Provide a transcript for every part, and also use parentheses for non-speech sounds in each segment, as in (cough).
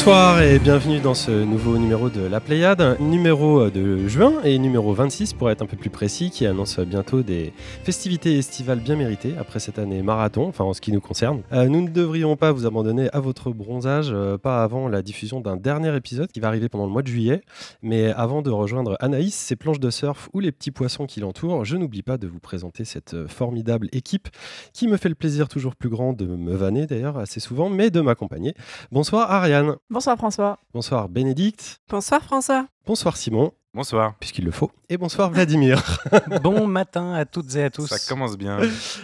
Bonsoir et bienvenue dans ce nouveau numéro de La Pléiade, numéro de juin et numéro 26 pour être un peu plus précis, qui annonce bientôt des festivités estivales bien méritées après cette année marathon, enfin en ce qui nous concerne. Euh, nous ne devrions pas vous abandonner à votre bronzage, euh, pas avant la diffusion d'un dernier épisode qui va arriver pendant le mois de juillet, mais avant de rejoindre Anaïs, ses planches de surf ou les petits poissons qui l'entourent, je n'oublie pas de vous présenter cette formidable équipe qui me fait le plaisir toujours plus grand de me vanner d'ailleurs assez souvent, mais de m'accompagner. Bonsoir Ariane. Bonsoir François. Bonsoir Bénédicte. Bonsoir François. Bonsoir Simon. Bonsoir. Puisqu'il le faut. Et bonsoir Vladimir. (laughs) bon matin à toutes et à tous. Ça commence bien.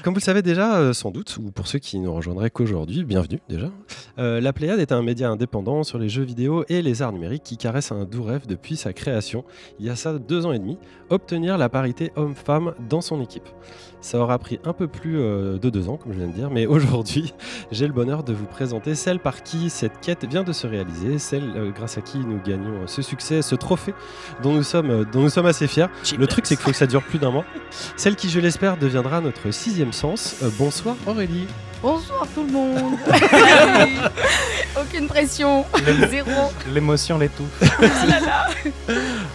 Comme vous le savez déjà, euh, sans doute, ou pour ceux qui ne rejoindraient qu'aujourd'hui, bienvenue déjà. Euh, la Pléiade est un média indépendant sur les jeux vidéo et les arts numériques qui caresse un doux rêve depuis sa création, il y a ça deux ans et demi, obtenir la parité homme-femme dans son équipe. Ça aura pris un peu plus euh, de deux ans, comme je viens de dire, mais (laughs) aujourd'hui, j'ai le bonheur de vous présenter celle par qui cette quête vient de se réaliser, celle euh, grâce à qui nous gagnons ce succès, ce trophée dont nous sommes, euh, dont nous sommes assez fiers. Le truc, c'est qu'il faut que ça dure plus d'un mois. Celle qui, je l'espère, deviendra notre sixième sens. Bonsoir Aurélie. Bonsoir tout le monde. (laughs) Aucune pression. Zéro. L'émotion l'étouffe. (laughs)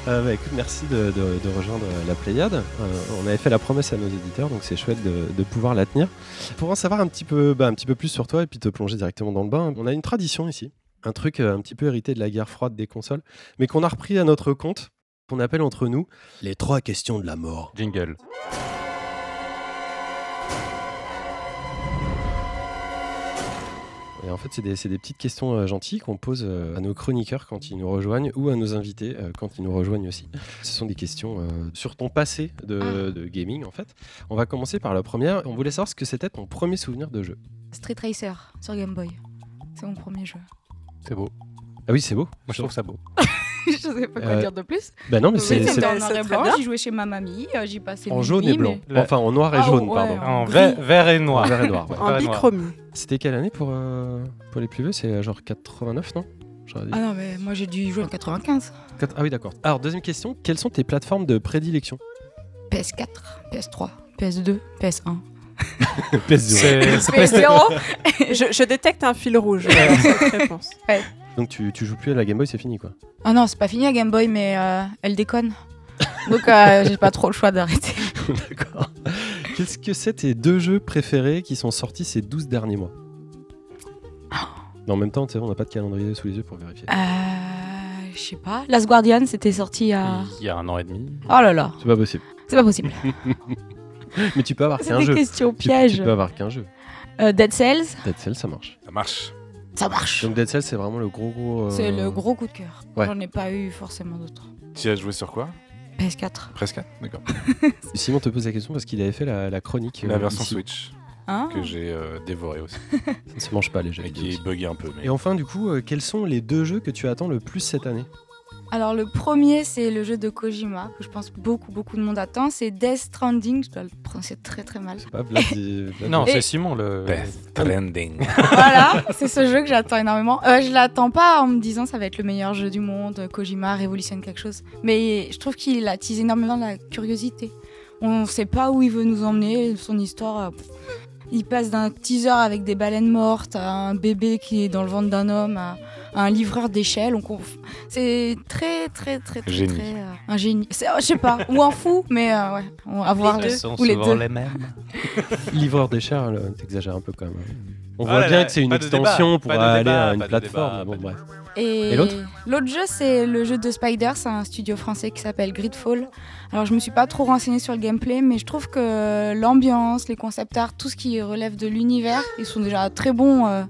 Euh, bah, écoute, merci de, de- de rejoindre euh, la Pléiade. Euh, on avait fait la promesse à nos éditeurs, donc c'est chouette de, de pouvoir la tenir. Pour en savoir un petit, peu, bah, un petit peu plus sur toi et puis te plonger directement dans le bain, on a une tradition ici. Un truc euh, un petit peu hérité de la guerre froide des consoles, mais qu'on a repris à notre compte, qu'on appelle entre nous les trois questions de la mort. Jingle. Et en fait, c'est des, petites questions euh, gentilles qu'on pose euh, à nos chroniqueurs quand ils nous rejoignent ou à nos invités euh, quand ils nous rejoignent aussi. Ce sont des questions euh, sur ton passé de, de gaming en fait. On va commencer par la première. On voulait savoir ce que c'était ton premier souvenir de jeu. Street Racer sur Game Boy. C'est mon premier jeu. C'est beau. Ah oui, c'est beau. Moi, je trouve ça beau. (laughs) (laughs) je sais pas quoi Euh, dire de plus. Bah non, mais Oui, c'est c'était en noir et blanc. J'y jouais chez ma mamie. euh, J'y passais en jaune et blanc. mais- Enfin, en noir et Ah, jaune, ouais. pardon. En vert, vert et En noir. vert et noir. ouais. En bichromie. C'était quelle année pour, euh, pour les plus vieux? C'est euh, genre 89, non? Ah non, mais moi j'ai dû y jouer en 95. Quatre- Ah oui, d'accord. Alors, deuxième question. Quelles sont tes plateformes de prédilection? PS4, PS3, PS2, PS1. PS2. C'est c'est PS0 (laughs) je, je détecte un fil rouge dans cette réponse. Donc, tu, tu joues plus à la Game Boy, c'est fini quoi. Ah non, c'est pas fini la Game Boy, mais euh, elle déconne. (laughs) Donc euh, j'ai pas trop le choix d'arrêter. (laughs) D'accord. Qu'est-ce que c'est tes deux jeux préférés qui sont sortis ces 12 derniers mois? Mais en même temps, tu sais, on n'a pas de calendrier sous les yeux pour vérifier. Euh, je sais pas. Last Guardian, c'était sorti à. Il y a un an et demi. Oh là là, C'est pas possible. c'est pas possible. (laughs) Mais tu peux avoir C'est qu'un des jeu. questions Tu, pièges. tu peux avoir qu'un jeu. Euh, Dead Cells, Dead Cells, ça marche. Ça marche. Ça marche. Donc Dead Cells, c'est vraiment le gros gros. euh, C'est le gros coup de cœur. Ouais. J'en ai pas eu forcément d'autres. Tu as joué sur quoi? PS4. Presque D'accord. (laughs) Simon te pose la question parce qu'il avait fait la, la chronique. La euh, version ici. Switch Hein que j'ai euh, dévoré aussi. (laughs) Ça ne se mange pas les jeux Et vidéo. qui est bugué un peu. Mais... Et enfin, du coup, euh, quels sont les deux jeux que tu attends le plus cette année? Alors le premier, c'est le jeu de Kojima que je pense beaucoup beaucoup de monde attend. C'est Death Stranding. Je dois le prononcer très très mal. Pas (laughs) Non, c'est Simon le. Death Trending. voilà, c'est ce jeu que j'attends énormément. Euh, je l'attends pas en me disant ça va être le meilleur jeu du monde. Kojima révolutionne quelque chose. Mais je trouve qu'il attise énormément la curiosité. On sait pas où il veut nous emmener. Son histoire. euh, il passe d'un teaser avec des baleines mortes à un bébé qui est dans le ventre d'un homme à, à un livreur d'échelle. C'est très, très, très, très, Génie. très, euh, un génie. C'est- Je sais pas, ou un fou, mais euh, ouais, on va voir Ils les, sont ou les souvent deux. les mêmes. (laughs) Livreur des chars, là, t'exagères un peu quand même. On Oh voit là bien là, que c'est une extension débat, pour aller débat, à une plateforme. débat, bon, bref. Et, Et l'autre? L'autre jeu, c'est le jeu de Spider, c'est un studio français qui s'appelle Gridfall. Alors, je me suis pas trop renseignée sur le gameplay, mais je trouve que l'ambiance, les concept art, tout ce qui relève de l'univers, ils sont déjà très bons euh,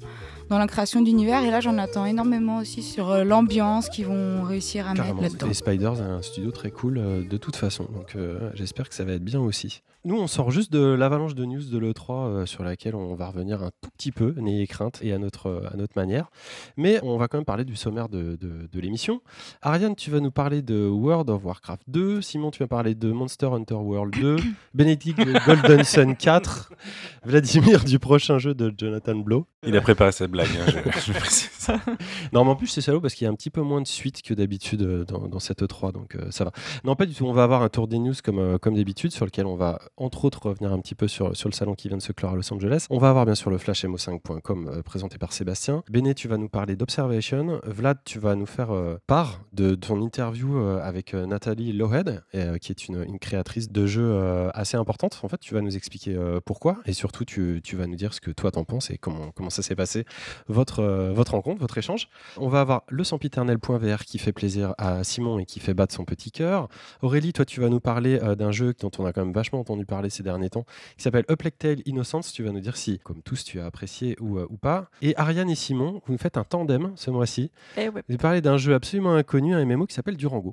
dans la création d'univers. Et là, j'en attends énormément aussi sur euh, l'ambiance qu'ils vont réussir à Carrément. mettre là-dedans. Et Spiders est un studio très cool euh, de toute façon. Donc j'espère que ça va être bien aussi. Nous, on sort juste de l'avalanche de news de l'E3 euh, sur laquelle on va revenir un tout petit peu, n'ayez crainte, et à notre, euh, à notre manière. Mais on va quand même parler du sommaire de, de- de l'émission. Ariane, tu vas nous parler de World of Warcraft 2. Simon, tu vas parler de Monster Hunter World 2. (coughs) Bénédicte de Golden Sun 4. (laughs) Vladimir du prochain jeu de Jonathan Blow. Il a préparé cette blague. hein, je, je précise. (laughs) Non, mais en plus, c'est salaud parce qu'il y a un petit peu moins de suite que d'habitude euh, dans, dans cette E3, donc euh, ça va. Non, pas du tout. On va avoir un tour des news comme, euh, comme d'habitude, sur lequel on va, entre autres, revenir un petit peu sur, sur le salon qui vient de se clore à Los Angeles. On va avoir bien sûr le flashmo5.com euh, présenté par Sébastien. Béné, tu vas nous parler d'Observation. Vlad, tu vas nous faire euh, part de ton interview euh, avec Nathalie Lowhead, euh, qui est une, créatrice de jeux assez importante. En fait, tu vas nous expliquer pourquoi et surtout, tu, tu vas nous dire ce que toi t'en penses et comment, comment ça s'est passé, votre, votre rencontre, votre échange. On va avoir le sempiternel.vr qui fait plaisir à Simon et qui fait battre son petit cœur. Aurélie, toi, tu vas nous parler d'un jeu dont on a quand même vachement entendu parler ces derniers temps, qui s'appelle Tale Innocence. Tu vas nous dire si, comme tous, tu as apprécié ou, euh, ou pas. Et Ariane et Simon, vous nous faites un tandem ce mois-ci. Eh ouais. Vous parlez d'un jeu absolument inconnu, un MMO qui s'appelle Durango.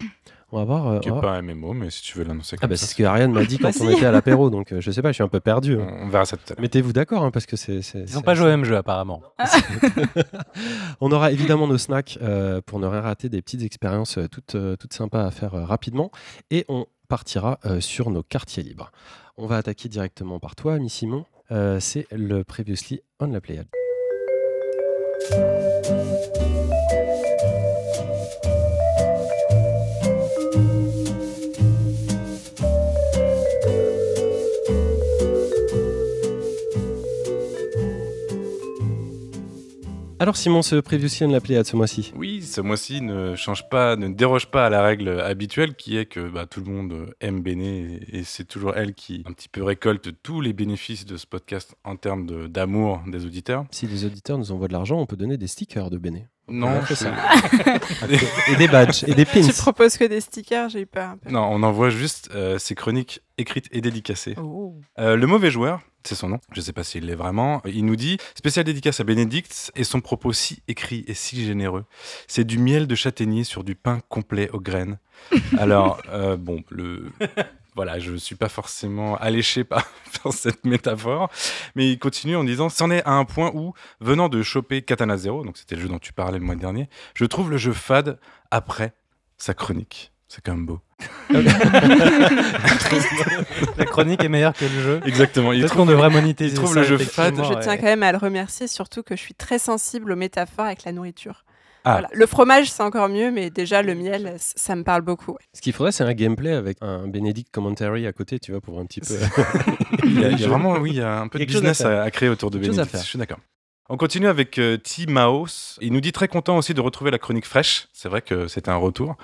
On va voir. euh, Qui n'est pas un MMO, mais si tu veux l'annoncer Ah comme bah ça. c'est ce que Ariane m'a dit quand Bah on était à l'apéro, donc euh, je sais pas, je suis un peu perdu. hein. On verra ça tout à l'heure. Mettez-vous d'accord, hein, parce que c'est. Ils n'ont pas joué au même jeu apparemment. (laughs) On aura évidemment nos snacks euh, pour ne rien rater, des petites expériences toutes, toutes sympas à faire euh, rapidement. Et on partira euh, sur nos quartiers libres. On va attaquer directement par toi, ami Simon. Euh, c'est le Previously on la Pléiade. Alors Simon, ce Previously on la Pléiade ce mois-ci Oui, ce mois-ci ne change pas, ne déroge pas à la règle habituelle qui est que bah, tout le monde aime Béné et, et c'est toujours elle qui un petit peu récolte tous les bénéfices de ce podcast en termes de- d'amour des auditeurs. Si les auditeurs nous envoient de l'argent, on peut donner des stickers de Béné. Non, je- ça. (laughs) Et des badges, et des pins. Tu proposes que des stickers, j'ai eu peur un peu. non, on envoie juste euh, ses chroniques écrites et dédicacées. Oh. Euh, le mauvais joueur, c'est son nom, je sais pas s'il l'est vraiment, il nous dit spécial dédicace à Bénédicte et son propos si écrit et si généreux. C'est du miel de châtaignier sur du pain complet aux graines. (laughs) Alors, euh, bon, le. Voilà, je ne suis pas forcément alléché par, (laughs) par cette métaphore, mais il continue en disant C'en est à un point où, venant de choper Katana Zero, donc c'était le jeu dont tu parlais le mois dernier, je trouve le jeu fade après sa chronique. C'est quand même beau. (laughs) La chronique est meilleure que le jeu. Exactement. Il trouve, qu'on devrait monétiser il trouve ça, le jeu fade. Je tiens ouais. quand même à le remercier, surtout que je suis très sensible aux métaphores avec la nourriture. Ah. Voilà. Le fromage, c'est encore mieux, mais déjà, le miel, ça me parle beaucoup. ouais. Ce qu'il faudrait, c'est un gameplay avec un Benedict commentary à côté, tu vois, pour voir un petit peu. Il y a, il y a vraiment, oui, il y a un peu de business à, à créer autour de Benedict. Je suis d'accord. On continue avec euh, T. Maos. Il nous dit très content aussi de retrouver la chronique fraîche. C'est vrai que c'était un retour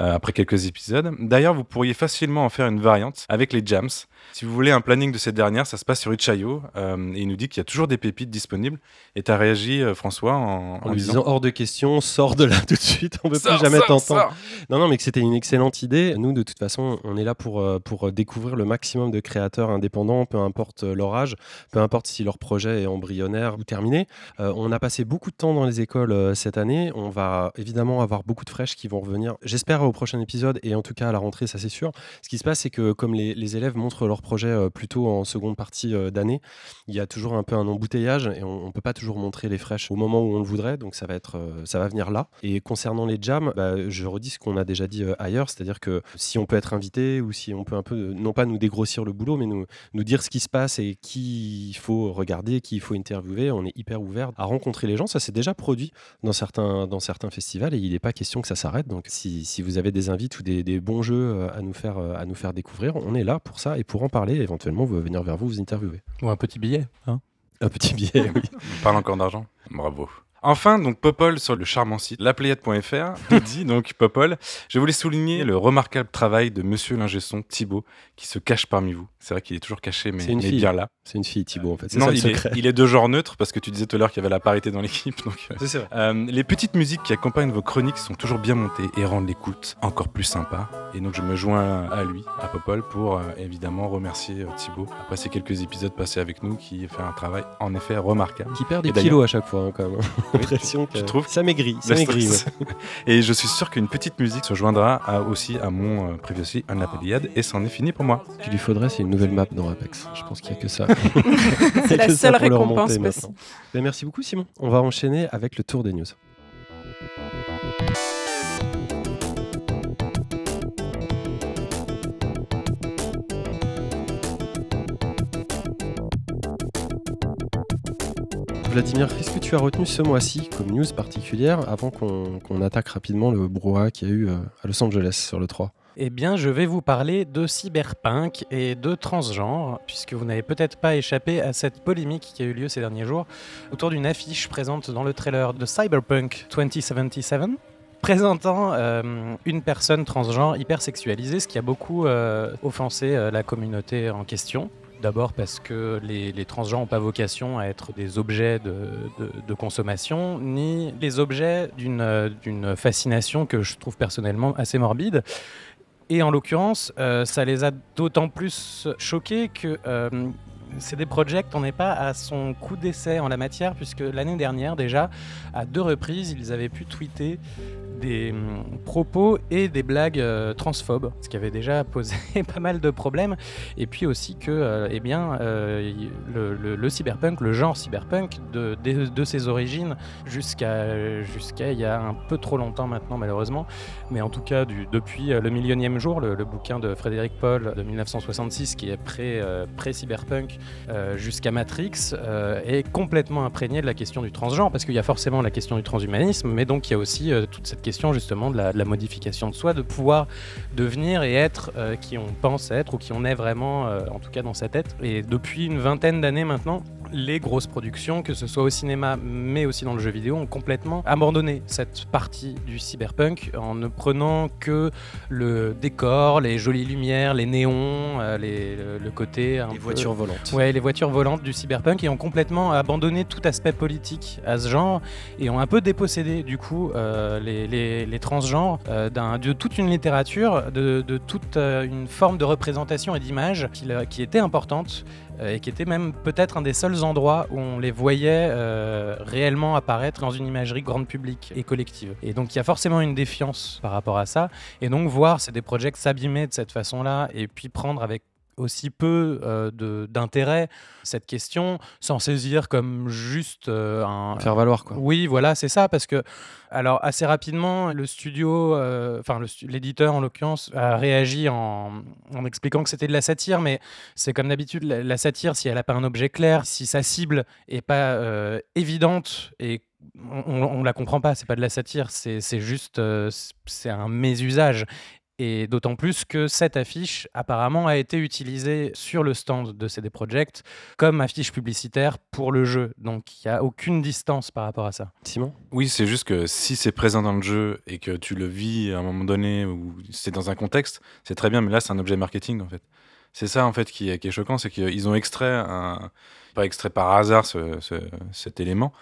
euh, après quelques épisodes. D'ailleurs, vous pourriez facilement en faire une variante avec les jams. Si vous voulez un planning de cette dernière, ça se passe sur Itch.io. euh, et il nous dit qu'il y a toujours des pépites disponibles. Et tu as réagi, euh, François, en, En en lui disant disant hors de question, sors de là (laughs) tout de suite, on ne peut Sors, plus jamais t'entendre. Non, non, mais que c'était une excellente idée. Nous, de toute façon, on est là pour, euh, pour découvrir le maximum de créateurs indépendants, peu importe leur âge, peu importe si leur projet est embryonnaire ou terminé. Euh, on a passé beaucoup de temps dans les écoles euh, cette année. On va évidemment avoir beaucoup de fraîches qui vont revenir, j'espère, au prochain épisode et en tout cas à la rentrée, ça c'est sûr. Ce qui se passe, c'est que comme les, les élèves montrent leur projet euh, plutôt en seconde partie euh, d'année, il y a toujours un peu un embouteillage et on ne peut pas toujours montrer les fraîches au moment où on le voudrait, donc ça va, être, euh, ça va venir là. Et concernant les jams, bah, je redis ce qu'on a déjà dit ailleurs, c'est-à-dire que si on peut être invité ou si on peut un peu, non pas nous dégrossir le boulot, mais nous, nous dire ce qui se passe et qui il faut regarder, qui il faut interviewer, on est hyper ouvert à rencontrer les gens. Ça s'est déjà produit dans certains, dans certains festivals et il n'est pas question que ça s'arrête. Donc si, si vous avez des invites ou des, des bons jeux à nous, faire, à nous faire découvrir, on est là pour ça et pour en parler. Éventuellement, vous venir vers vous, vous interviewer. Ou un petit billet. hein. Un petit billet, oui. (laughs) On parle encore d'argent Bravo. Enfin, donc Popol sur le charmant site nous (laughs) dit donc Popol, je voulais souligner le remarquable travail de monsieur l'ingé son Thibaut qui se cache parmi vous. C'est vrai qu'il est toujours caché mais, C'est une mais fille. bien là. C'est une fille, Thibaut, en fait. Non, ça il est, il est de genre neutre parce que tu disais tout à l'heure qu'il y avait la parité dans l'équipe. Donc, euh, vrai. euh, les petites musiques qui accompagnent vos chroniques sont toujours bien montées et rendent l'écoute encore plus sympa. Et donc je me joins à lui, à Popol, pour euh, évidemment remercier euh, Thibaut après ces quelques épisodes passés avec nous qui fait un travail en effet remarquable. Qui perd des kilos à chaque fois, hein, quand même. (laughs) L'impression que tu trouves ça maigrit. Ça Le maigrit. ouais. Et je suis sûr qu'une petite musique se joindra à- aussi à mon euh, Previously Unapeliade et c'en est fini pour moi. Ce qu'il lui faudrait, c'est une nouvelle map dans Apex. Je pense qu'il n'y a que ça. (laughs) C'est la seule récompense possible. Ben, merci beaucoup, Simon. On va enchaîner avec le tour des news. Vladimir, qu'est-ce que tu as retenu ce mois-ci comme news particulière avant qu'on attaque rapidement le brouhaha qu'il y a eu euh, à Los Angeles sur le 3 Eh bien, je vais vous parler de cyberpunk et de transgenre, puisque vous n'avez peut-être pas échappé à cette polémique qui a eu lieu ces derniers jours autour d'une affiche présente dans le trailer de Cyberpunk 2077 présentant euh, une personne transgenre hyper sexualisée, ce qui a beaucoup euh, offensé la communauté en question. D'abord parce que les, les transgenres n'ont pas vocation à être des objets de, consommation, ni les objets d'une fascination que je trouve personnellement assez morbide. Et en l'occurrence, euh, ça les a d'autant plus choqués que euh, CD Projekt n'en est pas à son coup d'essai en la matière, puisque l'année dernière déjà, à deux reprises, ils avaient pu tweeter des hum, propos et des blagues euh, transphobes, ce qui avait déjà posé (laughs) pas mal de problèmes. Et puis aussi que, euh, eh bien, euh, le, cyberpunk, le genre cyberpunk, de, ses origines jusqu'à il y a un peu trop longtemps maintenant, malheureusement, mais en tout cas depuis le millionième jour, le, bouquin de Frédéric Paul de 1966, qui est pré, pré-cyberpunk jusqu'à Matrix, est complètement imprégné de la question du transgenre, parce qu'il y a forcément la question du transhumanisme, mais donc il y a aussi toute cette question justement de la, modification de soi, de pouvoir devenir et être euh, qui on pense être ou qui on est vraiment, euh, en tout cas dans sa tête. Et depuis une vingtaine d'années maintenant, les grosses productions, que ce soit au cinéma mais aussi dans le jeu vidéo, ont complètement abandonné cette partie du cyberpunk en ne prenant que le décor, les jolies lumières, les néons, euh, les- le, côté un Les peu- voitures volantes. Ouais, les voitures volantes du cyberpunk et ont complètement abandonné tout aspect politique à ce genre et ont un peu dépossédé du coup euh, les, les- les transgenres euh, de toute une littérature, de, de toute euh, une forme de représentation et d'image qui, qui était importante et qui était même peut-être un des seuls endroits où on les voyait euh, réellement apparaître dans une imagerie grande public et collective. Et donc il y a forcément une défiance par rapport à ça. Et donc voir ces des projets s'abîmer de cette façon-là et puis prendre avec aussi peu euh, d'intérêt cette question, s'en saisir comme juste euh, un, Faire valoir quoi. oui, voilà, c'est ça, parce que, alors, assez rapidement, le studio, euh, enfin, l'éditeur en l'occurrence, a réagi en, en expliquant que c'était de la satire, mais c'est comme d'habitude, la, la satire, si elle n'a pas un objet clair, si sa cible est pas euh, évidente et on, on, on la comprend pas, c'est pas de la satire, c'est juste, euh, c'est un mésusage. Et d'autant plus que cette affiche, apparemment, a été utilisée sur le stand de CD Projekt comme affiche publicitaire pour le jeu. Donc il n'y a aucune distance par rapport à ça. Simon? Oui, c'est juste que si c'est présent dans le jeu et que tu le vis à un moment donné ou c'est dans un contexte, c'est très bien, mais là, c'est un objet marketing en fait. C'est ça en fait qui est, qui est choquant, c'est qu'ils ont extrait, un, pas extrait par hasard ce- ce- cet élément,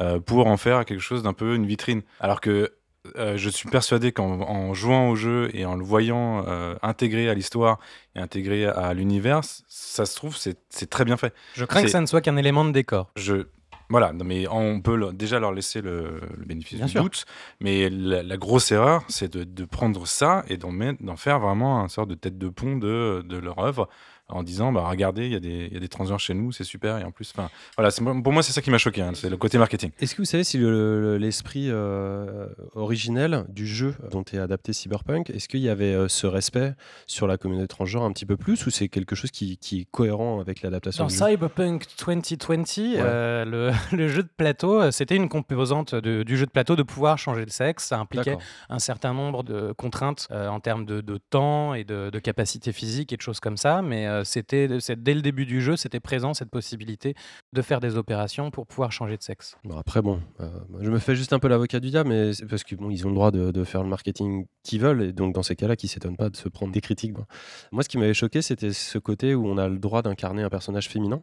euh, pour en faire quelque chose d'un peu une vitrine. Alors que euh, je suis persuadé qu'en en jouant au jeu et en le voyant euh, intégré à l'histoire et intégré à l'univers, ça se trouve, c'est très bien fait. Je crains que ça ne soit qu'un élément de décor. Je voilà, non, mais on peut déjà leur laisser le, le bénéfice Bien du sûr. doute, mais la, la grosse erreur, c'est de, de prendre ça et d'en faire vraiment un sort de tête de pont de, de leur œuvre en disant bah regardez il y a des il y a des transgenres chez nous c'est super et en plus enfin voilà c'est pour moi c'est ça qui m'a choqué hein, c'est le côté marketing Est-ce que vous savez si le- le- l'esprit euh, originel du jeu dont est adapté Cyberpunk, est-ce qu'il y avait euh, ce respect sur la communauté transgenre un petit peu plus ou c'est quelque chose qui, qui est cohérent avec l'adaptation Dans du jeu? Cyberpunk 2020, euh, le, (laughs) le jeu de plateau, c'était une composante de- du jeu de plateau de pouvoir changer de sexe. Ça impliquait un certain nombre de contraintes euh, en termes de, de temps et de, de capacité physique et de choses comme ça. Mais euh, c'était dès le début du jeu, c'était présent cette possibilité de faire des opérations pour pouvoir changer de sexe. Bon, après, bon, euh, je me fais juste un peu l'avocat du diable, mais parce que bon, ont le droit de, faire le marketing qu'ils veulent, et donc dans ces cas-là, qui s'étonnent pas de se prendre des critiques. Moi, ce qui m'avait choqué, c'était ce côté où on a le droit d'incarner un personnage féminin.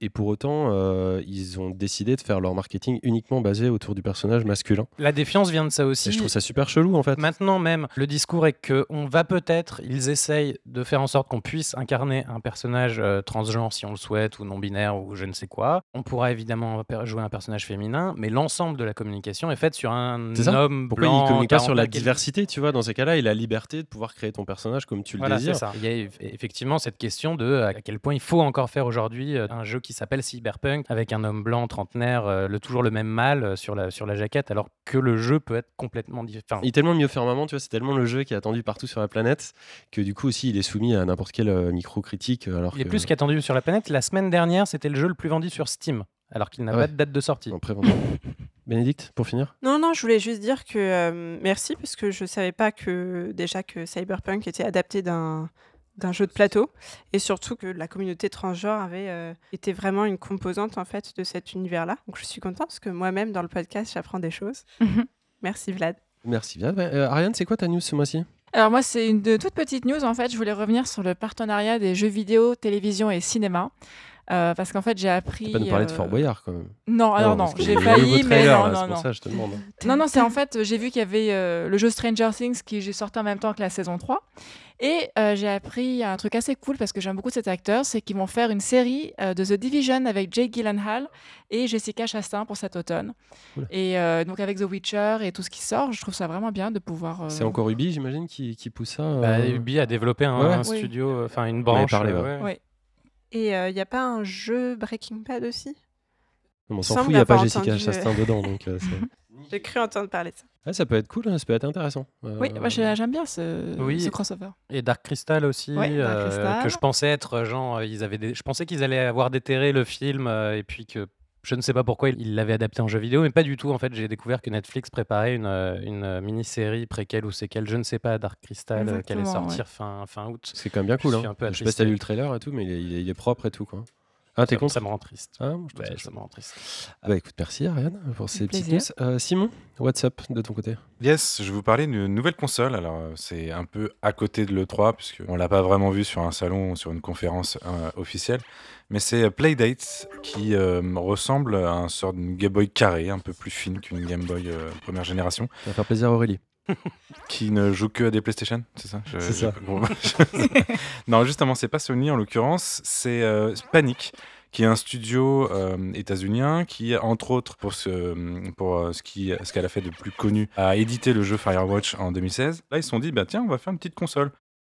Et pour autant, euh, ils ont décidé de faire leur marketing uniquement basé autour du personnage masculin. La défiance vient de ça aussi. Et je trouve ça super chelou en fait. Maintenant même, le discours est que on va peut-être, ils essayent de faire en sorte qu'on puisse incarner un personnage euh, transgenre si on le souhaite, ou non-binaire, ou je ne sais quoi. On pourra évidemment jouer un personnage féminin, mais l'ensemble de la communication est faite sur un homme Pourquoi blanc. ils communiquent pas sur la 45, diversité, tu vois, dans ces cas-là, et la liberté de pouvoir créer ton personnage comme tu le Voilà, c'est désires ça. Il y a eff- effectivement cette question de à quel point il faut encore faire aujourd'hui euh, un jeu qui s'appelle Cyberpunk avec un homme blanc trentenaire, euh, le, toujours le même mâle euh, sur la, sur la jaquette, alors que le jeu peut être complètement différent. Il est tellement mieux firmament, tu vois, c'est tellement le jeu qui est attendu partout sur la planète que du coup aussi il est soumis à n'importe quelle euh, micro-critique. Alors Il est que- plus qu'attendu sur la planète. La semaine dernière, c'était le jeu le plus vendu sur Steam alors qu'il n'a ouais. pas de date de sortie. En. (laughs) Bénédicte, pour finir? Non, non, je voulais juste dire que euh, merci parce que je savais pas que déjà que Cyberpunk était adapté d'un d'un jeu de plateau et surtout que la communauté transgenre avait euh, été vraiment une composante en fait de cet univers-là. Donc je suis contente parce que moi-même dans le podcast j'apprends des choses. Mhm. Merci Vlad. Merci. Ouais, euh, Ariane, c'est quoi ta news ce mois-ci? Alors moi, c'est une de toute petite news. En fait, je voulais revenir sur le partenariat des jeux vidéo, télévision et cinéma. Euh, parce qu'en fait, j'ai appris. Tu pas nous parler de euh, Fort Boyard quand même. Non, alors non, que j'ai failli, mais non, là, non, C'est pour non. ça je te demande. Non, non, c'est en fait, j'ai vu qu'il y avait euh, le jeu Stranger Things qui j'ai sorti en même temps que la saison 3. Et euh, j'ai appris un truc assez cool parce que j'aime beaucoup cet acteur, c'est qu'ils vont faire une série euh, de The Division avec Jake Gyllenhaal et Jessica Chastain pour cet automne. Oula. Et euh, donc avec The Witcher et tout ce qui sort, je trouve ça vraiment bien de pouvoir... euh, C'est encore Ubi, j'imagine, qui, qui pousse ça. Bah, Ubi a développé un, Ouais, studio, enfin une branche. parlé, ouais. ouais. Ouais. Et il n'y a pas un jeu Breaking Bad aussi? On s'en fout, il n'y a pas Jessica entendu, Chastain dedans. Donc, euh, (laughs) J'ai cru entendre parler de ça. Ça peut être cool, hein, ça peut être intéressant. Euh, Oui, moi j'ai- j'aime bien ce, Oui. ce crossover. Et Dark Crystal aussi, Ouais, Dark euh, Crystal. que je pensais être euh, genre, euh, ils avaient des- je pensais qu'ils allaient avoir déterré le film euh, et puis que je ne sais pas pourquoi ils l'avaient adapté en jeu vidéo, mais pas du tout. En fait, j'ai découvert que Netflix préparait une, euh, une euh, mini-série préquelle ou séquelle, je ne sais pas, Dark Crystal, euh, qui allait sortir fin, fin août. C'est quand même bien Je cool. suis Hein. un peu Je sais pas si t'as vu le trailer et tout, mais il est, il est- il est propre et tout. Quoi. Ah, t'es contre ça me rend triste. Ah, moi, je trouve Ouais, ça me rend triste. Ah bah écoute, merci Ariane pour ces petites news. Euh, Simon, what's up de ton côté? Yes, je vais vous parler d'une nouvelle console. Alors, euh, c'est un peu à côté de l'E3, puisqu'on ne l'a pas vraiment vu sur un salon ou sur une conférence euh, officielle. Mais c'est euh, Playdate qui euh, ressemble à un sort d'une Game Boy carrée, un peu plus fine qu'une Game Boy euh, première génération, Ça va faire plaisir à Aurélie. Qui ne joue que à des PlayStation, c'est ça Je- C'est ça. (laughs) non, justement, c'est pas Sony en l'occurrence, c'est euh, Panic qui est un studio euh, états-unien qui, entre autres, pour ce, pour euh, ce qui, ce qu'elle a fait de plus connu, a édité le jeu Firewatch en 2016. Là, ils se sont dit, bah tiens, on va faire une petite console.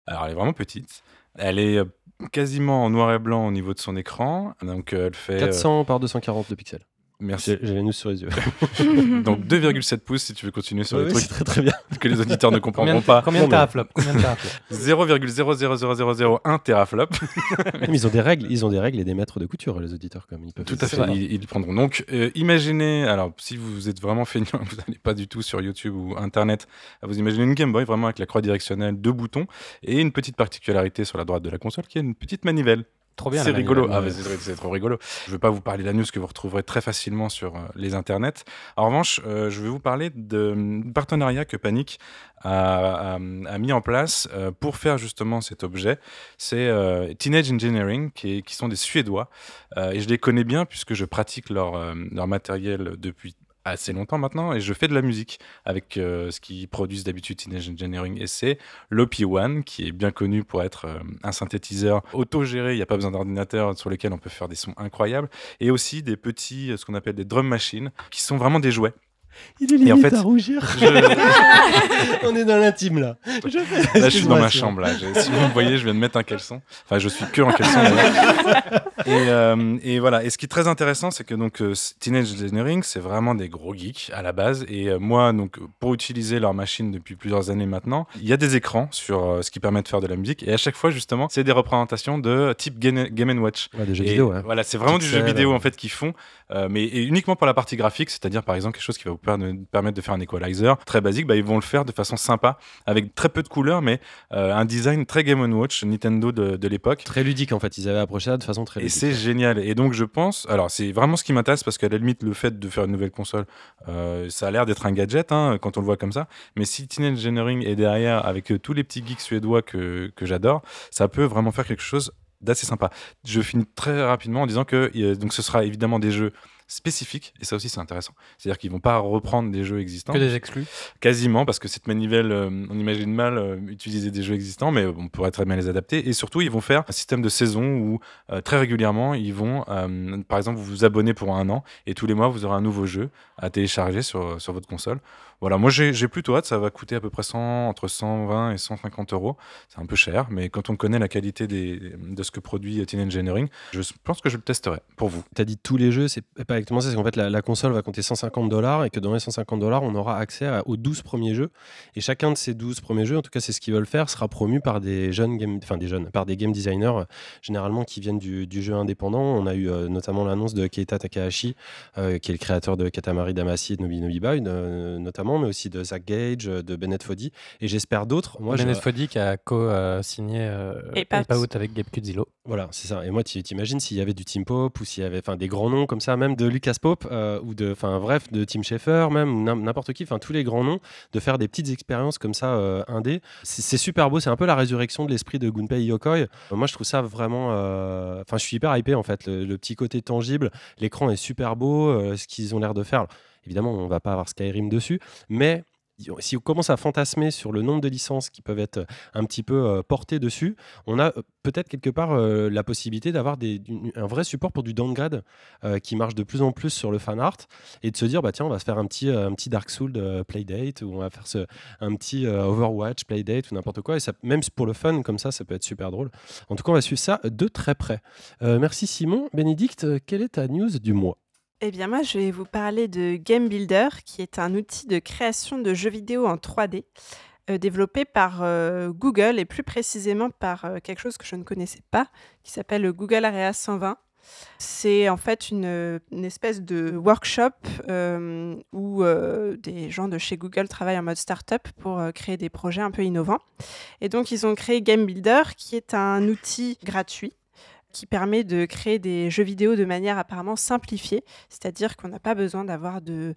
Alors, elle est vraiment petite. Elle est euh, quasiment en noir et blanc au niveau de son écran. Donc, elle fait. euh, 400 par 240 de pixels. Merci. Les news sur les yeux. (laughs) Donc, 2,7 pouces si tu veux continuer sur Ouais, les c'est trucs très très bien. que les auditeurs ne Combien comprendront de, pas. combien de teraflops Combien de teraflops (laughs) 0,00001 teraflop. (laughs) Mais ils ont des règles, ils ont des règles et des maîtres de couture, les auditeurs, comme ils peuvent. Tout à fait, ils, ils le prendront. Donc, euh, imaginez, alors si vous êtes vraiment feignant, vous n'allez pas du tout sur YouTube ou Internet, vous imaginez une Game Boy vraiment avec la croix directionnelle, deux boutons et une petite particularité sur la droite de la console qui est une petite manivelle. Trop bien. C'est rigolo. Ah, c'est c'est trop rigolo. Je ne vais pas vous parler de la news que vous retrouverez très facilement sur euh, les internets. En revanche, euh, je vais vous parler de partenariat que Panic a, a- a mis en place euh, pour faire justement cet objet. C'est Teenage Engineering, qui, est- qui sont des Suédois. Et je les connais bien puisque je pratique leur, leur matériel depuis assez longtemps maintenant et je fais de la musique avec euh, ce qu'ils produisent d'habitude Teenage Engineering et c'est l'OP1 qui est bien connu pour être euh, un synthétiseur autogéré, il n'y a pas besoin d'ordinateur sur lequel on peut faire des sons incroyables et aussi des petits, euh, ce qu'on appelle des drum machines qui sont vraiment des jouets. Il est en limite fait, à rougir. Je- (laughs) On est dans l'intime là. Je fais- Là, je suis dans ma chambre. Là. Je- si vous me voyez, je viens de mettre un caleçon. Enfin, je suis que en caleçon. (laughs) et, euh, et voilà. Et ce qui est très intéressant, c'est que donc euh, Teenage Engineering, c'est vraiment des gros geeks à la base. Et euh, moi, donc, pour utiliser leur machine depuis plusieurs années maintenant, il y a des écrans sur euh, ce qui permet de faire de la musique. Et à chaque fois, justement, c'est des représentations de type Game, Game Watch. Ouais, des jeux Et vidéo, ouais. Voilà, c'est vraiment du jeu vidéo en fait qu'ils font, euh, mais et uniquement pour la partie graphique, c'est-à-dire par exemple quelque chose qui va vous per- permettre de faire un equalizer très basique, bah, ils vont le faire de façon sympa, avec très peu de couleurs, mais euh, un design très Game Watch Nintendo de, de l'époque. Très ludique en fait. Ils avaient approché ça de façon très Et ludique. c'est génial. Et donc je pense, alors c'est vraiment ce qui m'intéresse parce qu'à la limite le fait de faire une nouvelle console, euh, ça a l'air d'être un gadget hein, quand on le voit comme ça. Mais si Teenage Engineering est derrière avec tous les petits geeks suédois que, que j'adore, ça peut vraiment faire quelque chose d'assez sympa. Je finis très rapidement en disant que donc ce sera évidemment des jeux spécifiques et ça aussi c'est intéressant. C'est-à-dire qu'ils vont pas reprendre des jeux existants Que des exclus. quasiment parce que cette manivelle euh, on imagine mal euh, utiliser des jeux existants mais on pourrait très bien les adapter et surtout ils vont faire un système de saison où euh, très régulièrement ils vont par exemple vous vous abonnez pour un an et tous les mois vous aurez un nouveau jeu à télécharger sur, sur votre console Voilà, moi j'ai plutôt hâte, ça va coûter à peu près 100, entre 120 et 150 euros. C'est un peu cher, mais quand on connaît la qualité des, de ce que produit Teen Engineering, je pense que je le testerai pour vous. Tu as dit tous les jeux, c'est pas exactement ça, c'est qu'en fait la, console va compter 150 dollars et que dans les 150 dollars, on aura accès aux 12 premiers jeux. Et chacun de ces 12 premiers jeux, en tout cas c'est ce qu'ils veulent faire, sera promu par des jeunes game, enfin des jeunes, par des game designers euh, généralement qui viennent du, jeu indépendant. On a eu euh, notamment l'annonce de Keita Takahashi, euh, qui est le créateur de Katamari Damacy et de Nobi Nobi Boy, euh, notamment, mais aussi de Zach Gage, euh, de Bennett Foddy, et j'espère d'autres. Moi, je- Bennett Foddy qui a co-signé euh, Ape Ape Out. Avec Gabe Cudzillo. Voilà, c'est ça. Et moi, tu t'imagines s'il y avait du Team Pop ou s'il y avait enfin, des grands noms comme ça, même de Lucas Pope euh, ou de, enfin bref, de Tim Schafer, même n'importe qui, enfin tous les grands noms, de faire des petites expériences comme ça euh, indé. C'est super beau. C'est un peu la résurrection de l'esprit de Gunpei Yokoi. Euh, moi, je trouve ça vraiment. euh, Enfin, je suis hyper hypé en fait. Le, le petit côté tangible, l'écran est super beau. euh, ce qu'ils ont l'air de faire. Évidemment, on va pas avoir Skyrim dessus, mais si on commence à fantasmer sur le nombre de licences qui peuvent être un petit peu euh, portées dessus, on a euh, peut-être quelque part euh, la possibilité d'avoir un vrai support pour du downgrade euh, qui marche de plus en plus sur le fan art et de se dire bah tiens on va se faire un petit euh, un petit Dark Souls euh, playdate ou on va faire un petit euh, Overwatch playdate ou n'importe quoi et même pour le fun comme ça ça peut être super drôle. En tout cas on va suivre ça de très près. Euh, merci Simon. Bénédicte, euh, quelle est ta news du mois? Eh bien, moi, je vais vous parler de Game Builder, qui est un outil de création de jeux vidéo en 3D, euh, développé par euh, Google et plus précisément par euh, quelque chose que je ne connaissais pas, qui s'appelle le Google Area 120. C'est en fait une, espèce de workshop où des gens de chez Google travaillent en mode startup pour créer des projets un peu innovants. Et donc, ils ont créé Game Builder, qui est un outil gratuit qui permet de créer des jeux vidéo de manière apparemment simplifiée, c'est-à-dire qu'on n'a pas besoin d'avoir de,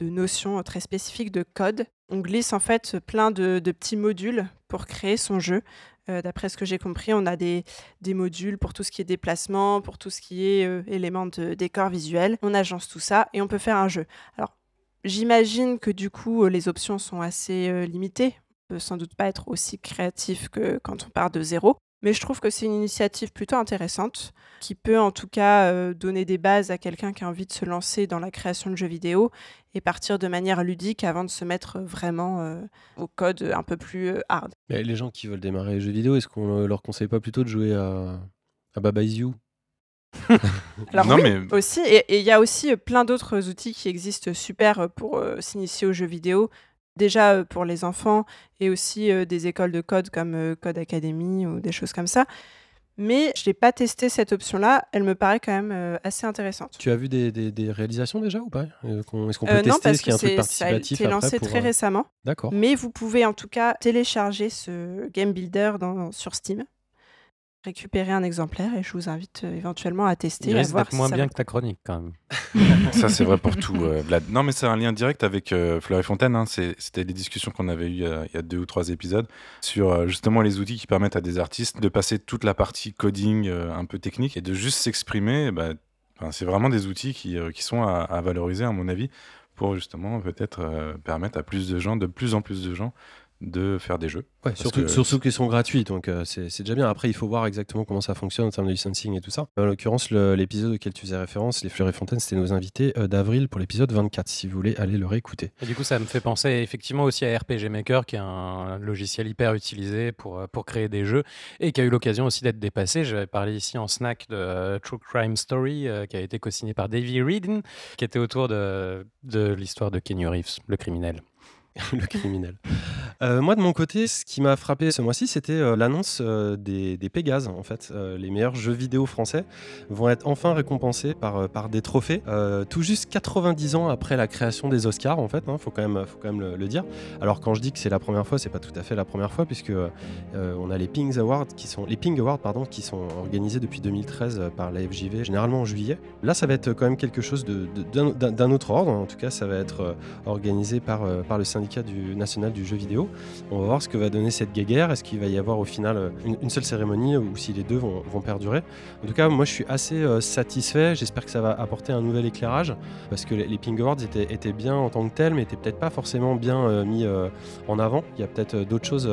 notions très spécifiques de code. On glisse en fait plein de, petits modules pour créer son jeu. Euh, D'après ce que j'ai compris, on a des, modules pour tout ce qui est déplacement, pour tout ce qui est euh, éléments de décor visuel. On agence tout ça et on peut faire un jeu. Alors, j'imagine que du coup, euh, les options sont assez limitées. On peut sans doute pas être aussi créatif que quand on part de zéro. Mais je trouve que c'est une initiative plutôt intéressante qui peut en tout cas euh, donner des bases à quelqu'un qui a envie de se lancer dans la création de jeux vidéo et partir de manière ludique avant de se mettre vraiment euh, au code un peu plus euh, hard. Mais Les gens qui veulent démarrer les jeux vidéo, est-ce qu'on euh, leur conseille pas plutôt de jouer à, à Baba Is You? (laughs) Alors Non, oui, mais- aussi, et il y a aussi plein d'autres outils qui existent super pour euh, s'initier aux jeux vidéo. Déjà euh, pour les enfants et aussi euh, des écoles de code comme euh, Code Academy ou des choses comme ça. Mais je n'ai pas testé cette option-là. Elle me paraît quand même euh, assez intéressante. Tu as vu des, des- des réalisations déjà ou pas? Euh, Est-ce qu'on peut Euh, non, tester parce que truc c'est- ça a participatif été lancé pour, très récemment. D'accord. Mais vous pouvez en tout cas télécharger ce Game Builder dans- sur Steam, récupérer un exemplaire et je vous invite euh, éventuellement à tester. Il à risque voir d'être si moins ça bien que ta chronique quand même. (laughs) Ça, c'est vrai pour tout, euh, Vlad. Non, mais c'est un lien direct avec euh, Fleur et Fontaine. hein. C'était les discussions qu'on avait eues euh, il y a deux ou trois épisodes sur euh, justement les outils qui permettent à des artistes de passer toute la partie coding euh, un peu technique et de juste s'exprimer. Bah, c'est vraiment des outils qui, euh, qui sont à, à valoriser, à mon avis, pour justement peut-être euh, permettre à plus de gens, de plus en plus de gens, de faire des jeux. Ouais, surtout, que- surtout qu'ils sont gratuits, donc euh, c'est c'est déjà bien. Après, il faut voir exactement comment ça fonctionne en termes de licensing et tout ça. En l'occurrence, l'épisode auquel tu faisais référence, Les Fleurs et Fontaines, c'était nos invités euh, d'avril pour l'épisode 24, si vous voulez aller le réécouter. Et du coup, ça me fait penser effectivement aussi à RPG Maker, qui est un logiciel hyper utilisé pour, euh, pour créer des jeux et qui a eu l'occasion aussi d'être dépassé. J'avais parlé ici en snack de euh, True Crime Story, euh, qui a été co-signé par Davey Reedon, qui était autour de, de l'histoire de Kenny Reeves, le criminel. (laughs) le criminel. Euh, moi, de mon côté, ce qui m'a frappé ce mois-ci, c'était euh, l'annonce euh, des, des Pégases. En fait, les meilleurs jeux vidéo français vont être enfin récompensés par, des trophées. tout juste 90 ans après la création des Oscars, en fait, il faut quand même, faut quand même le, dire. Alors, quand je dis que c'est la première fois, c'est pas tout à fait la première fois, puisque on a les Pings Awards qui sont les Ping Awards, pardon, qui sont organisés depuis 2013 euh, par la FJV, généralement en juillet. Là, ça va être quand même quelque chose d'un autre ordre. En tout cas, ça va être organisé par le syndicat du, national du jeu vidéo. On va voir ce que va donner cette guéguerre. Est-ce qu'il va y avoir au final euh, une, seule cérémonie ou si les deux vont, vont perdurer En tout cas, moi je suis assez euh, satisfait. J'espère que ça va apporter un nouvel éclairage parce que les, Ping Awards étaient, étaient bien en tant que tels, mais n'étaient peut-être pas forcément bien euh, mis en avant. Il y a peut-être d'autres choses,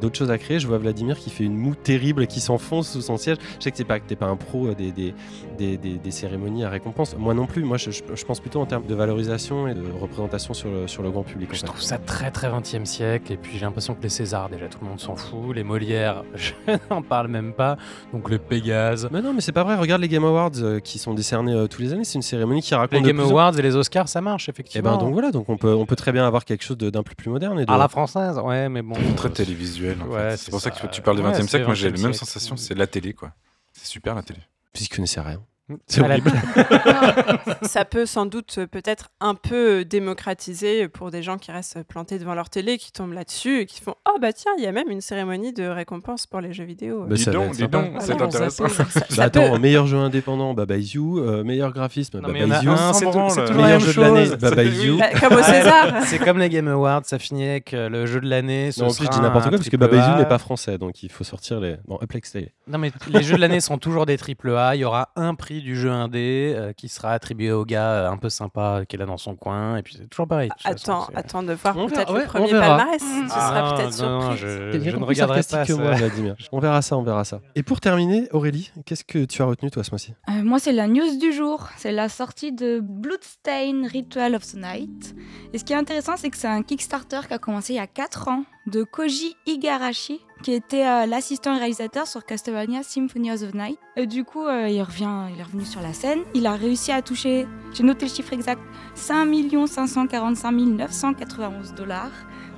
d'autres choses à créer. Je vois Vladimir qui fait une moue terrible et qui s'enfonce sous son siège. Je sais que tu pas, que t'es pas un pro euh, des, des, des, des- des cérémonies à récompense. Moi non plus. Moi, je, je- je pense plutôt en termes de valorisation et de représentation sur le, sur le grand public. en Je fait. trouve ça très très 20e siècle. Et puis j'ai l'impression que les Césars, déjà tout le monde s'en fout. Les Molières, (laughs) je n'en parle même pas. Donc le Pégase. Mais non, mais c'est pas vrai. Regarde les Game Awards euh, qui sont décernés euh, tous les années. C'est une cérémonie qui raconte Les Game plus en- Awards et les Oscars, ça marche Et effectivement. ben donc voilà, donc on peut, on peut très bien avoir quelque chose d'un peu plus moderne. Et de... À la française, ouais, mais bon. Très télévisuel. En Ouais, fait. c'est pour ça que tu parles du Ouais, 20 e c'est siècle. Moi, j'ai 20e la même sensation. C'est la télé, quoi. C'est super la télé. Puisque je connaissais rien. C'est horrible. (laughs) (laughs) Ça peut sans doute peut-être un peu démocratiser pour des gens qui restent plantés devant leur télé, qui tombent là-dessus et qui font Oh bah tiens, il y a même une cérémonie de récompense pour les jeux vidéo. Bah, dis ça donc, dis donc, c'est intéressant. ça peut- (laughs) ça- Bah attends, peut- meilleur jeu indépendant, Baba Is You. Euh, meilleur graphisme, Non, mais Baba il y en a Is You. un, c'est Meilleur la même jeu de l'année, chose. Baba C'est- Is You. Bah, comme au César. C'est comme les Game Awards, ça finit avec euh, le jeu de l'année. en plus, je dis n'importe quoi parce que triple Baba Is You A. n'est pas français, donc il faut sortir les. Bon, Uplex. Non, mais les jeux de l'année sont toujours des triple A. Il y aura un prix du jeu indé euh, qui sera attribué au gars euh, un peu sympa qui est là dans son coin. Et puis c'est toujours pareil. façon, Attends, attends de voir peut-être ouais, le premier palmarès. Ce Ah, sera peut-être non, non, surprise. je, je ne regarderai pas que moi, ça. Vladimir. (laughs) On verra ça, on verra ça. Et pour terminer, Aurélie, qu'est-ce que tu as retenu toi ce mois-ci? Euh, moi, c'est la news du jour. C'est la sortie de Bloodstain Ritual of the Night. Et ce qui est intéressant, c'est que c'est un Kickstarter qui a commencé il y a 4 ans de Koji Igarashi, qui était euh, l'assistant réalisateur sur Castlevania Symphony of the Night. Et du coup, euh, il, revient, il est revenu sur la scène. Il a réussi à toucher, j'ai noté le chiffre exact, 5 545 991 dollars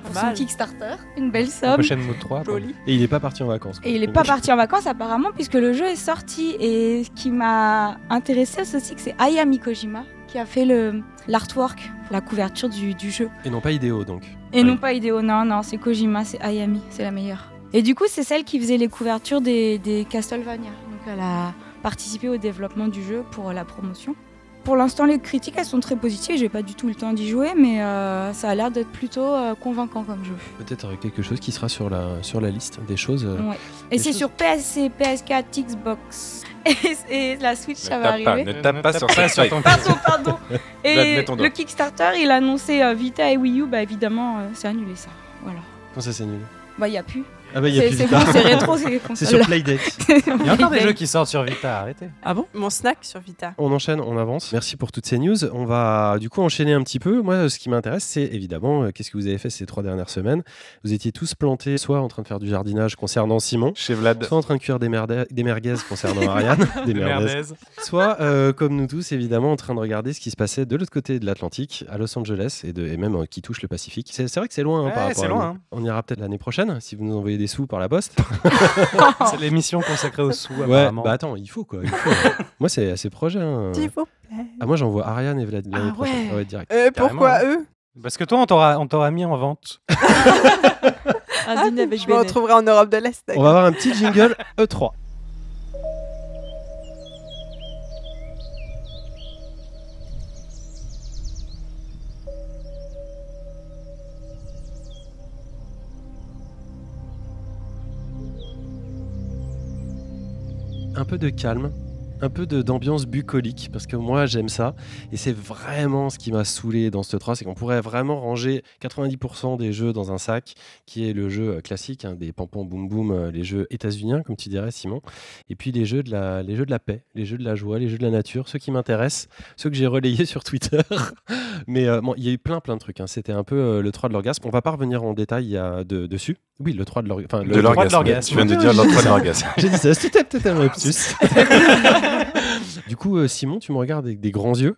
pour son. Kickstarter. Une belle La somme. prochaine mot 3. quoi. Joli. Et il n'est pas parti en vacances. quoi. Et il n'est pas parti en vacances apparemment puisque le jeu est sorti. Et ce qui m'a intéressé c'est aussi que c'est Ayami Kojima qui a fait le l'artwork, la couverture du, du jeu. Et non pas idéo donc. Et non pas Hideo, non, non, c'est Kojima, c'est Ayami, c'est la meilleure. Et du coup, c'est celle qui faisait les couvertures des, des Castlevania. Donc elle a participé au développement du jeu pour la promotion. Pour l'instant, les critiques, elles sont très positives. J'ai pas du tout le temps d'y jouer, mais euh, ça a l'air d'être plutôt euh, convaincant comme jeu. Peut-être euh, quelque chose qui sera sur la, sur la liste des choses. euh, Ouais. Et c'est choses- sur PS, PS4, Xbox (laughs) et, et la Switch, ça Ne va tape pas, arriver. ne tape pas sur cette feuille. ton Pardon, pardon. (laughs) Et le Kickstarter, il a annoncé euh, Vita et Wii U, bah évidemment, euh, c'est annulé ça. Voilà. Comment ça c'est nul Bah, il y a plus. Ah bah C'est bon, (laughs) rétro, c'est sur. Playdate. (laughs) Il y a encore des jeux qui sortent sur Vita, arrêtez. Ah bon? Mon snack sur Vita. On enchaîne, on avance. Merci pour toutes ces news. On va du coup enchaîner un petit peu. Moi, ce qui m'intéresse, c'est évidemment euh, qu'est-ce que vous avez fait ces trois dernières semaines? Vous étiez tous plantés, soit en train de faire du jardinage concernant Simon, Chez Vlad. soit en train de cuire des, merde- des merguez concernant Ariane, (laughs) des merguez. soit euh, comme nous tous, évidemment, en train de regarder ce qui se passait de l'autre côté de l'Atlantique, à Los Angeles, et, de, et même euh, qui touche le Pacifique. C'est vrai que c'est loin hein, Ouais, par rapport c'est à loin, hein. On ira peut-être l'année prochaine, si vous nous envoyez des sous par la poste. (laughs) C'est l'émission consacrée aux sous, ouais, apparemment. bah attends, il faut quoi. il faut. moi, c'est assez projet. hein. S'il vous plaît. Ah, moi, j'envoie Ariane et Vlad l'année Ah prochaine. ouais. direct. Euh, pourquoi eux? Parce que toi, on t'aura on t'aura mis en vente. (laughs) Un dîner avec Je me retrouverai en Europe de l'Est. On va avoir un petit jingle E E3. Un peu de calme, un peu d'ambiance bucolique, parce que moi j'aime ça, et c'est vraiment ce qui m'a saoulé dans ce 3, c'est qu'on pourrait vraiment ranger 90% des jeux dans un sac, qui est le jeu euh, classique, hein, des pampons boum boum, euh, les jeux états-uniens, comme tu dirais Simon, et puis les jeux, de la, les jeux de la paix, les jeux de la joie, les jeux de la nature, ceux qui m'intéressent, ceux que j'ai relayés (laughs) sur Twitter. Mais euh, bon, il y a eu plein plein de trucs, hein. c'était un peu euh, le 3 de l'orgasme, on va pas revenir en détail il y a de- dessus. Oui, le 3 de l'orgasme. Enfin, le- de l'orgasme. Tu viens de dire le dit droit de ça. l'orgasme. (laughs) J'ai dit ça, c'était peut-être un lapsus. (laughs) (laughs) du coup, euh, Simon, tu me regardes avec des grands yeux.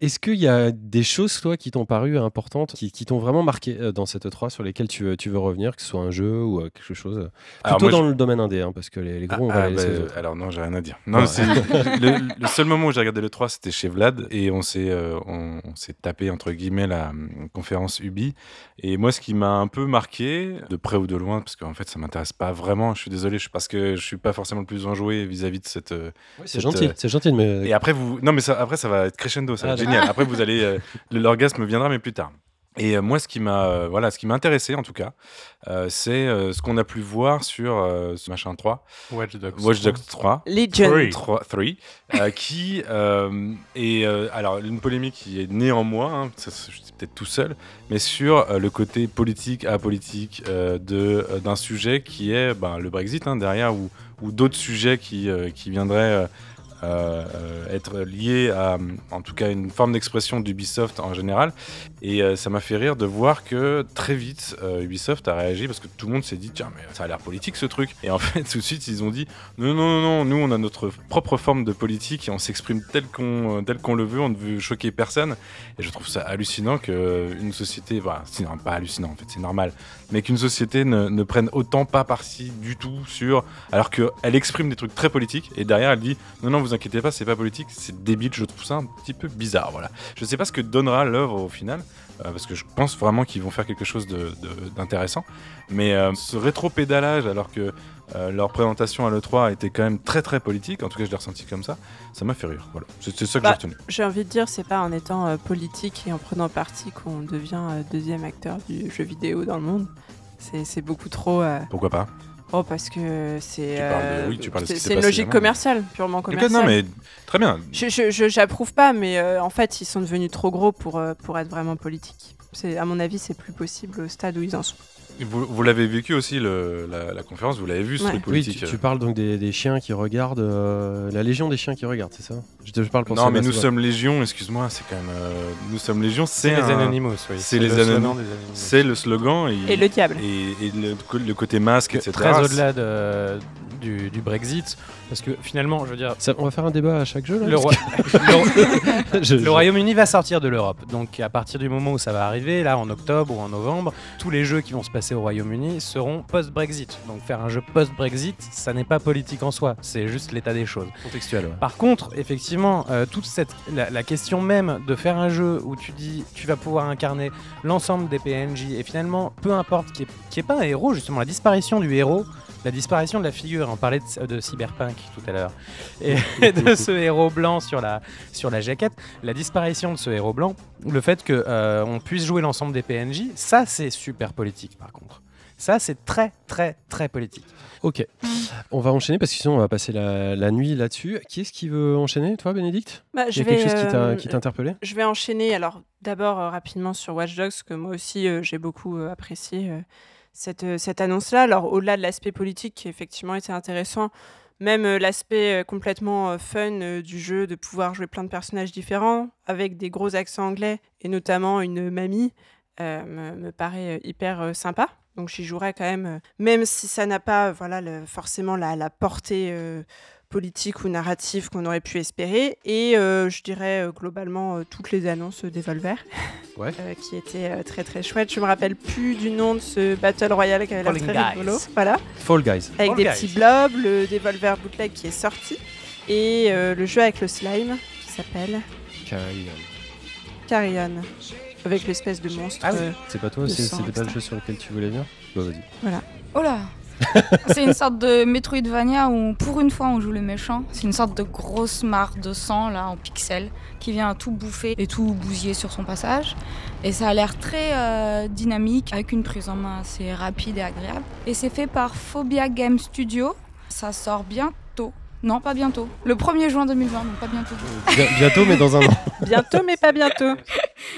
Est-ce qu'il y a des choses, toi, qui t'ont paru importantes, qui, qui t'ont vraiment marqué euh, dans cette 3 sur lesquelles tu, veux- tu veux revenir, que ce soit un jeu ou euh, quelque chose euh, Alors, Plutôt moi, dans le domaine indé, hein, parce que les, les Ah, gros, on va ah, les laisser bah, alors non, j'ai rien à dire. Non, Ouais. c'est (laughs) le, le seul moment où j'ai regardé le 3, c'était chez Vlad et on s'est euh, on, on s'est tapé entre guillemets la hum, conférence Ubi. Et moi, ce qui m'a un peu marqué, de près ou de loin, parce qu'en fait, ça m'intéresse pas vraiment. Je suis désolé, je, parce que je suis pas forcément le plus enjoué vis-à-vis de euh, cette, gentil, euh, c'est gentil de me. Et après, vous. Non, mais ça, après, ça va être crescendo, ça va Ah, être génial. Après, vous allez. euh, (laughs) L'orgasme viendra, mais plus tard. Et euh, moi, ce qui m'a euh, voilà, ce qui m'a intéressé, en tout cas, euh, c'est euh, ce qu'on a pu voir sur euh, ce machin 3, Watch Dogs. Watch Dogs 3. Legion. Three. 3, three, euh, qui euh, est euh, alors une polémique qui est née en moi, hein, ça, je suis peut-être tout seul, mais sur euh, le côté politique apolitique euh, de euh, d'un sujet qui est ben, le Brexit hein, derrière ou, ou d'autres sujets qui, euh, qui viendraient être lié à, en tout cas, une forme d'expression d'Ubisoft en général. Et euh, ça m'a fait rire de voir que très vite, euh, Ubisoft a réagi parce que tout le monde s'est dit tiens, mais ça a l'air politique ce truc. Et en (laughs) fait, tout de suite, ils ont dit non, non, non, nous, on a notre propre forme de politique et on s'exprime tel qu'on tel qu'on le veut, on ne veut choquer personne. Et je trouve ça hallucinant qu'une société, voilà, c'est pas hallucinant en fait, c'est normal, mais qu'une société ne, ne prenne autant pas parti du tout sur. Alors qu'elle exprime des trucs très politiques et derrière elle dit non, non, vous inquiétez pas, c'est pas politique, c'est débile, je trouve ça un petit peu bizarre. Voilà. Je sais pas ce que donnera l'œuvre au final. euh, parce que je pense vraiment qu'ils vont faire quelque chose d'intéressant. Mais euh, ce rétro-pédalage, alors que euh, leur présentation à l'E3 était quand même très très politique, en tout cas je l'ai ressenti comme ça, ça m'a fait rire. Voilà. C'est ça que Bah, j'ai retenu. J'ai envie de dire, c'est pas en étant euh, politique et en prenant parti qu'on devient euh, deuxième acteur du jeu vidéo dans le monde. C'est beaucoup trop. Pourquoi pas? Oh, parce que c'est. Euh, oui, c'est une logique commerciale, purement commerciale. Non mais très bien. Je- J'approuve pas, mais euh, en fait, ils sont devenus trop gros pour, euh, pour être vraiment politiques. À mon avis, c'est plus possible au stade où ils en sont. Vous, vous l'avez vécu aussi le- la, la conférence, vous l'avez vu ce Ouais. truc Oui, politique. tu, tu euh. parles donc des, des chiens qui regardent, euh, la légion des chiens qui regardent, c'est ça? Je, te- je parle pour Non mais nous sommes Légion, excuse-moi, c'est quand même... euh, nous sommes Légion, c'est C'est les un- Anonymous, oui. c'est les le slogan Anonymous. des Anonymous. C'est le slogan et, Et le diable. et- et le, côté masque, Que- etc. Très au-delà de- du, du Brexit, parce que finalement, je veux dire, Ça- on va faire un débat à chaque jeu là le, parce roi- que- (laughs) (laughs) Je- le je- Royaume-Uni va sortir de l'Europe. Donc à partir du moment où ça va arriver, là en octobre ou en novembre, tous les jeux qui vont se passer au Royaume-Uni seront post-Brexit. Donc faire un jeu post-Brexit, ça n'est pas politique en soi, c'est juste l'état des choses. contextuel. ouais. Par contre, effectivement, euh, toute cette la, la question même de faire un jeu où tu dis tu vas pouvoir incarner l'ensemble des PNJ et finalement, peu importe qui est, qui est pas un héros, justement la disparition du héros, la disparition de la figure, on parlait de, de Cyberpunk tout à l'heure, et (laughs) (laughs) de ce héros blanc sur la, sur la jaquette, la disparition de ce héros blanc, le fait que euh, on puisse jouer l'ensemble des PNJ, ça c'est super politique par contre. Ça c'est très très très politique. Ok, on va enchaîner parce que sinon on va passer la, la nuit là-dessus. Qui est-ce qui veut enchaîner Toi, Bénédicte? Bah, Il y a quelque chose qui t'a- euh, qui t'a interpellé Je vais enchaîner alors d'abord euh, rapidement sur Watch Dogs, que moi aussi euh, j'ai beaucoup euh, apprécié euh, cette, euh, cette annonce-là. Alors au-delà de l'aspect politique qui effectivement était intéressant, même euh, l'aspect euh, complètement fun du jeu, de pouvoir jouer plein de personnages différents avec des gros accents anglais et notamment une mamie, me, me paraît hyper sympa. Donc j'y jouerai quand même, même si ça n'a pas voilà, forcément la, la portée politique ou narrative qu'on aurait pu espérer. Et euh, je dirais euh, globalement euh, toutes les annonces des Volver, (laughs) Ouais. euh, qui étaient euh, très très chouettes. Je me rappelle plus du nom de ce Battle Royale qui avait l'air très Guys. rigolo. Voilà, Fall Guys. avec Fall des Guys. petits blobs, le Devolver Bootleg qui est sorti. Et euh, le jeu avec le slime qui s'appelle Carry Carrion, avec l'espèce de monstre. Ah oui. euh, C'est pas toi C'était pas le jeu sur lequel tu voulais venir? Bah vas-y. Oh là (laughs) C'est une sorte de Metroidvania où pour une fois on joue le méchant. C'est une sorte de grosse mare de sang là en pixels qui vient tout bouffer et tout bousiller sur son passage. Et ça a l'air très euh, dynamique avec une prise en main assez rapide et agréable. Et c'est fait par Phobia Game Studio. Ça sort bientôt. Non, pas bientôt. Le 1er juin 2020, donc pas bientôt. Bien- bientôt, mais dans un an. Bientôt, mais pas bientôt.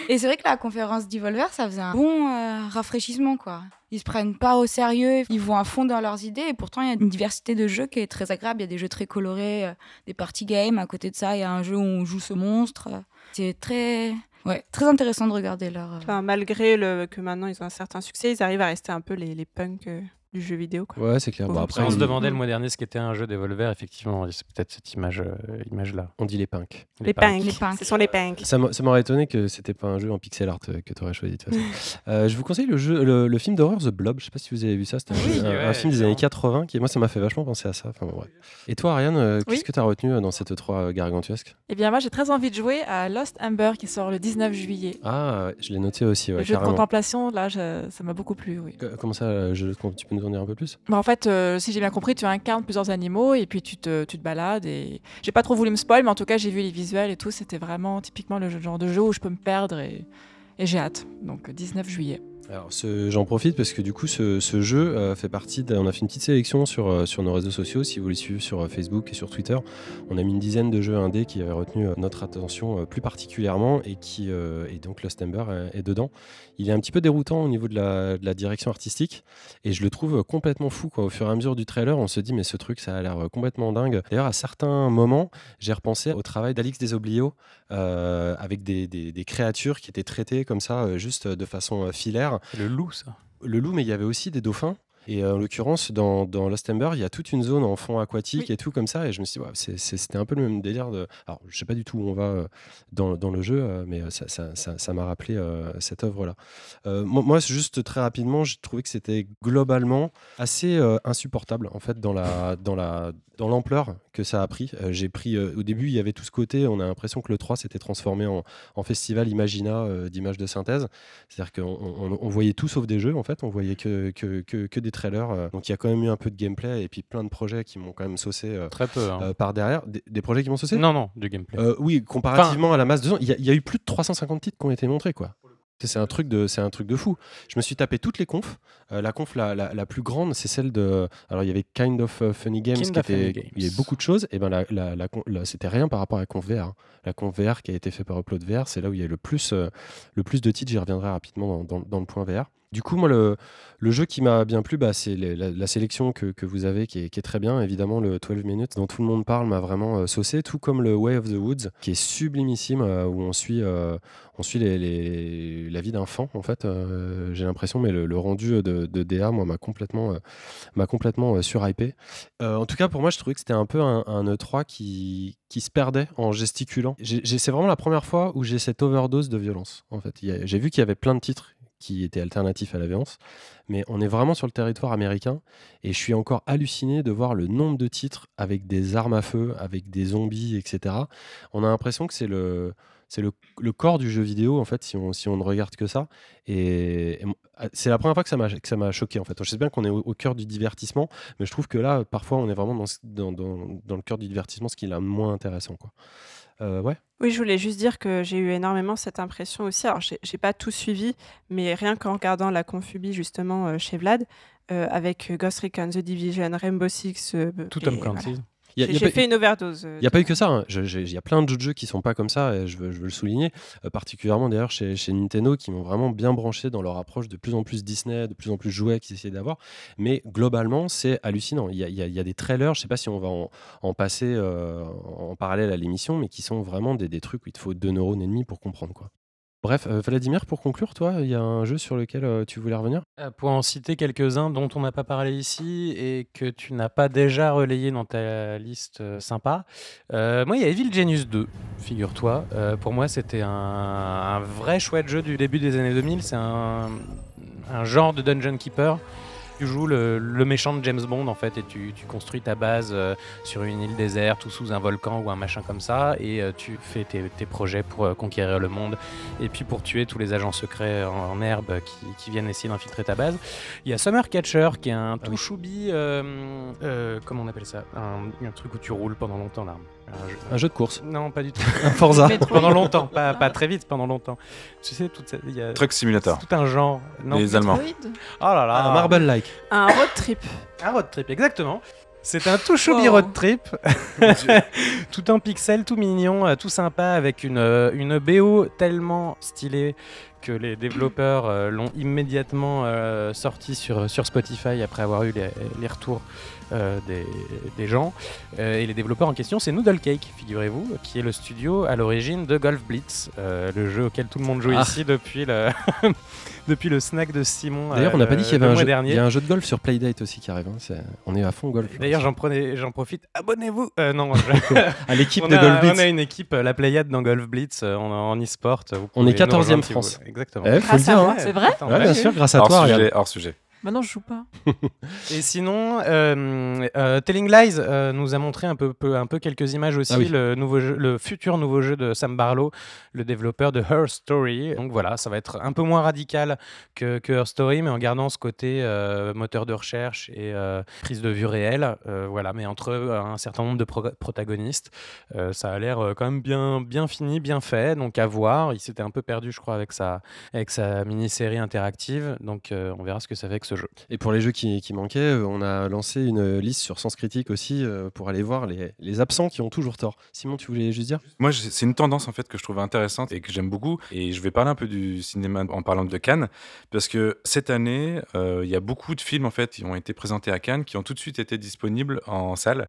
Et c'est vrai que la conférence d'Evolver, ça faisait un bon euh, rafraîchissement, quoi. Ils se prennent pas au sérieux, ils vont à fond dans leurs idées, et pourtant il y a une diversité de jeux qui est très agréable. Il y a des jeux très colorés, euh, des party games. À côté de ça, il y a un jeu où on joue ce monstre. C'est très, ouais, très intéressant de regarder leur. euh, Enfin, malgré le, que maintenant ils ont un certain succès, ils arrivent à rester un peu les, les punks du jeu vidéo. Quoi. Ouais, c'est clair. Bon, Ouais, après, on se demandait le mois dernier ce qu'était un jeu d'Evolver, effectivement, c'est peut-être cette image, euh, image là. on dit les punks. Les, punks. Les punks. Ce sont les punks. Ça m'a- ça m'aurait étonné que c'était pas un jeu en pixel art euh, que tu aurais choisi de toute façon. (laughs) Euh, je vous conseille le, jeu, le, le film d'horreur The Blob. Je sais pas si vous avez vu ça. C'était un, Oui, ouais, film des années 80 qui, moi, ça m'a fait vachement penser à ça. Enfin, bon, bref. Et toi, Ariane, euh, Oui. qu'est-ce que tu as retenu dans cette 3 gargantuesque Eh bien, moi, j'ai très envie de jouer à Lost Amber qui sort le 19 juillet. Ah, ouais, je l'ai noté aussi, ouais, le jeu de contemplation, là, je- ça m'a beaucoup plu, oui. Co- Comment ça, je- tu peux nous en un peu plus? Bah, en fait, euh, si j'ai bien compris, tu incarnes plusieurs animaux et puis tu te, tu te balades. Et j'ai pas trop voulu me spoil, mais en tout cas, j'ai vu les visuels et tout. C'était vraiment typiquement le genre de jeu où je peux me perdre et, et j'ai hâte. Donc, 19 juillet. Alors, j'en profite parce que du coup, ce, jeu euh, fait partie. on a fait une petite sélection sur, euh, sur nos réseaux sociaux. Si vous les suivez sur euh, Facebook et sur Twitter, on a mis une dizaine de jeux indés qui avaient retenu notre attention plus particulièrement et qui et donc Lost Ember est dedans. Il est un petit peu déroutant au niveau de la, direction artistique et je le trouve complètement fou. Au fur et à mesure du trailer, on se dit mais ce truc, ça a l'air complètement dingue. D'ailleurs, à certains moments, j'ai repensé au travail d'Alix Desoblio avec des, des- créatures qui étaient traitées comme ça, juste de façon filaire Le loup, ça. le loup, mais il y avait aussi des dauphins. Et euh, en l'occurrence, dans, dans Lost Ember, il y a toute une zone en fond aquatique Oui. et tout comme ça. Et je me suis dit, ouais, c'est- c'est- c'était un peu le même délire. De... Alors, je sais pas du tout où on va euh, dans, dans le jeu, euh, mais ça ça- ça- ça m'a rappelé euh, cette œuvre-là. Euh, moi, juste très rapidement, j'ai trouvé que c'était globalement assez insupportable, en fait, dans la dans la dans l'ampleur que ça a pris. J'ai pris au début, il y avait tout ce côté. On a l'impression que le 3 s'était transformé en, en festival Imagina d'images de synthèse. C'est-à-dire qu'on on- on voyait tout sauf des jeux, en fait. On voyait que, que, que- que des trailers. euh. Donc il y a quand même eu un peu de gameplay et puis plein de projets qui m'ont quand même saucé euh, Très peu. hein. euh, par derrière. Des, des projets qui m'ont saucé? Non, non, du gameplay. Oui, comparativement à la masse de gens, il y, a- il y a eu plus de 350 titres qui ont été montrés, quoi. C'est un truc de, c'est un truc de fou. Je me suis tapé toutes les confs. Euh, la conf la, la- la plus grande, c'est celle de. Alors il y avait Kind of Funny Games, Kind qui était, Games. il y avait beaucoup de choses. Et ben la, la- c'était rien par rapport à la conf VR. hein. La conf VR qui a été fait par Upload VR, c'est là où il y a le plus, euh, le plus de titres. J'y reviendrai rapidement dans, dans- dans le point VR. Du coup, moi, le, jeu qui m'a bien plu, bah, c'est la, sélection que, vous avez qui est, très bien. Évidemment, le 12 minutes dont tout le monde parle m'a vraiment euh, saucé, tout comme le Way of the Woods qui est sublimissime, euh, où on suit, euh, la vie d'enfant, en fait. euh, J'ai l'impression, mais le, rendu de, de DA, moi, m'a complètement, m'a complètement surhypé. En tout cas, pour moi, je trouvais que c'était un peu un, un E3 qui, qui se perdait en gesticulant. C'est vraiment la première fois où j'ai cette overdose de violence, en fait. J'ai vu qu'il y avait plein de titres qui étaient alternatifs à la violence, mais on est vraiment sur le territoire américain et je suis encore halluciné de voir le nombre de titres avec des armes à feu, avec des zombies, etc. On a l'impression que c'est le, c'est le, le corps du jeu vidéo, en fait, si on, si on ne regarde que ça. Et, ah, c'est la première fois que ça m'a que ça m'a choqué, en fait. Je sais bien qu'on est au, au cœur du divertissement, mais je trouve que là, parfois, on est vraiment dans, dans, dans le cœur du divertissement, ce qui est le moins intéressant, quoi. Euh, ouais. Oui, je voulais juste dire que j'ai eu énormément cette impression aussi. Alors, j'ai j'ai pas tout suivi, mais rien qu'en regardant la Confubi justement euh, chez Vlad, euh, avec Ghost Recon, The Division, Rainbow Six, Tout Tom. Clancy. J'ai fait une overdose. euh, Il n'y a pas eu que ça. hein. Il y a plein d'autres jeux qui sont pas comme ça, et je veux, je veux le souligner. Euh, particulièrement d'ailleurs chez, chez Nintendo, qui m'ont vraiment bien branché dans leur approche de plus en plus Disney, de plus en plus jouets qu'ils essayaient d'avoir. Mais globalement, c'est hallucinant. Il y, a, y y des trailers, je sais pas si on va en, en passer euh, en parallèle à l'émission, mais qui sont vraiment des, des trucs où il te faut deux neurones et demi pour comprendre. quoi. Bref, euh, Vladimir, pour conclure, toi, il y a un jeu sur lequel euh, tu voulais revenir? Euh, Pour en citer quelques-uns dont on n'a pas parlé ici et que tu n'as pas déjà relayé dans ta liste sympa. Moi, il y a Evil Genius 2, figure-toi. Pour moi, c'était un, vrai chouette jeu du début des années 2000. C'est un genre de Dungeon Keeper. Tu joues le, le méchant de James Bond en fait et tu, tu construis ta base euh, sur une île déserte ou sous un volcan ou un machin comme ça et euh, tu fais tes, tes projets pour euh, conquérir le monde et puis pour tuer tous les agents secrets en, en herbe qui, qui viennent essayer d'infiltrer ta base. Il y a Summer Catcher qui est un tout oui. choubi, comment on appelle ça? Un, un truc où tu roules pendant longtemps là. Un jeu- Un jeu de course. Non, pas du tout. (laughs) Un Forza. (laughs) Pendant longtemps, pas, pas très vite, pendant longtemps. Tu sais, cette- il y a Truck Simulator. tout un genre. Non, Les Allemands. Oh là là. Un Marble-like. Un road trip. Un road trip, exactement. C'est un tout choubi Wow. road trip, (laughs) tout en pixel, tout mignon, euh, tout sympa, avec une, euh, une BO tellement stylée que les développeurs euh, l'ont immédiatement euh, sorti sur, sur Spotify après avoir eu les, les retours euh, des, des gens. Euh, et les développeurs en question, c'est Noodle Cake, figurez-vous, qui est le studio à l'origine de Golf Blitz, euh, le jeu auquel tout le monde joue Ah. ici depuis le, (laughs) depuis le snack de Simon. D'ailleurs, on n'a euh, pas dit qu'il y avait un jeu. dernier. Il y a un jeu de golf sur Playdate aussi qui arrive. hein. On est à fond golf. D'ailleurs, j'en prenais, j'en profite. Abonnez-vous. Euh, non, je- (laughs) à l'équipe on, de Golf on Blitz. a une équipe, la Pléiade dans Golf Blitz, euh, en, en e-sport. On est pouvez nous 14e rejoindre si vous France. voulez. Exactement. Eh, faut le Grâce à dire. moi. hein. C'est vrai Ouais, bien sûr, grâce à Hors toi. sujet, hors sujet. Maintenant, je joue pas. (laughs) Et sinon, euh, euh, Telling Lies euh, nous a montré un peu, peu- un peu quelques images aussi, Ah oui. le, nouveau jeu- le futur nouveau jeu de Sam Barlow, le développeur de Her Story. Donc voilà, ça va être un peu moins radical que, que Her Story, mais en gardant ce côté euh, moteur de recherche et euh, prise de vue réelle. Euh, voilà, mais entre un certain nombre de pro- protagonistes, Euh, ça a l'air quand même bien, bien fini, bien fait. Donc à voir. Il s'était un peu perdu, je crois, avec sa, avec sa mini-série interactive. Donc euh, on verra ce que ça fait avec ce jeu. Et pour les jeux qui, qui manquaient, euh, on a lancé une liste sur Sens Critique aussi euh, pour aller voir les, les absents qui ont toujours tort. Simon, tu voulais juste dire? Moi, c'est une tendance en fait que je trouve intéressante et que j'aime beaucoup. Et je vais parler un peu du cinéma en parlant de Cannes, parce que cette année, euh, il y a beaucoup de films en fait qui ont été présentés à Cannes, qui ont tout de suite été disponibles en salle.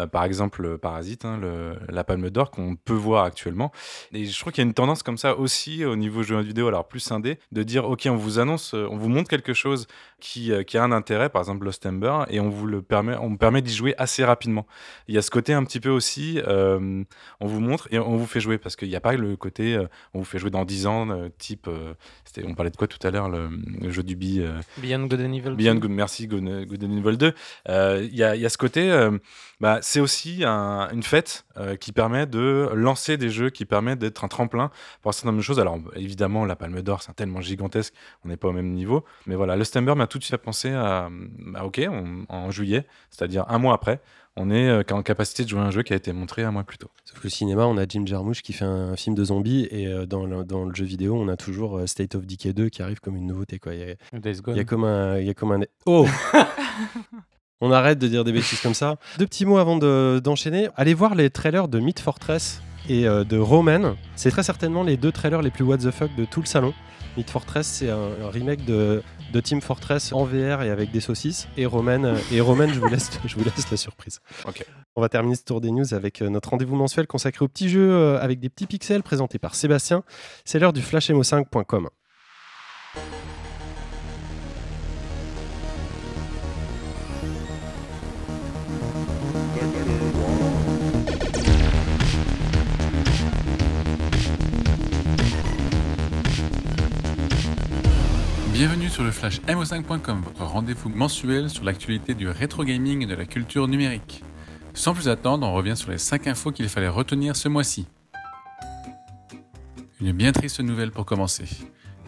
Euh, par exemple, Parasite, hein, le- la Palme d'Or qu'on peut voir actuellement. Et je trouve qu'il y a une tendance comme ça aussi au niveau jeux vidéo, alors plus indé, de dire ok, on vous annonce, euh, on vous montre quelque chose qui, euh, qui a un intérêt, par exemple Lost Ember, et on vous le permet, on vous permet d'y jouer assez rapidement. Il y a ce côté un petit peu aussi, euh, on vous montre et on vous fait jouer parce qu'il n'y a pas le côté, euh, on vous fait jouer dans 10 ans, euh, type, euh, c'était- on parlait de quoi tout à l'heure, le, le jeu du bi. euh, Beyond Good and Evil. Beyond 2. Good, merci, Good, Good and Evil 2. Euh, Il y, a, il y a ce côté, euh, bah, c'est aussi un- une fête euh, qui permet de lancer des jeux, qui permet d'être un tremplin pour un certain nombre de choses. Alors évidemment, la Palme d'Or, c'est tellement gigantesque, on n'est pas au même niveau. Mais voilà, le Stember m'a tout de suite fait penser à, à, ok, on- en juillet, c'est-à-dire un mois après, on est euh, en capacité de jouer à un jeu qui a été montré un mois plus tôt. Sauf que au cinéma, on a Jim Jarmusch qui fait un film de zombies et euh, dans, le, dans le jeu vidéo, on a toujours euh, State of Decay 2 qui arrive comme une nouveauté. Quoi. Il, y a, Days Gone. il y a comme un, il y a comme un. Oh (laughs) (laughs) On arrête de dire des bêtises comme ça. (laughs) Deux petits mots avant de- d'enchaîner. Allez voir les trailers de Myth Fortress et euh, de Roman. C'est très certainement les deux trailers les plus what the fuck de tout le salon. Myth Fortress, c'est un, un remake de, de Team Fortress en VR et avec des saucisses. Et Roman, euh, et Roman je, vous laisse, (laughs) je vous laisse la surprise. On va terminer ce tour des news avec euh, notre rendez-vous mensuel consacré aux petits jeux avec des petits pixels présentés par Sébastien. C'est l'heure du flashmo5.com. sur le Flash MO5.com, votre rendez-vous mensuel sur l'actualité du rétro gaming et de la culture numérique. Sans plus attendre, on revient sur les 5 infos qu'il fallait retenir ce mois-ci. Une bien triste nouvelle pour commencer.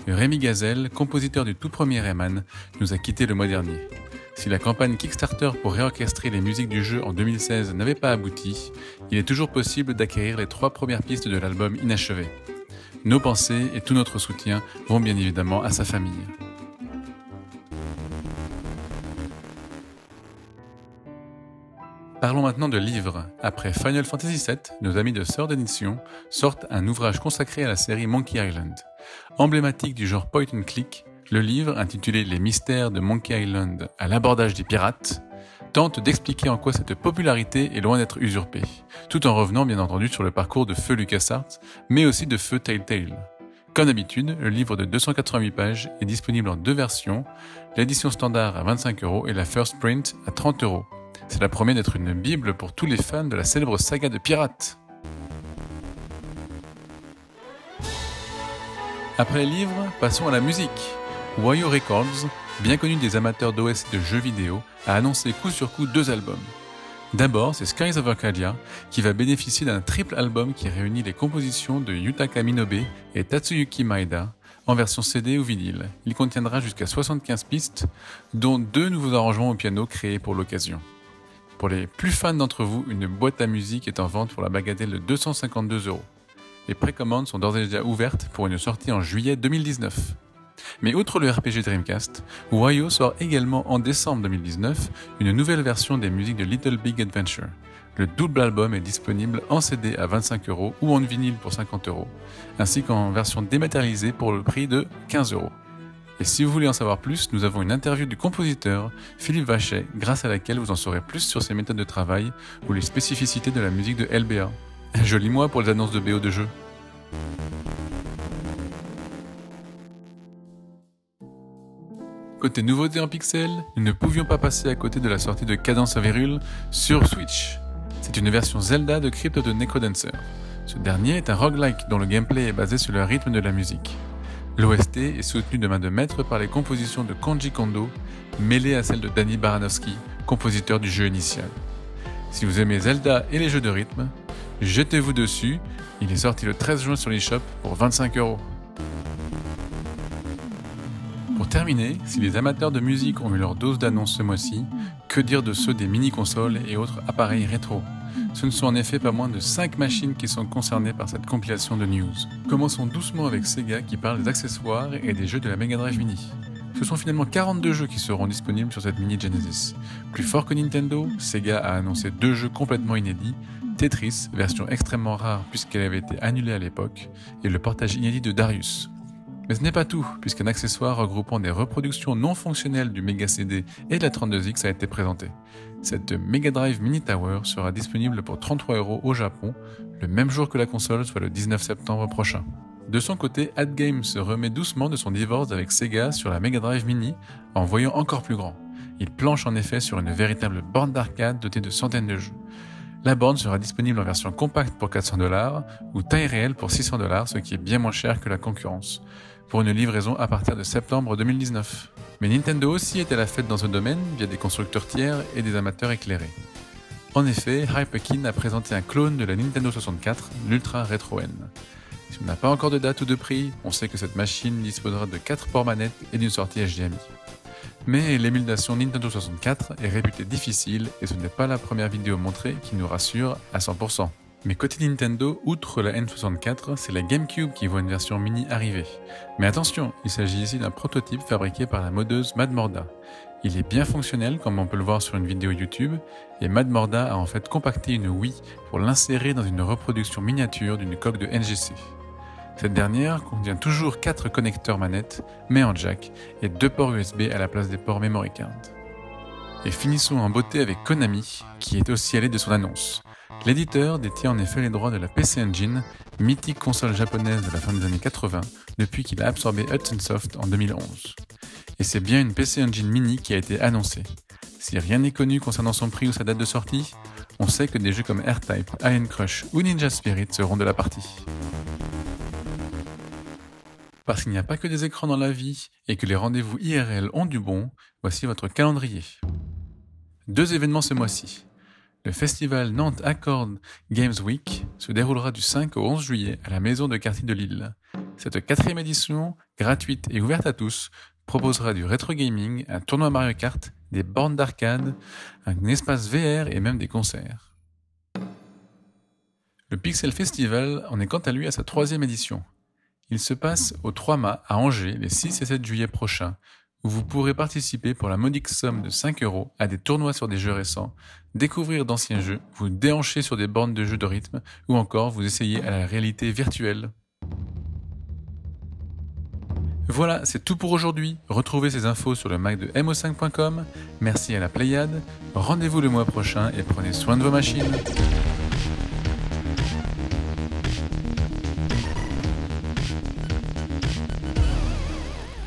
Rémi Gazelle, compositeur du tout premier Rayman, nous a quitté le mois dernier. Si la campagne Kickstarter pour réorchestrer les musiques du jeu en 2016 n'avait pas abouti, il est toujours possible d'acquérir les trois premières pistes de l'album inachevé. Nos pensées et tout notre soutien vont bien évidemment à sa famille. Parlons maintenant de livres. Après Final Fantasy VII, nos amis de Sœur d'édition sortent un ouvrage consacré à la série Monkey Island. Emblématique du genre point and click, le livre, intitulé Les mystères de Monkey Island à l'abordage des pirates, tente d'expliquer en quoi cette popularité est loin d'être usurpée, tout en revenant bien entendu sur le parcours de Feu LucasArts, mais aussi de Feu Telltale. Comme d'habitude, le livre de 288 pages est disponible en deux versions, l'édition standard à 25 euros et la First Print à 30 euros. Cela promet d'être une bible pour tous les fans de la célèbre saga de pirates. Après les livres, passons à la musique. Wayo Records, bien connu des amateurs d'OS et de jeux vidéo, a annoncé coup sur coup deux albums. D'abord, c'est Skies of Arcadia, qui va bénéficier d'un triple album qui réunit les compositions de Yutaka Minobe et Tatsuyuki Maeda, en version CD ou vinyle. Il contiendra jusqu'à 75 pistes, dont deux nouveaux arrangements au piano créés pour l'occasion. Pour les plus fans d'entre vous, une boîte à musique est en vente pour la bagatelle de 252 euros. Les précommandes sont d'ores et déjà ouvertes pour une sortie en juillet 2019. Mais outre le RPG Dreamcast, Wayo sort également en décembre 2019 une nouvelle version des musiques de Little Big Adventure. Le double album est disponible en CD à 25 euros ou en vinyle pour 50 euros, ainsi qu'en version dématérialisée pour le prix de 15 euros. Et si vous voulez en savoir plus, nous avons une interview du compositeur, Philippe Vachet, grâce à laquelle vous en saurez plus sur ses méthodes de travail ou les spécificités de la musique de LBA. Joli mois pour les annonces de BO de jeux. Côté nouveauté en pixels, nous ne pouvions pas passer à côté de la sortie de Cadence à sur Switch. C'est une version Zelda de Crypt de Necrodancer. Ce dernier est un roguelike dont le gameplay est basé sur le rythme de la musique. L'OST est soutenue de main de maître par les compositions de Kanji Kondo, mêlées à celles de Danny Baranowski, compositeur du jeu initial. Si vous aimez Zelda et les jeux de rythme, jetez-vous dessus, il est sorti le 13 juin sur l'eShop pour 25 euros. Pour terminer, si les amateurs de musique ont eu leur dose d'annonces ce mois-ci, que dire de ceux des mini-consoles et autres appareils rétro? Ce ne sont en effet pas moins de 5 machines qui sont concernées par cette compilation de news. Commençons doucement avec Sega qui parle des accessoires et des jeux de la Mega Drive Mini. Ce sont finalement 42 jeux qui seront disponibles sur cette mini Genesis. Plus fort que Nintendo, Sega a annoncé deux jeux complètement inédits, Tetris, version extrêmement rare puisqu'elle avait été annulée à l'époque, et le portage inédit de Darius. Mais ce n'est pas tout, puisqu'un accessoire regroupant des reproductions non fonctionnelles du Mega CD et de la 32X a été présenté. Cette Mega Drive Mini Tower sera disponible pour 33 euros au Japon, le même jour que la console, soit le 19 septembre prochain. De son côté, AdGame se remet doucement de son divorce avec Sega sur la Mega Drive Mini en voyant encore plus grand. Il planche en effet sur une véritable borne d'arcade dotée de centaines de jeux. La borne sera disponible en version compacte pour 400 dollars ou taille réelle pour 600 dollars, ce qui est bien moins cher que la concurrence, pour une livraison à partir de septembre 2019. Mais Nintendo aussi est à la fête dans ce domaine via des constructeurs tiers et des amateurs éclairés. En effet, Hyperkin a présenté un clone de la Nintendo 64, l'Ultra Retro N. Si on n'a pas encore de date ou de prix, on sait que cette machine disposera de 4 ports manettes et d'une sortie HDMI. Mais l'émulation Nintendo 64 est réputée difficile et ce n'est pas la première vidéo montrée qui nous rassure à 100%. Mais côté Nintendo, outre la N64, c'est la GameCube qui voit une version mini arriver. Mais attention, il s'agit ici d'un prototype fabriqué par la modeuse Mad Morda. Il est bien fonctionnel comme on peut le voir sur une vidéo YouTube, et Mad Morda a en fait compacté une Wii pour l'insérer dans une reproduction miniature d'une coque de NGC. Cette dernière contient toujours 4 connecteurs manettes, mais en jack, et 2 ports USB à la place des ports memory card. Et finissons en beauté avec Konami, qui est aussi allé de son annonce. L'éditeur détient en effet les droits de la PC Engine, mythique console japonaise de la fin des années 80, depuis qu'il a absorbé Hudson Soft en 2011. Et c'est bien une PC Engine Mini qui a été annoncée. Si rien n'est connu concernant son prix ou sa date de sortie, on sait que des jeux comme R-Type, Iron Crush ou Ninja Spirit seront de la partie. Parce qu'il n'y a pas que des écrans dans la vie et que les rendez-vous IRL ont du bon, voici votre calendrier. Deux événements ce mois-ci. Le festival Nantes Accord Games Week se déroulera du 5 au 11 juillet à la maison de quartier de Lille. Cette quatrième édition, gratuite et ouverte à tous, proposera du rétro gaming, un tournoi Mario Kart, des bornes d'arcade, un espace VR et même des concerts. Le Pixel Festival en est quant à lui à sa troisième édition. Il se passe au 3 mâts à Angers les 6 et 7 juillet prochains, vous pourrez participer pour la modique somme de 5 euros à des tournois sur des jeux récents, découvrir d'anciens jeux, vous déhancher sur des bornes de jeux de rythme, ou encore vous essayer à la réalité virtuelle. Voilà, c'est tout pour aujourd'hui. Retrouvez ces infos sur le Mac de mo5.com. Merci à la Pléiade. Rendez-vous le mois prochain et prenez soin de vos machines.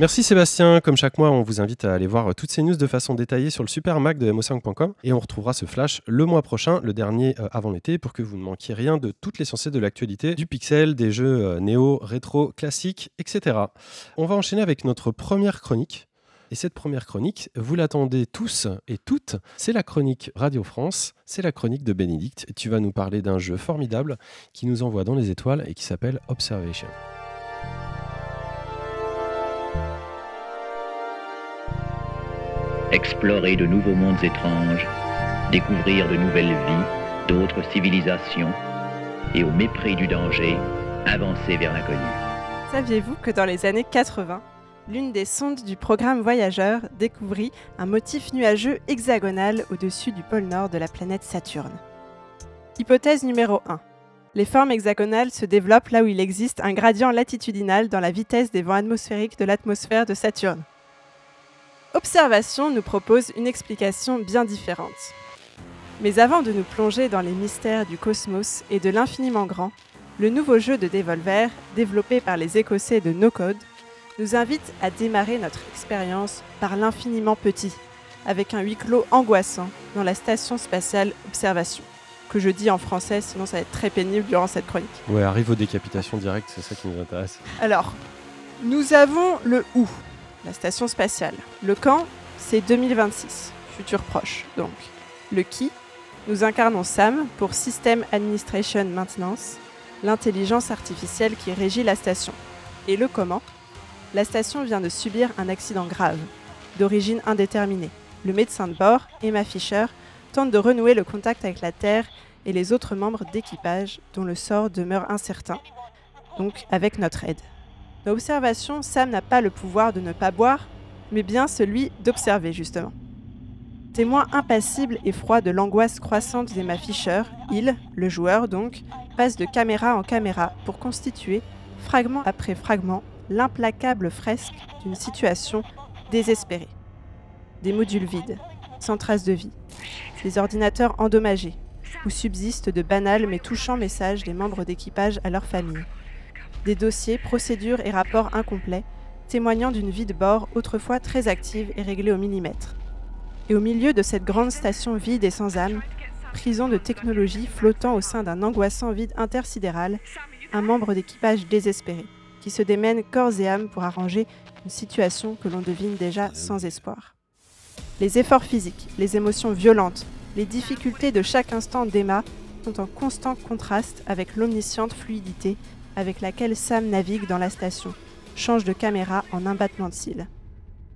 Merci Sébastien. Comme chaque mois, on vous invite à aller voir toutes ces news de façon détaillée sur le super Mac de mo5.com et on retrouvera ce flash le mois prochain, le dernier euh, avant l'été, pour que vous ne manquiez rien de toute l'essentiel de l'actualité du pixel, des jeux euh, néo, rétro, classiques, etc. On va enchaîner avec notre première chronique. Et cette première chronique, vous l'attendez tous et toutes, c'est la chronique Radio France, c'est la chronique de Bénédicte. Tu vas nous parler d'un jeu formidable qui nous envoie dans les étoiles et qui s'appelle Observation. Explorer de nouveaux mondes étranges, découvrir de nouvelles vies, d'autres civilisations, et au mépris du danger, avancer vers l'inconnu. Saviez-vous que dans les années 80, l'une des sondes du programme Voyageur découvrit un motif nuageux hexagonal au-dessus du pôle nord de la planète Saturne? Hypothèse numéro 1. Les formes hexagonales se développent là où il existe un gradient latitudinal dans la vitesse des vents atmosphériques de l'atmosphère de Saturne. Observation nous propose une explication bien différente. Mais avant de nous plonger dans les mystères du cosmos et de l'infiniment grand, le nouveau jeu de Devolver, développé par les Écossais de No Code, nous invite à démarrer notre expérience par l'infiniment petit, avec un huis clos angoissant dans la station spatiale Observation, que je dis en français, sinon ça va être très pénible durant cette chronique. Ouais, arrive aux décapitations directes, c'est ça qui nous intéresse. Alors, Nous avons le où, la station spatiale. Le quand, c'est 2026, futur proche donc. Le qui, nous incarnons SAM pour System Administration Maintenance, l'intelligence artificielle qui régit la station. Et le comment, la station vient de subir un accident grave, d'origine indéterminée. Le médecin de bord, Emma Fisher, tente de renouer le contact avec la Terre et les autres membres d'équipage dont le sort demeure incertain, donc avec notre aide. Dans l'observation, Sam n'a pas le pouvoir de ne pas boire, mais bien celui d'observer justement. Témoin impassible et froid de l'angoisse croissante d'Emma Fisher, il, le joueur donc, passe de caméra en caméra pour constituer, fragment après fragment, l'implacable fresque d'une situation désespérée. Des modules vides, sans trace de vie, des ordinateurs endommagés, où subsistent de banals mais touchants messages des membres d'équipage à leur famille. Des dossiers, procédures et rapports incomplets, témoignant d'une vie de bord autrefois très active et réglée au millimètre. Et au milieu de cette grande station vide et sans âme, prison de technologie flottant au sein d'un angoissant vide intersidéral, un membre d'équipage désespéré, qui se démène corps et âme pour arranger une situation que l'on devine déjà sans espoir. Les efforts physiques, les émotions violentes, les difficultés de chaque instant d'Emma sont en constant contraste avec l'omnisciente fluidité avec laquelle Sam navigue dans la station, change de caméra en un battement de cils.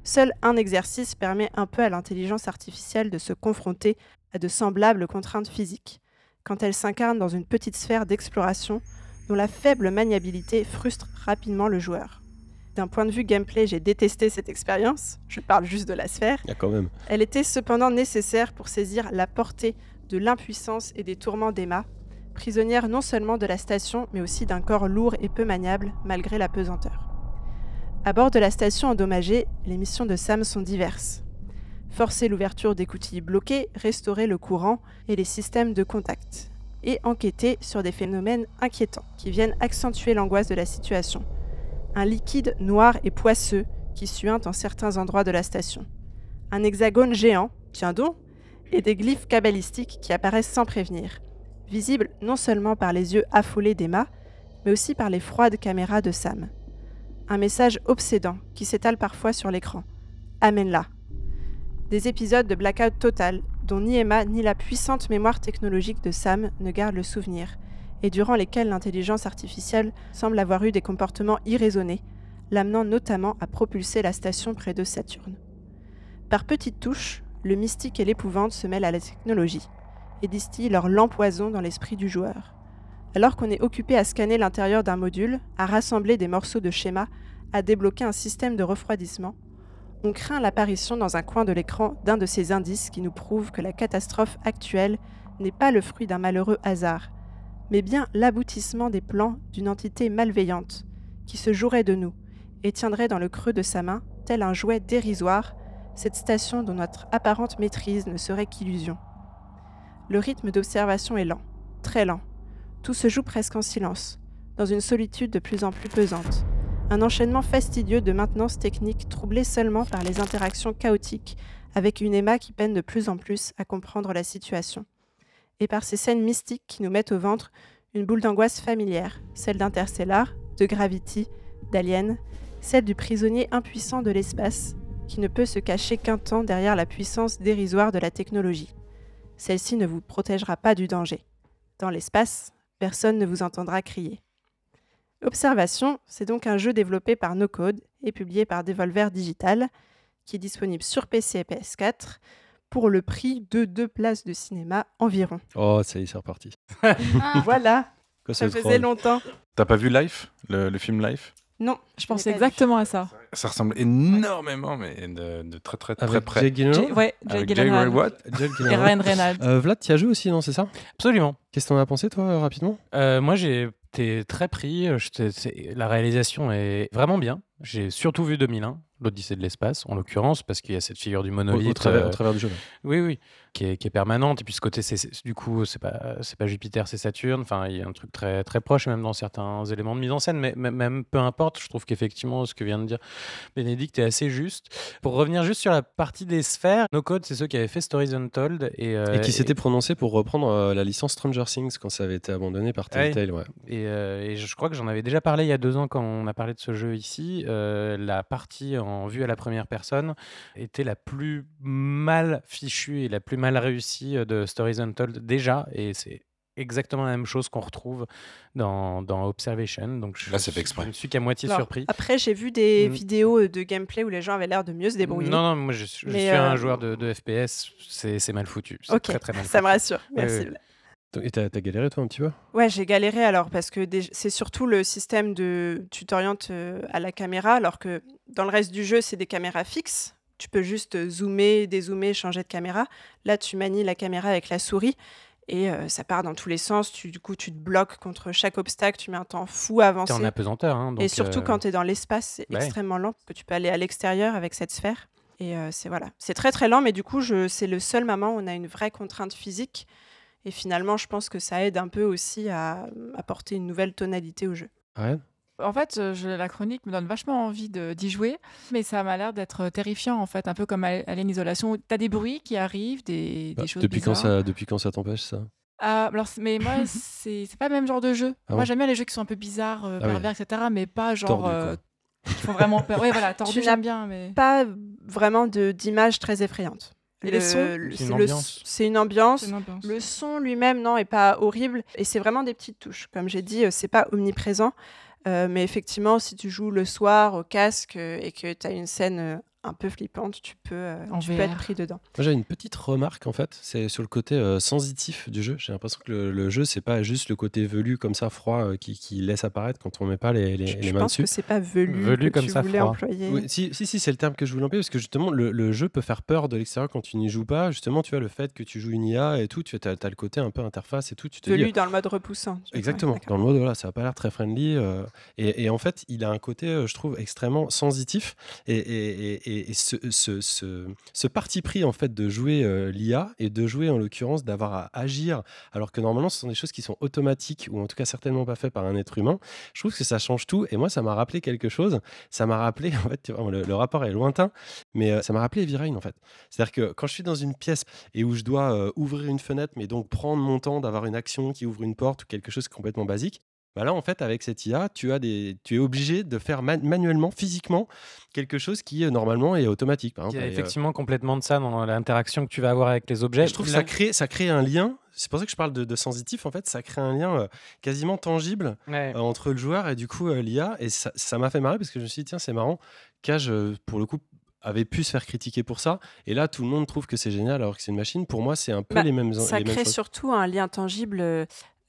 Seul un exercice permet un peu à l'intelligence artificielle de se confronter à de semblables contraintes physiques, quand elle s'incarne dans une petite sphère d'exploration dont la faible maniabilité frustre rapidement le joueur. D'un point de vue gameplay, j'ai détesté cette expérience, je parle juste de la sphère. Il y a quand même. Elle était cependant nécessaire pour saisir la portée de l'impuissance et des tourments d'Emma, prisonnière non seulement de la station, mais aussi d'un corps lourd et peu maniable malgré la pesanteur. À bord de la station endommagée, les missions de Sam sont diverses. Forcer l'ouverture des coutilles bloquées, restaurer le courant et les systèmes de contact, et enquêter sur des phénomènes inquiétants qui viennent accentuer l'angoisse de la situation. Un liquide noir et poisseux qui suinte en certains endroits de la station. Un hexagone géant, tiens donc, et des glyphes cabalistiques qui apparaissent sans prévenir, visibles non seulement par les yeux affolés d'Emma, mais aussi par les froides caméras de Sam. Un message obsédant qui s'étale parfois sur l'écran. Amène-la. Des épisodes de blackout total dont ni Emma ni la puissante mémoire technologique de Sam ne gardent le souvenir, et durant lesquels l'intelligence artificielle semble avoir eu des comportements irraisonnés, l'amenant notamment à propulser la station près de Saturne. Par petites touches, le mystique et l'épouvante se mêlent à la technologie et distillent leur lent dans l'esprit du joueur. Alors qu'on est occupé à scanner l'intérieur d'un module, à rassembler des morceaux de schéma, à débloquer un système de refroidissement, on craint l'apparition dans un coin de l'écran d'un de ces indices qui nous prouvent que la catastrophe actuelle n'est pas le fruit d'un malheureux hasard, mais bien l'aboutissement des plans d'une entité malveillante qui se jouerait de nous et tiendrait dans le creux de sa main, tel un jouet dérisoire, cette station dont notre apparente maîtrise ne serait qu'illusion. Le rythme d'observation est lent, très lent. Tout se joue presque en silence, dans une solitude de plus en plus pesante. Un enchaînement fastidieux de maintenance technique troublé seulement par les interactions chaotiques avec une Emma qui peine de plus en plus à comprendre la situation. Et par ces scènes mystiques qui nous mettent au ventre une boule d'angoisse familière, celle d'Interstellar, de Gravity, d'Alien, celle du prisonnier impuissant de l'espace, qui ne peut se cacher qu'un temps derrière la puissance dérisoire de la technologie. Celle-ci ne vous protégera pas du danger. Dans l'espace, personne ne vous entendra crier. Observation, c'est donc un jeu développé par No Code et publié par Devolver Digital, qui est disponible sur PC et PS4 pour le prix de deux places de cinéma environ. Oh, ça y est, c'est reparti. (laughs) voilà, Quoi, ça faisait longtemps. T'as pas vu Life, le, le film Life? Non, Je pensais vu. exactement à ça. Ça ressemble énormément, mais de, de très très très Avec près. Jake Gyllenhaal Jay- ouais, Jake Gyllenhaal What Jake et. Ryan Reynolds. Euh, Vlad, tu as joué aussi, non C'est ça? Absolument. Qu'est-ce que t'en as pensé, toi, euh, rapidement? Euh, moi, j'ai été très pris. La réalisation est vraiment bien. J'ai surtout vu 2001, l'Odyssée de l'espace, en l'occurrence, parce qu'il y a cette figure du monolithe. au travers, euh, au travers du jeu. Oui, oui, qui est, qui est permanente. Et puis ce côté, du coup, c'est pas, pas Jupiter, c'est Saturne. Enfin, il y a un truc très, très proche, même dans certains éléments de mise en scène. Mais même peu importe, je trouve qu'effectivement, ce que vient de dire Bénédicte est assez juste. Pour revenir juste sur la partie des sphères, No Code, c'est ceux qui avaient fait Stories Untold. Et, euh, Et qui s'était prononcé pour reprendre euh, la licence Stranger Things quand ça avait été abandonné par. Telltale. Ouais. Et, et je crois que j'en avais déjà parlé il y a deux ans quand on a parlé de ce jeu ici. Euh, la partie en vue à la première personne était la plus mal fichue et la plus mal réussie euh, de Stories Untold déjà. Et c'est exactement la même chose qu'on retrouve dans, dans Observation. Donc je, Là, c'est fait exprès. Je ne suis qu'à moitié Alors, surpris. Après, j'ai vu des Mm. vidéos de gameplay où les gens avaient l'air de mieux se débrouiller. Non, non, moi je, suis- je suis euh, un joueur de, de FPS, c'est c'est mal foutu. C'est ok, très très mal ça me rassure. Merci. Et t'as galéré toi un petit peu? Ouais, j'ai galéré alors parce que c'est surtout le système de tu t'orientes euh, à la caméra alors que dans le reste du jeu, c'est des caméras fixes. Tu peux juste zoomer, dézoomer, changer de caméra. Là, tu manies la caméra avec la souris et euh, ça part dans tous les sens. Tu, du coup, tu te bloques contre chaque obstacle, tu mets un temps fou à T'es avancer. en apesanteur. hein, et surtout euh, quand tu es dans l'espace, c'est ouais. extrêmement lent parce que tu peux aller à l'extérieur avec cette sphère. Et euh, c'est voilà, c'est très très lent, mais du coup, je, c'est le seul moment où on a une vraie contrainte physique. Et finalement, je pense que ça aide un peu aussi à apporter une nouvelle tonalité au jeu. Ouais. En fait, euh, je- la chronique me donne vachement envie de- d'y jouer, mais ça m'a l'air d'être terrifiant, en fait, un peu comme Al- Alien Isolation. T'as des bruits qui arrivent, des, des Bah, choses depuis, quand bizarres. ça, depuis quand ça t'empêche ça? Ah, alors, mais moi, (laughs) c'est pas le même genre de jeu. Ah moi, bon? j'aime bien les jeux qui sont un peu bizarres, euh, Ah oui. pervers, etc., mais pas genre Tordu, euh, qui font vraiment peur. Oui, voilà, (laughs) tordu, Tu j'aime bien, mais Pas vraiment de, d'image très effrayante. Et les Le- sons le- C'est une ambiance. Une. Le son lui-même, non, est pas horrible. Et c'est vraiment des petites touches. Comme j'ai dit, euh, c'est pas omniprésent. Euh, mais effectivement, si tu joues le soir au casque euh, et que tu as une scène euh, un peu flippante, tu peux, euh, En tu peux être pris dedans. Moi j'ai une petite remarque en fait, c'est sur le côté euh, sensitif du jeu. J'ai l'impression que le, le jeu c'est pas juste le côté velu comme ça froid euh, qui, qui laisse apparaître quand on met pas les, les, je les je mains pense dessus. que c'est pas velu, Velu que comme tu ça, voulais froid. employer. Oui, si, si, si, c'est le terme que je voulais employer parce que justement le, le jeu peut faire peur de l'extérieur quand tu n'y joues pas. Justement, tu vois le fait que tu joues une IA et tout, tu as, le côté un peu interface et tout. Tu te dis, Velu dans le mode repoussant. vois. Exactement, Ouais, dans le mode, voilà, ça n'a pas l'air très friendly. euh, et, et en fait, il a un côté, euh, je trouve, extrêmement sensitif. Et, et- et- et- ce, parti pris, en fait, de jouer euh, l'IA et de jouer, en l'occurrence, d'avoir à agir, alors que normalement, ce sont des choses qui sont automatiques ou en tout cas certainement pas faites par un être humain, je trouve que ça change tout. Et moi, ça m'a rappelé quelque chose. Ça m'a rappelé, en fait, le, rapport est lointain, mais euh, ça m'a rappelé Heavy Rain, en fait. C'est-à-dire que quand je suis dans une pièce et où je dois euh, ouvrir une fenêtre, mais donc prendre mon temps d'avoir une action qui ouvre une porte ou quelque chose de complètement basique, bah là, en fait, avec cette IA, tu, as des, tu es obligé de faire man- manuellement, physiquement, quelque chose qui, euh, normalement, est automatique. Par Il y a Et, euh, effectivement complètement de ça dans l'interaction que tu vas avoir avec les objets. je trouve que ça crée, ça crée un lien. C'est pour ça que je parle de, de sensitif. En fait, ça crée un lien euh, quasiment tangible Ouais. euh, entre le joueur et du coup euh, l'IA. Et ça ça m'a fait marrer parce que je me suis dit, tiens, c'est marrant. Cage, pour le coup, avait pu se faire critiquer pour ça. Et là, tout le monde trouve que c'est génial alors que c'est une machine. Pour moi, c'est un peu Bah, les mêmes, Ça les mêmes crée choses. surtout un lien tangible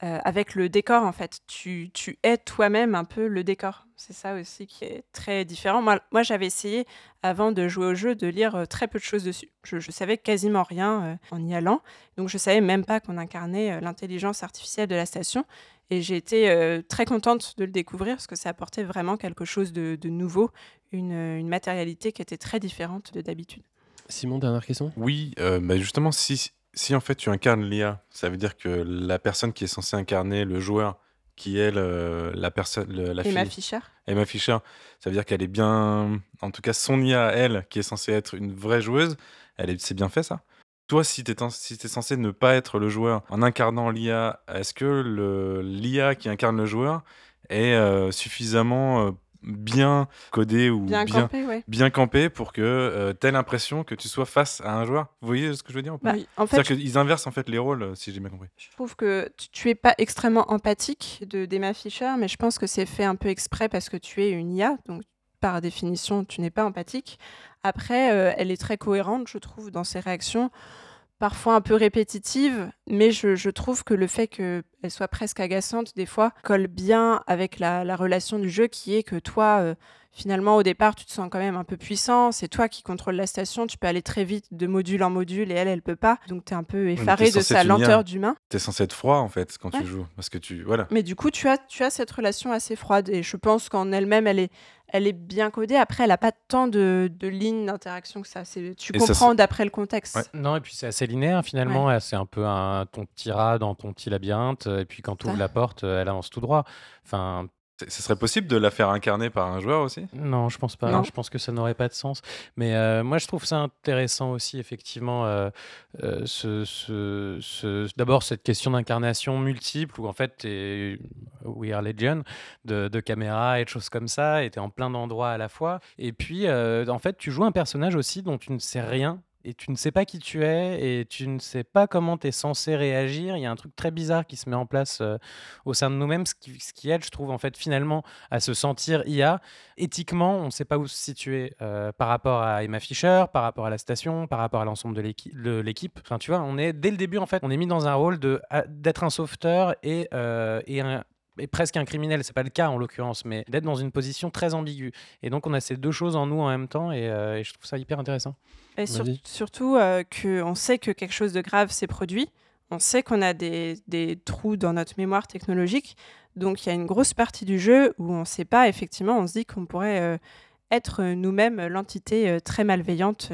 euh, avec le décor, en fait. Tu, tu es toi-même un peu le décor. C'est ça aussi qui est très différent. Moi, moi j'avais essayé, avant de jouer au jeu, de lire euh, très peu de choses dessus. Je, je savais quasiment rien euh, en y allant. Donc, je savais même pas qu'on incarnait l'intelligence artificielle de la station. Et j'ai été euh, très contente de le découvrir parce que ça apportait vraiment quelque chose de, de nouveau, une, une matérialité qui était très différente de d'habitude. Simon, dernière question? Oui, euh, bah justement, si, si en fait tu incarnes l'IA, ça veut dire que la personne qui est censée incarner le joueur, qui est le- la personne, le- la Emma fille, Fischer Emma Fischer, ça veut dire qu'elle est bien, en tout cas son IA, elle, qui est censée être une vraie joueuse, elle est, c'est bien fait ça. Toi, si tu es, si t'es censé ne pas être le joueur en incarnant l'IA, est-ce que le- l'IA qui incarne le joueur est euh, suffisamment euh, bien codé ou Bien, bien, campé, ouais. bien campé pour que euh, tu aies l'impression que tu sois face à un joueur Vous voyez ce que je veux dire en fait, C'est-à-dire qu'ils inversent en fait les rôles, si j'ai bien compris. Je trouve que tu- tu es pas extrêmement empathique de d'Emma Fischer, mais je pense que c'est fait un peu exprès parce que tu es une IA, donc par définition, tu n'es pas empathique. Après, euh, elle est très cohérente, je trouve, dans ses réactions, parfois un peu répétitives, mais je, je trouve que le fait qu'elle soit presque agaçante, des fois, colle bien avec la, la relation du jeu qui est que toi, euh, finalement, au départ, tu te sens quand même un peu puissant. C'est toi qui contrôles la station. Tu peux aller très vite de module en module et elle, elle peut pas. Donc, tu es un peu effaré de sa lenteur d'humain. T'es censé être froid en fait quand Ouais. tu joues. Parce que tu. Voilà. Mais du coup, tu as, tu as cette relation assez froide. Et je pense qu'en elle-même, elle est, elle est bien codée. Après, elle n'a pas tant de, de lignes d'interaction que ça. C'est- Tu Et comprends d'après le contexte. Ouais. Non, et puis c'est assez linéaire finalement. C'est un peu un, ton petit rat dans ton petit labyrinthe. Et puis quand tu ouvres la porte, elle avance tout droit. Enfin, Ce serait possible de la faire incarner par un joueur aussi? Non, je pense pas. Non. Je pense que ça n'aurait pas de sens. Mais euh, moi, je trouve ça intéressant aussi, effectivement, euh, euh, ce, ce- ce- d'abord cette question d'incarnation multiple où en fait, t'es We Are Legion de, de caméra et de choses comme ça, et t'es en plein d'endroits à la fois. Et puis, euh, en fait, tu joues un personnage aussi dont tu ne sais rien. Et tu ne sais pas qui tu es et tu ne sais pas comment tu es censé réagir. Il y a un truc très bizarre qui se met en place euh, au sein de nous-mêmes, ce qui, aide, je trouve, en fait, finalement, à se sentir IA éthiquement, on ne sait pas où se situer euh, par rapport à Emma Fischer, par rapport à la station, par rapport à l'ensemble de l'équi- de l'équipe. Enfin, tu vois, on est dès le début en fait, on est mis dans un rôle à- d'être un sauveteur et, euh, et presque un criminel, c'est pas le cas en l'occurrence, mais d'être dans une position très ambiguë. Et donc on a ces deux choses en nous en même temps, et, et je trouve ça hyper intéressant. Et sur- surtout euh, qu'on sait que quelque chose de grave s'est produit. On sait qu'on a des, des trous dans notre mémoire technologique. Donc il y a une grosse partie du jeu où on ne sait pas, effectivement, on se dit qu'on pourrait euh, être euh, nous-mêmes l'entité euh, très malveillante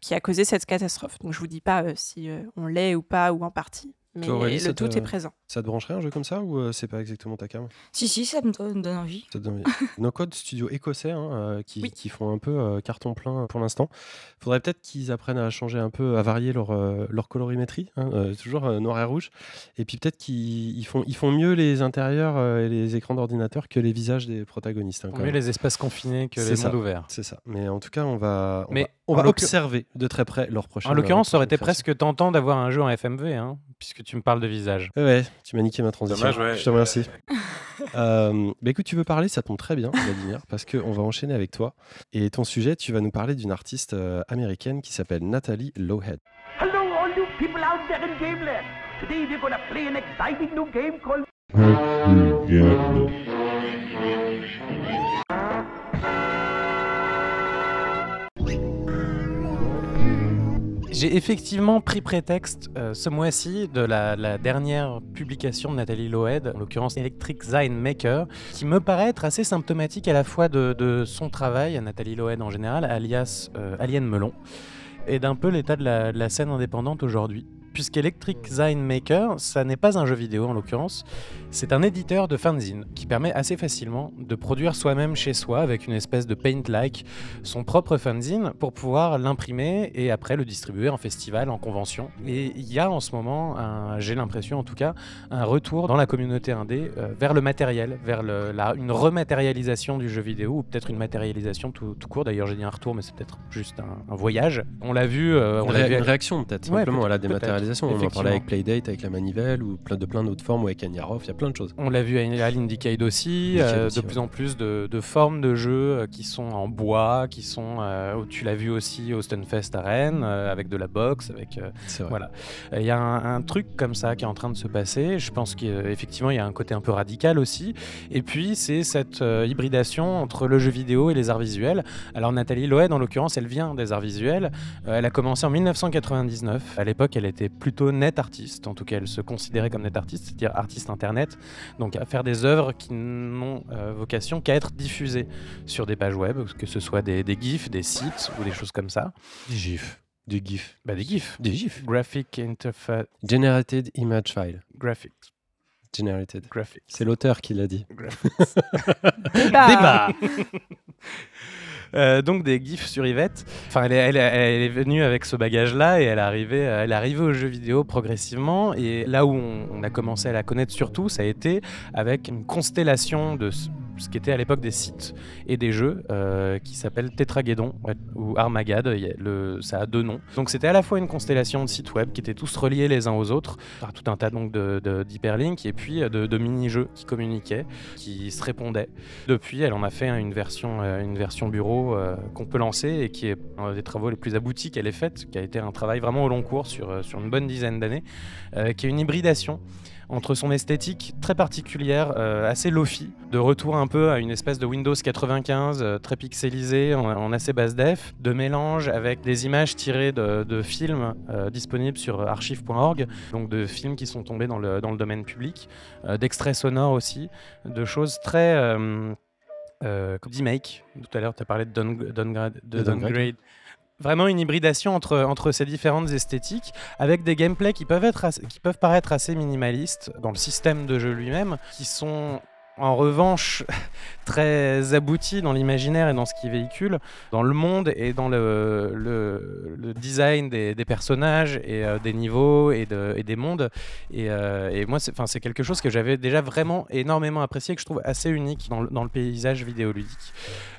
qui a causé cette catastrophe. Donc je vous dis pas si on l'est ou pas, ou en partie. Mais le ça tout te- est présent. Ça te brancherait un jeu comme ça ou euh, c'est pas exactement ta cam? Si, si, ça me donne, envie. Ça te donne envie (laughs) No Code studio écossais hein, euh, qui, Oui. qui font un peu euh, carton plein pour l'instant. Faudrait peut-être qu'ils apprennent à changer un peu, à varier leur, euh, leur colorimétrie, hein, euh, toujours euh, noir et rouge. Et puis peut-être qu'ils ils font, ils font mieux les intérieurs euh, et les écrans d'ordinateur que les visages des protagonistes. hein, quand mieux même. les espaces confinés que les ça. mondes ouverts. C'est ça. Mais en tout cas, on va, on Mais va, on va observer de très près leur prochain. En l'occurrence, ça aurait été presque tentant d'avoir un jeu en FMV, hein, puisque tu me parles de visage. ouais, tu m'as niqué ma transition. Dommage, ouais. Je te remercie. (laughs) Euh, bah écoute, tu veux parler, ça tombe très bien, Vladimir, parce qu'on va enchaîner avec toi. Et ton sujet, tu vas nous parler d'une artiste euh, américaine qui s'appelle Nathalie Lowhead. Hello, all you people out there in Gameland. Today we're gonna play an exciting new game called J'ai effectivement pris prétexte euh, ce mois-ci de la, dernière publication de Nathalie Loed, en l'occurrence Electric Sign Maker, qui me paraît être assez symptomatique à la fois de, son travail, à Nathalie Loed en général, alias euh, Alien Melon, et d'un peu l'état de la scène indépendante aujourd'hui. Puisqu'Electric Sign Maker, ça n'est pas un jeu vidéo en l'occurrence, c'est un éditeur de fanzine qui permet assez facilement de produire soi-même chez soi avec une espèce de paint-like son propre fanzine pour pouvoir l'imprimer et après le distribuer en festival, en convention. Et il y a en ce moment, j'ai l'impression en tout cas, un retour dans la communauté indé euh, vers le matériel, vers le- la- une rematérialisation du jeu vidéo ou peut-être une matérialisation tout, tout court. D'ailleurs, j'ai dit un retour, mais c'est peut-être juste un, un voyage. On l'a vu, euh, on l'a vu une réaction peut-être, Ouais, simplement à la peut-être, On en parlait avec Playdate, avec la manivelle, ou plein, de plein d'autres formes, ou avec Anyaroff, il y a plein de choses. On l'a vu à à l'Indiecade aussi, Indiecade euh, aussi, de ouais. plus en plus de, de formes de jeux euh, qui sont en bois, qui sont. euh, tu l'as vu aussi au Stunfest à Rennes, euh, avec de la boxe, avec. voilà. Il y a un, un truc comme ça qui est en train de se passer. Je pense qu'effectivement, il y a un côté un peu radical aussi. Et puis, c'est cette hybridation entre le jeu vidéo et les arts visuels. Alors, Nathalie Loed, en l'occurrence, elle vient des arts visuels. Elle a commencé en 1999. À l'époque, elle était plutôt net artiste. En tout cas, elle se considérait comme net artiste, c'est-à-dire artiste internet. Donc, à faire des œuvres qui n'ont euh, vocation qu'à être diffusées sur des pages web, que ce soit des, des GIFs, des sites ou des choses comme ça. Des gifs. Des gifs. Bah, des GIFs. Des gifs. Graphic Interface. Generated Image File. Graphics. Generated. Graphics. C'est l'auteur qui l'a dit. Graphics. (laughs) Débat. Débat (laughs) Euh, donc des gifs sur Yvette. Enfin, elle est, elle elle venue avec ce bagage-là et elle est arrivée, elle est arrivée aux jeux vidéo progressivement. Et là où on, on a commencé à la connaître surtout, ça a été avec une constellation de ce qui était à l'époque des sites et des jeux euh, qui s'appellent Tetrageddon ouais, ou Armagad. Le- ça a deux noms. Donc c'était à la fois une constellation de sites web qui étaient tous reliés les uns aux autres par tout un tas donc de, d'hyperlinks et puis euh, de, mini-jeux qui communiquaient, qui se répondaient. Depuis, elle en a fait une version, euh, une version bureau qu'on peut lancer et qui est un des travaux les plus aboutis qu'elle ait fait, qui a été un travail vraiment au long cours sur, sur une bonne dizaine d'années, qui est une hybridation entre son esthétique très particulière, euh, assez lofi, de retour un peu à une espèce de Windows 95 euh, très pixelisé en, en assez basse def, de mélange avec des images tirées de, de films euh, disponibles sur archive.org, donc de films qui sont tombés dans le, dans le domaine public, d'extraits sonores aussi, de choses très. Euh, D-Make, tout à l'heure tu as parlé de, down- downgrade, de De downgrade. Vraiment une hybridation entre, entre ces différentes esthétiques, avec des gameplays qui peuvent, être qui peuvent paraître assez minimalistes dans le système de jeu lui-même, qui sont en revanche (laughs) très aboutis dans l'imaginaire et dans ce qu'ils véhiculent, dans le monde et dans le, le- design des, personnages et euh, des niveaux et, de- et des mondes. Et, euh, et moi, c'est quelque chose que j'avais déjà vraiment énormément apprécié, que je trouve assez unique dans le, dans le paysage vidéoludique.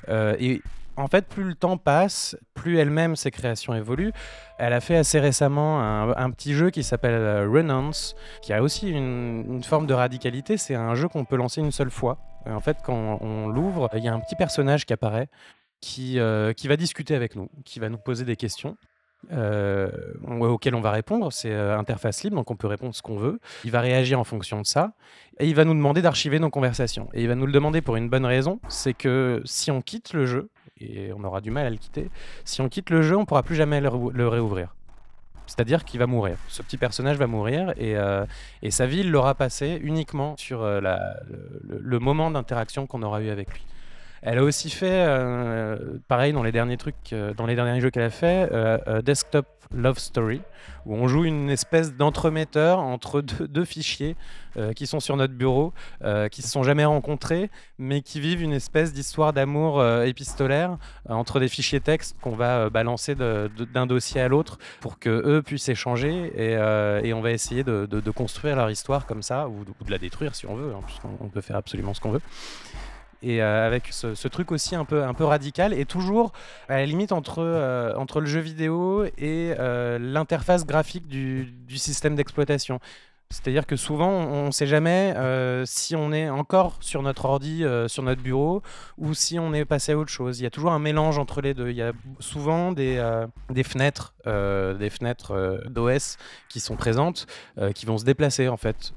Euh, et en fait, plus le temps passe, plus elle-même ses créations évoluent. Elle a fait assez récemment un, petit jeu qui s'appelle euh, Renance, qui a aussi une, forme de radicalité. C'est un jeu qu'on peut lancer une seule fois. En fait, quand on l'ouvre, il y a un petit personnage qui apparaît, qui, euh, qui va discuter avec nous, qui va nous poser des questions. euh, auxquelles on va répondre, c'est euh, interface libre, donc on peut répondre ce qu'on veut. Il va réagir en fonction de ça, et il va nous demander d'archiver nos conversations. Et il va nous le demander pour une bonne raison, c'est que si on quitte le jeu, et on aura du mal à le quitter, si on quitte le jeu, on pourra plus jamais le, réouvrir. C'est-à-dire qu'il va mourir. Ce petit personnage va mourir et, euh, sa vie, l'aura passé uniquement sur euh, le- le moment d'interaction qu'on aura eu avec lui. Elle a aussi fait, euh, pareil dans les derniers trucs, euh, dans les derniers jeux qu'elle a fait, euh, Desktop Love Story, où on joue une espèce d'entremetteur entre deux, fichiers qui sont sur notre bureau, qui se sont jamais rencontrés, mais qui vivent une espèce d'histoire d'amour épistolaire entre des fichiers texte qu'on va balancer d'un dossier à l'autre pour que eux puissent échanger et, on va essayer de, construire leur histoire comme ça ou de, la détruire si on veut, hein, puisqu'on on peut faire absolument ce qu'on veut et euh, avec ce, truc aussi un peu, un peu radical et toujours à la limite entre, euh, le jeu vidéo et euh, l'interface graphique du système d'exploitation. C'est-à-dire que souvent, on ne sait jamais euh, si on est encore sur notre ordi, euh, sur notre bureau, ou si on est passé à autre chose. Il y a toujours un mélange entre les deux. Il y a souvent des, fenêtres, euh, des fenêtres d'OS qui sont présentes, qui vont se déplacer en fait,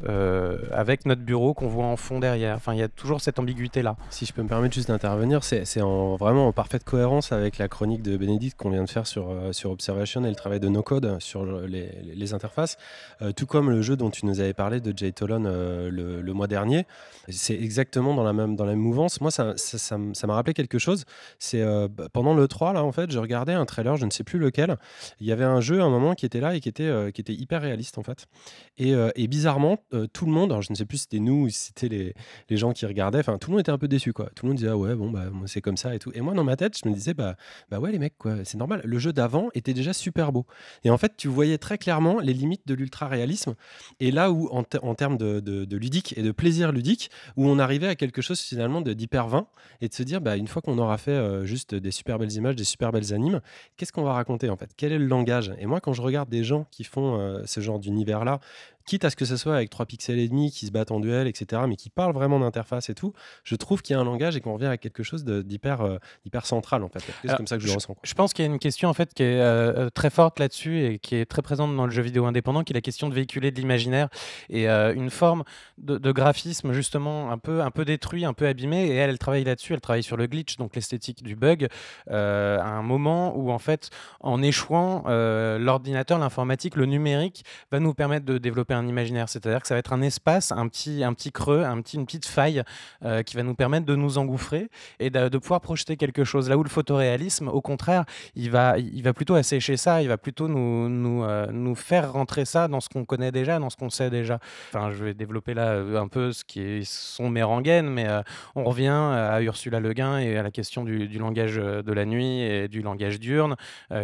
avec notre bureau qu'on voit en fond derrière. Enfin, il y a toujours cette ambiguïté-là. Si je peux me permettre juste d'intervenir, c'est c'est en, vraiment en parfaite cohérence avec la chronique de Bénédicte qu'on vient de faire sur, sur Observation et le travail de No Code sur le- les, les interfaces, tout comme le jeu dont tu nous avais parlé de Jay Tolan euh, le, mois dernier. C'est exactement dans la même, dans la même mouvance. Moi, ça ça- m'a rappelé quelque chose. C'est euh, bah, pendant le 3, là, en fait, je regardais un trailer, je ne sais plus lequel. Il y avait un jeu à un moment qui était là et qui était, euh, qui était hyper réaliste, en fait. Et, et bizarrement, tout le monde, alors je ne sais plus si c'était nous ou si c'était les, les gens qui regardaient, enfin tout le monde était un peu déçu quoi. Tout le monde disait ah ouais bon bah c'est comme ça et tout. Et moi dans ma tête je me disais bah bah ouais les mecs quoi c'est normal. Le jeu d'avant était déjà super beau. Et en fait tu voyais très clairement les limites de l'ultra réalisme là où en, te- en termes de, ludique et de plaisir ludique où on arrivait à quelque chose finalement d'hyper vain et de se dire bah une fois qu'on aura fait euh, juste des super belles images, des super belles animes, qu'est-ce qu'on va raconter en fait? Quel est le langage? Et moi quand je regarde des gens qui font euh, ce genre d'univers là quitte à ce que ce soit avec 3 pixels et demi qui se battent en duel, etc., mais qui parlent vraiment d'interface et tout, je trouve qu'il y a un langage et qu'on revient à quelque chose d'hyper euh, central en fait. C'est comme ça que je, le ressens. quoi. Je pense qu'il y a une question en fait qui est euh, euh, très forte là-dessus et qui est très présente dans le jeu vidéo indépendant, qui est la question de véhiculer de l'imaginaire et euh, une forme de, de graphisme justement un peu un peu détruit, un peu abîmé. Et elle, elle travaille là-dessus. Elle travaille sur le glitch, donc l'esthétique du bug, à un moment où en fait, en échouant, l'ordinateur, l'informatique, le numérique va nous permettre de développer un imaginaire. C'est-à-dire que ça va être un espace, un petit un petit creux, un petit une petite faille euh, qui va nous permettre de nous engouffrer et de, pouvoir projeter quelque chose. Là où le photoréalisme, au contraire, il va, il va plutôt assécher ça, il va plutôt nous, nous, euh, nous faire rentrer ça dans ce qu'on connaît déjà, dans ce qu'on sait déjà. Enfin, je vais développer là euh, un peu ce qui sont mes rengaines, mais on revient à Ursula Le Guin et à la question du, langage de la nuit et du langage diurne,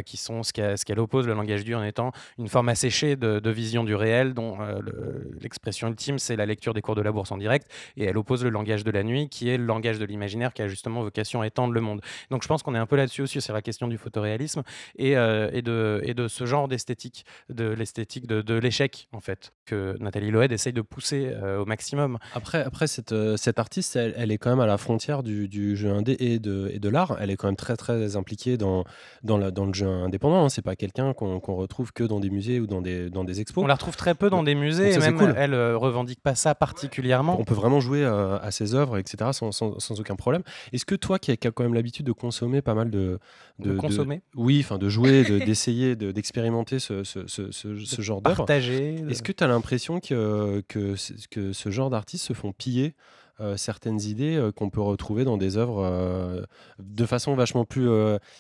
qui sont ce qu'elle ce qu'elle oppose, le langage diurne étant une forme asséchée de, de vision du réel, dont euh, le- l'expression ultime, c'est la lecture des cours de la bourse en direct, et elle oppose le langage de la nuit, qui est le langage de l'imaginaire, qui a justement vocation à étendre le monde. Donc je pense qu'on est un peu là-dessus aussi, sur la question du photoréalisme et, euh, et, de, et de ce genre d'esthétique, de l'esthétique de, de l'échec, en fait, que Nathalie Loed essaye de pousser euh, au maximum. Après, après cette, cette artiste, elle, elle est quand même à la frontière du, du jeu indé et de, et de l'art. Elle est quand même très très impliquée dans, dans, la, dans le jeu indépendant. hein. C'est pas quelqu'un qu'on qu'on retrouve que dans des musées ou dans des, dans des expos. On la retrouve très peu dans Et- musées, et même cool. elle euh, revendique pas ça particulièrement. On peut vraiment jouer euh, à ses œuvres, etc., sans, sans- sans aucun problème. Est-ce que toi, qui as, quand même l'habitude de consommer pas mal de... De consommer Oui, enfin de jouer, de- (laughs) d'essayer, de- d'expérimenter ce, ce- ce- ce- ce genre d'œuvre, Partager. est-ce que tu as l'impression que, que, que ce genre d'artistes se font piller euh, certaines idées euh, qu'on peut retrouver dans des œuvres euh, de façon vachement plus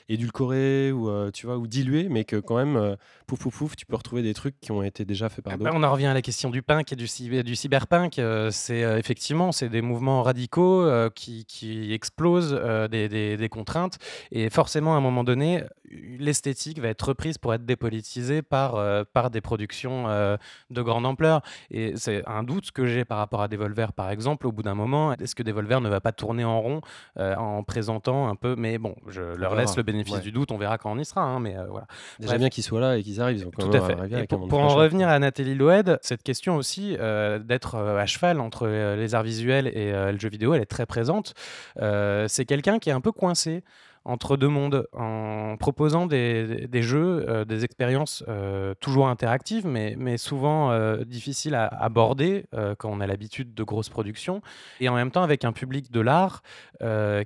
édulcorée ou, tu vois, ou diluée, mais que quand même, pouf, pouf, pouf, tu peux retrouver des trucs qui ont été déjà faits par Ah bah, d'autres on en revient à la question du punk et du, cy- du cyberpunk. euh, c'est euh, effectivement c'est des mouvements radicaux euh, qui, qui explosent des, des- des contraintes et forcément à un moment donné l'esthétique va être reprise pour être dépolitisée par, par des productions de grande ampleur. Et c'est un doute que j'ai par rapport à Devolver par exemple. Au bout d'un moment, est-ce que Devolver ne va pas tourner en rond en présentant un peu Mais bon, je leur laisse le bénéfice ouais. du doute. On verra quand on y sera. hein, mais voilà. Déjà Bref. bien qu'ils soient là et qu'ils arrivent, ils ont quand Tout même à fait. Et pour, en revenir à Nathalie Loed, cette question aussi euh, d'être euh, à cheval entre euh, les arts visuels et le jeu vidéo, elle est très présente. C'est quelqu'un qui est un peu coincé entre deux mondes en proposant des, jeux, euh, des expériences euh, toujours interactives, mais, souvent euh, difficiles à aborder euh, quand on a l'habitude de grosses productions, et en même temps avec un public de l'art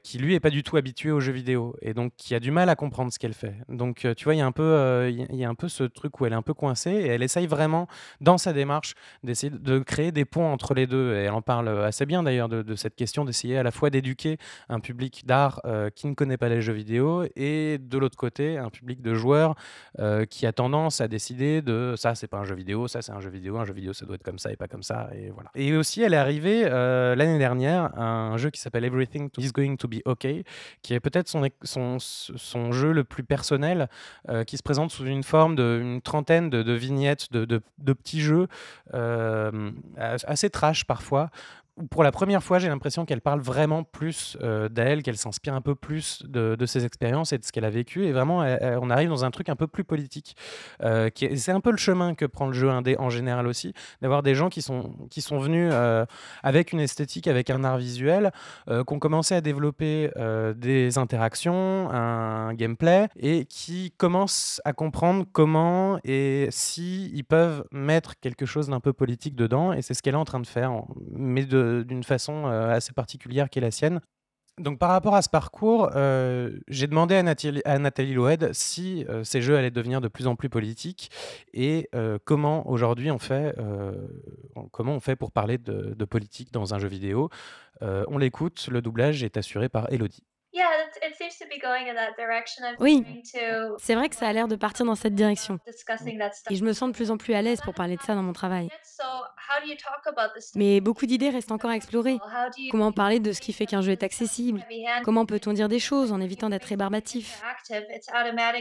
qui lui est pas du tout habitué aux jeux vidéo et donc qui a du mal à comprendre ce qu'elle fait. Donc tu vois, il y a un peu, y a- un peu ce truc où elle est un peu coincée et elle essaye vraiment dans sa démarche d'essayer de créer des ponts entre les deux. Et elle en parle assez bien d'ailleurs de, de cette question d'essayer à la fois d'éduquer un public d'art qui ne connaît pas les jeux vidéo et de l'autre côté un public de joueurs euh, qui a tendance à décider de ça c'est pas un jeu vidéo, ça c'est un jeu vidéo, un jeu vidéo ça doit être comme ça et pas comme ça et voilà. Et aussi elle est arrivée euh, l'année dernière un jeu qui s'appelle Everything is Going to Be Okay, qui est peut-être son, son, son jeu le plus personnel, euh, qui se présente sous une forme d'une trentaine de, de vignettes, de, de- de petits jeux as- assez trash parfois. Pour la première fois, j'ai l'impression qu'elle parle vraiment plus euh, d'elle, qu'elle s'inspire un peu plus de, ses expériences et de ce qu'elle a vécu. Et vraiment, on arrive dans un truc un peu plus politique. euh, c'est un peu le chemin que prend le jeu indé en général aussi, d'avoir des gens qui sont, qui sont venus euh, avec une esthétique, avec un art visuel, qui ont commencé à développer des interactions, un gameplay, et qui commencent à comprendre comment et si peuvent mettre quelque chose d'un peu politique dedans. Et c'est ce qu'elle est en train de faire, mais de- d'une façon euh, assez particulière qui est la sienne. Donc par rapport à ce parcours, euh, j'ai demandé à Nathalie, à Loed si euh, ces jeux allaient devenir de plus en plus politiques et euh, comment aujourd'hui on fait, euh, comment on fait pour parler de, politique dans un jeu vidéo. Euh, on l'écoute, le doublage est assuré par Elodie. Oui, c'est vrai que ça a l'air de partir dans cette direction. Et je me sens de plus en plus à l'aise pour parler de ça dans mon travail. Mais beaucoup d'idées restent encore à explorer. Comment parler de ce qui fait qu'un jeu est accessible? Comment peut-on dire des choses en évitant d'être rébarbatif?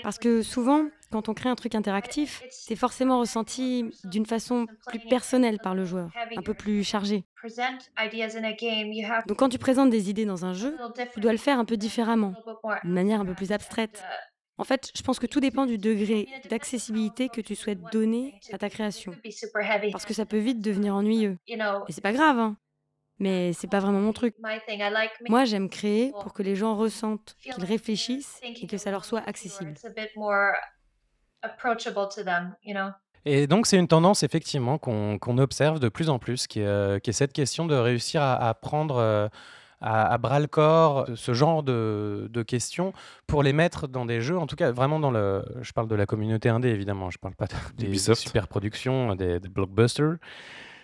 Parce que souvent, quand on crée un truc interactif, c'est forcément ressenti d'une façon plus personnelle par le joueur, un peu plus chargé. Donc quand tu présentes des idées dans un jeu, tu dois le faire un peu différemment, d'une manière un peu plus abstraite. En fait, je pense que tout dépend du degré d'accessibilité que tu souhaites donner à ta création. Parce que ça peut vite devenir ennuyeux. Et c'est pas grave, hein. Mais c'est pas vraiment mon truc. Moi, j'aime créer pour que les gens ressentent, qu'ils réfléchissent et que ça leur soit accessible. Et donc, c'est une tendance, effectivement, qu'on observe de plus en plus, qui est, euh, qui est cette question de réussir à, à prendre euh, à, à bras le corps ce genre de, de questions pour les mettre dans des jeux, en tout cas, vraiment dans le. Je parle de la communauté indé, évidemment, je parle pas des, des super productions, des, des blockbusters.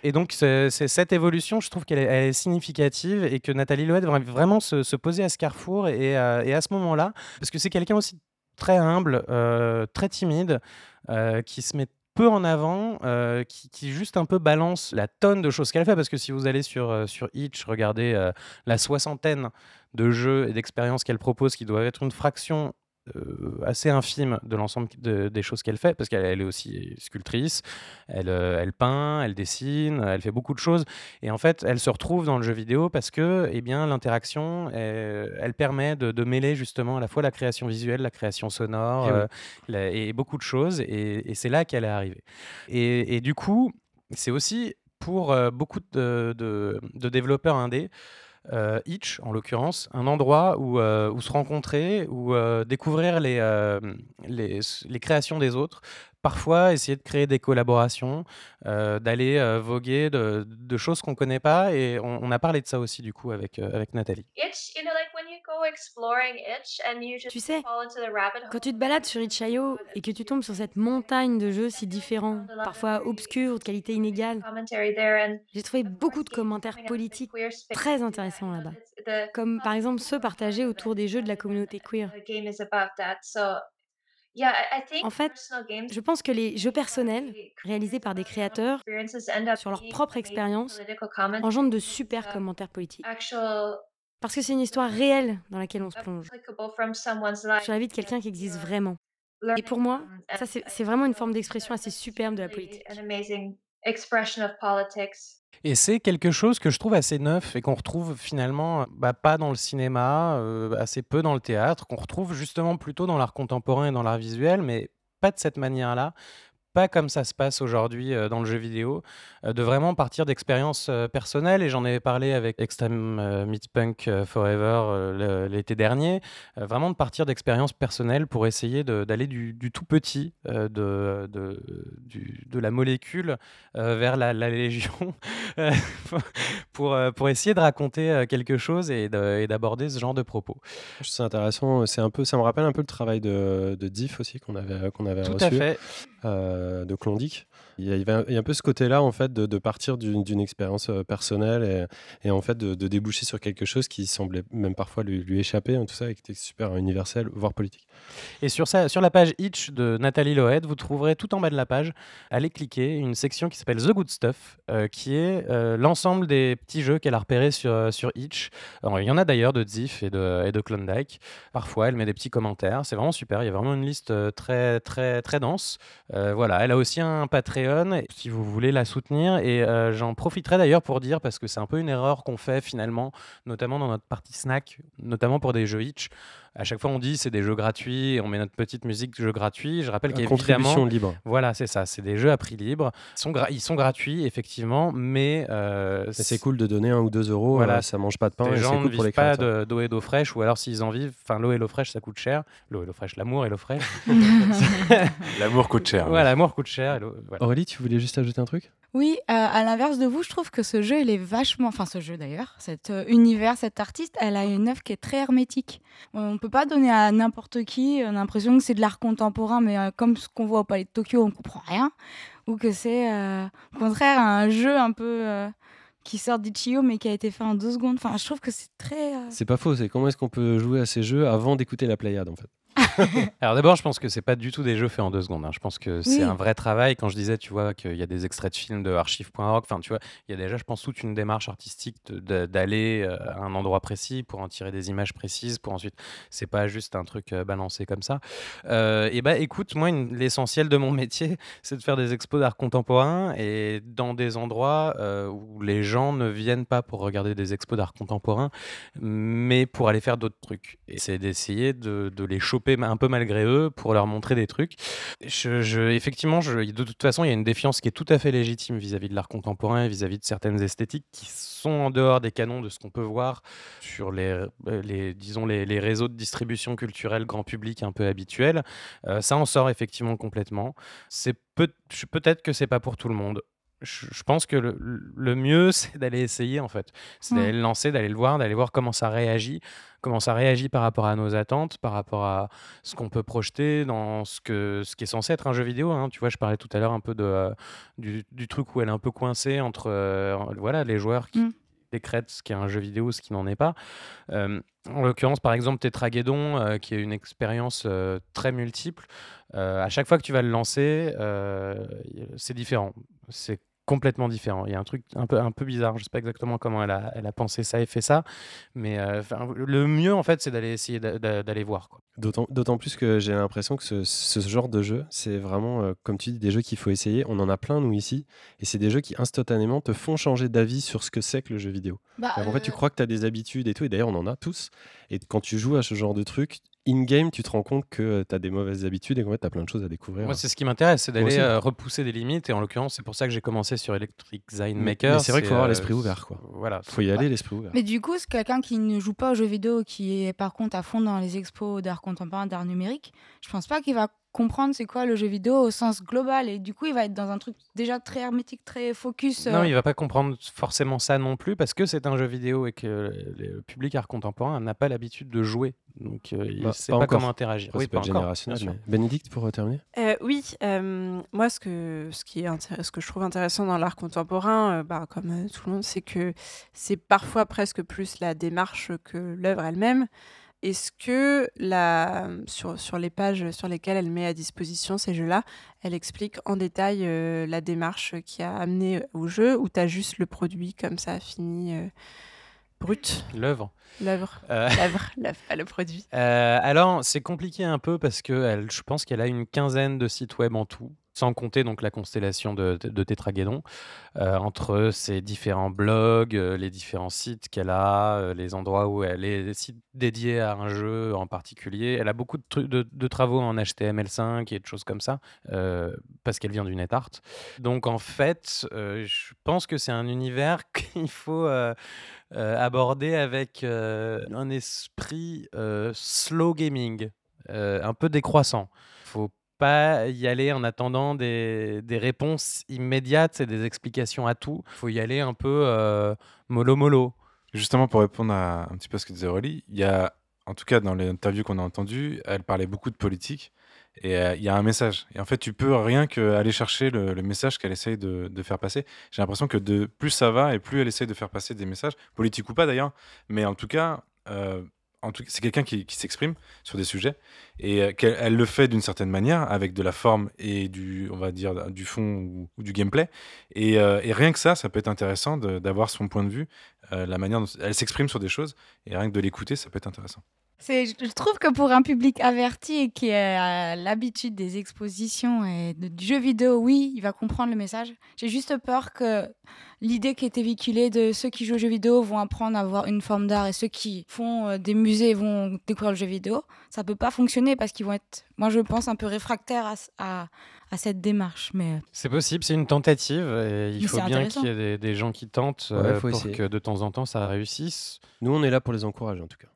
Et donc, c'est cette évolution, je trouve qu'elle est, significative et que Nathalie Loed devrait vraiment se, se poser à ce carrefour et, à- et à ce moment-là, parce que c'est quelqu'un aussi très humble, euh, très timide, euh, qui se met peu en avant, euh, qui, juste un peu balance la tonne de choses qu'elle fait, parce que si vous allez sur, sur Itch, regardez la soixantaine de jeux et d'expériences qu'elle propose, qui doivent être une fraction assez infime de l'ensemble de- des choses qu'elle fait, parce qu'elle elle est aussi sculptrice, elle, euh, elle peint, elle dessine, elle fait beaucoup de choses, et en fait, elle se retrouve dans le jeu vidéo parce que, eh bien, l'interaction, euh, elle permet de, de mêler justement à la fois la création visuelle, la création sonore, Eh oui. euh, la- et beaucoup de choses, et, et c'est là qu'elle est arrivée. Et, et du coup, c'est aussi pour euh, beaucoup de, de- de développeurs indés euh, Itch, en l'occurrence, un endroit où, euh, se rencontrer, où euh, découvrir euh, les créations des autres, parfois essayer de créer des collaborations, euh, d'aller euh, voguer de, de choses qu'on ne connaît pas. Et on, on a parlé de ça aussi, du coup, avec, euh, avec Nathalie. Tu sais, quand tu te balades sur Itch.io et que tu tombes sur cette montagne de jeux si différents, parfois obscurs, de qualité inégale, j'ai trouvé beaucoup de commentaires politiques très intéressants là-bas. Comme par exemple ceux partagés autour des jeux de la communauté queer. En fait, je pense que les jeux personnels, réalisés par des créateurs sur leur propre expérience, engendrent de super commentaires politiques. Parce que c'est une histoire réelle dans laquelle on se plonge, sur la vie de quelqu'un qui existe vraiment. Et pour moi, ça c'est c'est vraiment une forme d'expression assez superbe de la politique. Et c'est quelque chose que je trouve assez neuf et qu'on retrouve finalement bah, pas dans le cinéma, euh, assez peu dans le théâtre, qu'on retrouve justement plutôt dans l'art contemporain et dans l'art visuel, mais pas de cette manière-là, pas comme ça se passe aujourd'hui euh, dans le jeu vidéo, euh, de vraiment partir d'expériences euh, personnelles. Et j'en ai parlé avec Extreme euh, Meat Punk Forever l'été dernier, vraiment de partir d'expériences personnelles pour essayer d'aller du, du tout petit, de, de, du- de la molécule vers la, la légion, (laughs) pour, pour essayer de raconter quelque chose et de- et d'aborder ce genre de propos. Ça intéressant. C'est un peu, ça me rappelle un peu le travail de, de Diff aussi qu'on avait, qu'on avait Tout reçu, à fait. Euh, de Klondike. Il y, a, il y a un- a un peu ce côté-là en fait de, partir d'une expérience euh, personnelle et, en fait de, déboucher sur quelque chose qui semblait même parfois lui, échapper, hein, tout ça, et qui était super universel, voire politique. Et sur, ça, sur la page Itch de Nathalie Lohed, vous trouverez tout en bas de la page, allez cliquer, une section qui s'appelle The Good Stuff, euh, qui est euh, l'ensemble des petits jeux qu'elle a repérés sur, sur Itch. Il y en a d'ailleurs de Ziff et de, et Klondike. Parfois, elle met des petits commentaires. C'est vraiment super. Il y a vraiment une liste très, très, très dense. Voilà, elle a aussi un Patreon si vous voulez la soutenir. Et euh, j'en profiterai d'ailleurs pour dire, parce que c'est un peu une erreur qu'on fait finalement, notamment dans notre partie snack, notamment pour des jeux Itch. À chaque fois, on dit c'est des jeux gratuits, on met notre petite musique de jeux gratuits. Je rappelle À qu'évidemment, contribution libre. voilà, c'est ça, c'est des jeux à prix libre. Ils sont, gra- ils sont gratuits, effectivement, mais euh, c'est cool de donner un ou deux euros, Voilà. euh, ça mange pas de pain les et gens ne cool pour les vivent pas d'eau et d'eau fraîche, ou alors s'ils en vivent, enfin l'eau et l'eau fraîche, ça coûte cher. L'eau et l'eau fraîche, l'amour et l'eau fraîche. (laughs) L'amour coûte cher. Voilà, l'amour coûte cher. voilà. Aurélie, tu voulais juste ajouter un truc? Oui, euh, à l'inverse de vous, je trouve que ce jeu, il est vachement. Enfin, ce jeu d'ailleurs, cet euh, univers, cette artiste, elle a une œuvre qui est très hermétique. On ne peut pas donner à n'importe qui euh, l'impression que c'est de l'art contemporain, mais euh, comme ce qu'on voit au Palais de Tokyo, on comprend rien. Ou que c'est, euh, au contraire, un jeu un peu. qui sort d'Ichio mais qui a été fait en deux secondes. Enfin, je trouve que c'est très. C'est pas faux, c'est comment est-ce qu'on peut jouer à ces jeux avant d'écouter la Pléiade en fait? (laughs) Alors d'abord, je pense que c'est pas du tout des jeux faits en deux secondes. hein. Je pense que c'est Oui. un vrai travail. Quand je disais, tu vois, qu'il y a des extraits de films de archive.org, enfin, tu vois, il y a déjà, je pense, toute une démarche artistique d'aller euh, à un endroit précis pour en tirer des images précises, pour ensuite, c'est pas juste un truc euh, balancé comme ça. Euh, et bah, écoute, moi, l'essentiel de mon métier, (laughs) c'est de faire des expos d'art contemporain et dans des endroits euh, où les gens ne viennent pas pour regarder des expos d'art contemporain, mais pour aller faire d'autres trucs. Et c'est d'essayer de, de les choper un peu malgré eux pour leur montrer des trucs. Je, effectivement, de toute façon, il y a une défiance qui est tout à fait légitime vis-à-vis de l'art contemporain et vis-à-vis de certaines esthétiques qui sont en dehors des canons de ce qu'on peut voir sur les, euh, disons, les, réseaux de distribution culturelle grand public un peu habituels. Euh, ça en sort effectivement complètement. C'est peut, peut-être que c'est pas pour tout le monde. Je, pense que le, le mieux, (laughs) c'est d'aller essayer en fait. C'est d'aller le lancer, d'aller le voir, d'aller voir comment ça réagit, comment ça réagit par rapport à nos attentes, par rapport à ce qu'on peut projeter dans ce, que, ce qui est censé être un jeu vidéo. hein. Tu vois, je parlais tout à l'heure un peu de, euh, du, du truc où elle est un peu coincée entre euh, voilà, les joueurs qui Mm. décrètent ce qui est un jeu vidéo, ce qui n'en est pas. Euh, en l'occurrence, par exemple, Tetrageddon, euh, qui est une expérience euh, très multiple. à chaque fois que tu vas le lancer, c'est différent. C'est complètement différent. Il y a un truc un peu, un peu bizarre. Je sais pas exactement comment elle a, elle a pensé ça et fait ça. Mais euh, le mieux, en fait, c'est d'aller essayer d'a- d'a- d'aller voir. D'autant plus que j'ai l'impression que ce, ce genre de jeu, c'est vraiment, euh, comme tu dis, des jeux qu'il faut essayer. On en a plein, nous, ici. Et c'est des jeux qui, instantanément, te font changer d'avis sur ce que c'est que le jeu vidéo. bah, Alors, en fait, tu euh, crois que tu as des habitudes et tout, et d'ailleurs, on en a tous. Et quand tu joues à ce genre de truc, in-game, tu te rends compte que tu as des mauvaises habitudes et qu'en fait, tu as plein de choses à découvrir. Moi, c'est ce qui m'intéresse, c'est d'aller euh, repousser des limites. Et en l'occurrence, c'est pour ça que j'ai commencé sur Electric Design Maker. mais c'est vrai qu'il faut avoir euh, l'esprit ouvert, quoi. Voilà. faut y aller, l'esprit ouvert. Mais du coup, c'est quelqu'un qui ne joue pas aux jeux vidéo, qui est par contre à fond dans les expos d'art contemporain, d'art numérique, je pense pas qu'il va comprendre c'est quoi le jeu vidéo au sens global. Et du coup, il va être dans un truc déjà très hermétique, très focus. Non, euh, il va pas comprendre forcément ça non plus parce que c'est un jeu vidéo et que le public art contemporain n'a pas l'habitude de jouer. Donc, euh, il Bah, sait pas comment interagir. Oui, pas générationnel, mais- Bénédicte, pour terminer Euh, oui, euh, moi ce que, ce, qui est ce que je trouve intéressant dans l'art contemporain, euh, bah, comme euh, tout le monde, c'est que c'est parfois presque plus la démarche que l'œuvre elle-même. Est-ce que la, sur, sur les pages sur lesquelles elle met à disposition ces jeux-là, elle explique en détail euh, la démarche qui a amené au jeu ou tu as juste le produit comme ça fini euh, brut? L'œuvre. L'œuvre. Euh, (laughs) L'œuvre, l'œuvre, pas le produit. Alors, c'est compliqué un peu parce que elle, je pense qu'elle a une quinzaine de sites web en tout, sans compter donc la constellation de, de, euh, entre ses différents blogs, euh, les différents sites qu'elle a, euh, les endroits où elle est, les sites dédiés à un jeu en particulier. Elle a beaucoup de, travaux en HTML5 et de choses comme ça, parce qu'elle vient du NetArt. Donc en fait, je pense que c'est un univers (laughs) qu'il faut aborder avec un esprit slow gaming, un peu décroissant. Faut pas y aller en attendant des, des réponses immédiates et des explications à tout. faut y aller un peu euh, mollo mollo. Justement, pour répondre à un petit peu à ce que disait Aurélie, il y a, en tout cas dans les interviews qu'on a entendues, elle parlait beaucoup de politique et euh, il y a un message. Et en fait, tu peux rien qu'aller chercher le, message qu'elle essaye de, de faire passer. J'ai l'impression que de plus ça va et plus elle essaye de faire passer des messages, politiques ou pas d'ailleurs, mais en tout cas, euh, c'est quelqu'un qui, s'exprime sur des sujets et euh, qu'elle elle le fait d'une certaine manière avec de la forme et du, on va dire, du fond ou, du gameplay. Et, euh, et rien que ça, ça peut être intéressant d'avoir son point de vue, euh, la manière dont elle s'exprime sur des choses et rien que de l'écouter, ça peut être intéressant. C'est, je trouve que pour un public averti et qui a l'habitude des expositions et du jeu vidéo, oui, il va comprendre le message. J'ai juste peur que l'idée qui était véhiculée de ceux qui jouent aux jeux vidéo vont apprendre à avoir une forme d'art et ceux qui font euh, des musées vont découvrir le jeu vidéo, ça peut pas fonctionner parce qu'ils vont être, moi je pense, un peu réfractaires à, s- à- à cette démarche. Mais euh, C'est possible, c'est une tentative et il Mais faut bien qu'il y ait des, des gens qui tentent Ouais, euh, faut pour essayer. que de temps en temps ça réussisse. Nous, on est là pour les encourager en tout cas.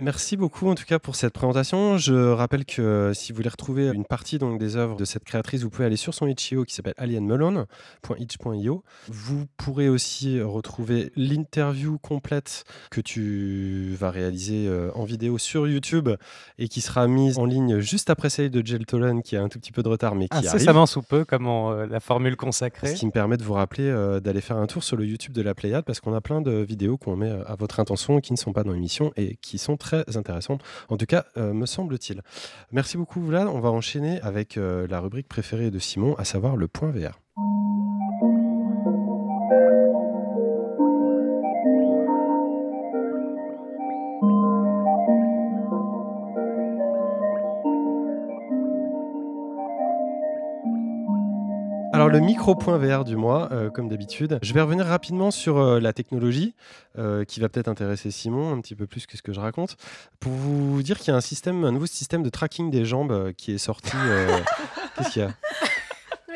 Merci beaucoup en tout cas pour cette présentation. Je rappelle que euh, si vous voulez retrouver une partie donc, des œuvres de cette créatrice, vous pouvez aller sur son itch.io qui s'appelle alienmelon.itch.io. Vous pourrez aussi retrouver l'interview complète que tu vas réaliser euh, en vidéo sur YouTube et qui sera mise en ligne juste après celle de Jill Tolan qui a un tout petit peu de retard mais qui arrive. Incessamment sous peu, comme en, euh, la formule consacrée. Ce qui me permet de vous rappeler euh, d'aller faire un tour sur le YouTube de la Pléiade parce qu'on a plein de vidéos qu'on met à votre intention qui ne sont pas dans l'émission et qui sont très intéressantes. En tout cas, euh, me semble-t-il. Merci beaucoup, Vlad. On va enchaîner avec euh, la rubrique préférée de Simon, à savoir le point VR. Alors le micro VR du mois, euh, comme d'habitude. Je vais revenir rapidement sur euh, la technologie, euh, qui va peut-être intéresser Simon un petit peu plus que ce que je raconte, pour vous dire qu'il y a un système, un nouveau système de tracking des jambes qui est sorti. (laughs) Qu'est-ce qu'il y a?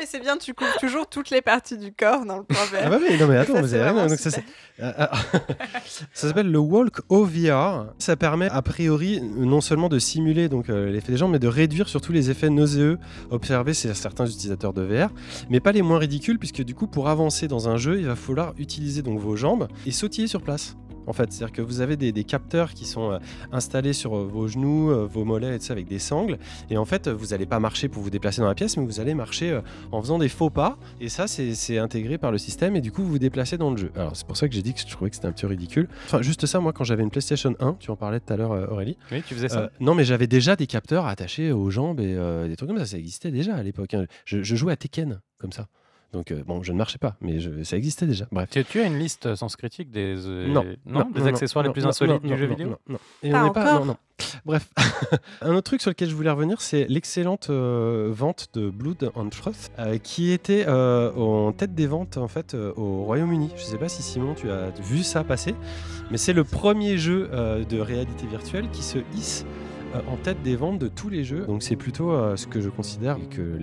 Mais c'est bien, tu couvres toujours toutes les parties du corps dans le vert. Ah bah oui, non mais attends, Ça, vous c'est avez rien. vraiment donc ça, super. c'est- Ah, ah. (laughs) ça s'appelle le Walk OVR. Ça permet a priori non seulement de simuler donc euh, l'effet des jambes, mais de réduire surtout les effets nauséeux observés chez certains utilisateurs de VR, mais pas les moins ridicules puisque du coup pour avancer dans un jeu, il va falloir utiliser donc vos jambes et sautiller sur place. En fait, c'est-à-dire que vous avez des, des capteurs qui sont euh, installés sur euh, vos genoux, euh, vos mollets et tout ça avec des sangles. Et en fait, vous n'allez pas marcher pour vous déplacer dans la pièce, mais vous allez marcher en faisant des faux pas. Et ça, c'est intégré par le système. Et du coup, vous vous déplacez dans le jeu. Alors, c'est pour ça que j'ai dit que je trouvais que c'était un petit peu ridicule. Enfin, juste ça, moi, quand j'avais une PlayStation 1, tu en parlais tout à l'heure, Aurélie. Oui, tu faisais ça. Non, mais j'avais déjà des capteurs attachés aux jambes et des trucs comme ça. Ça existait déjà à l'époque. hein. Je, je jouais à Tekken comme ça. Donc, euh, bon, je ne marchais pas, mais je- ça existait déjà. Bref. Tu, tu as une liste sans critique des, euh, Non, des accessoires les plus non, insolites non, du jeu non, vidéo non, non. Et Pas on n'est pas, encore. non, non. Bref, (laughs) un autre truc sur lequel je voulais revenir, c'est l'excellente euh, vente de Blood and Truth, euh, qui était euh, en tête des ventes en fait euh, au Royaume-Uni. Je sais pas si Simon tu as vu ça passer, mais c'est le premier jeu euh, de réalité virtuelle qui se hisse en tête des ventes de tous les jeux. Donc c'est plutôt euh, ce que je considère et que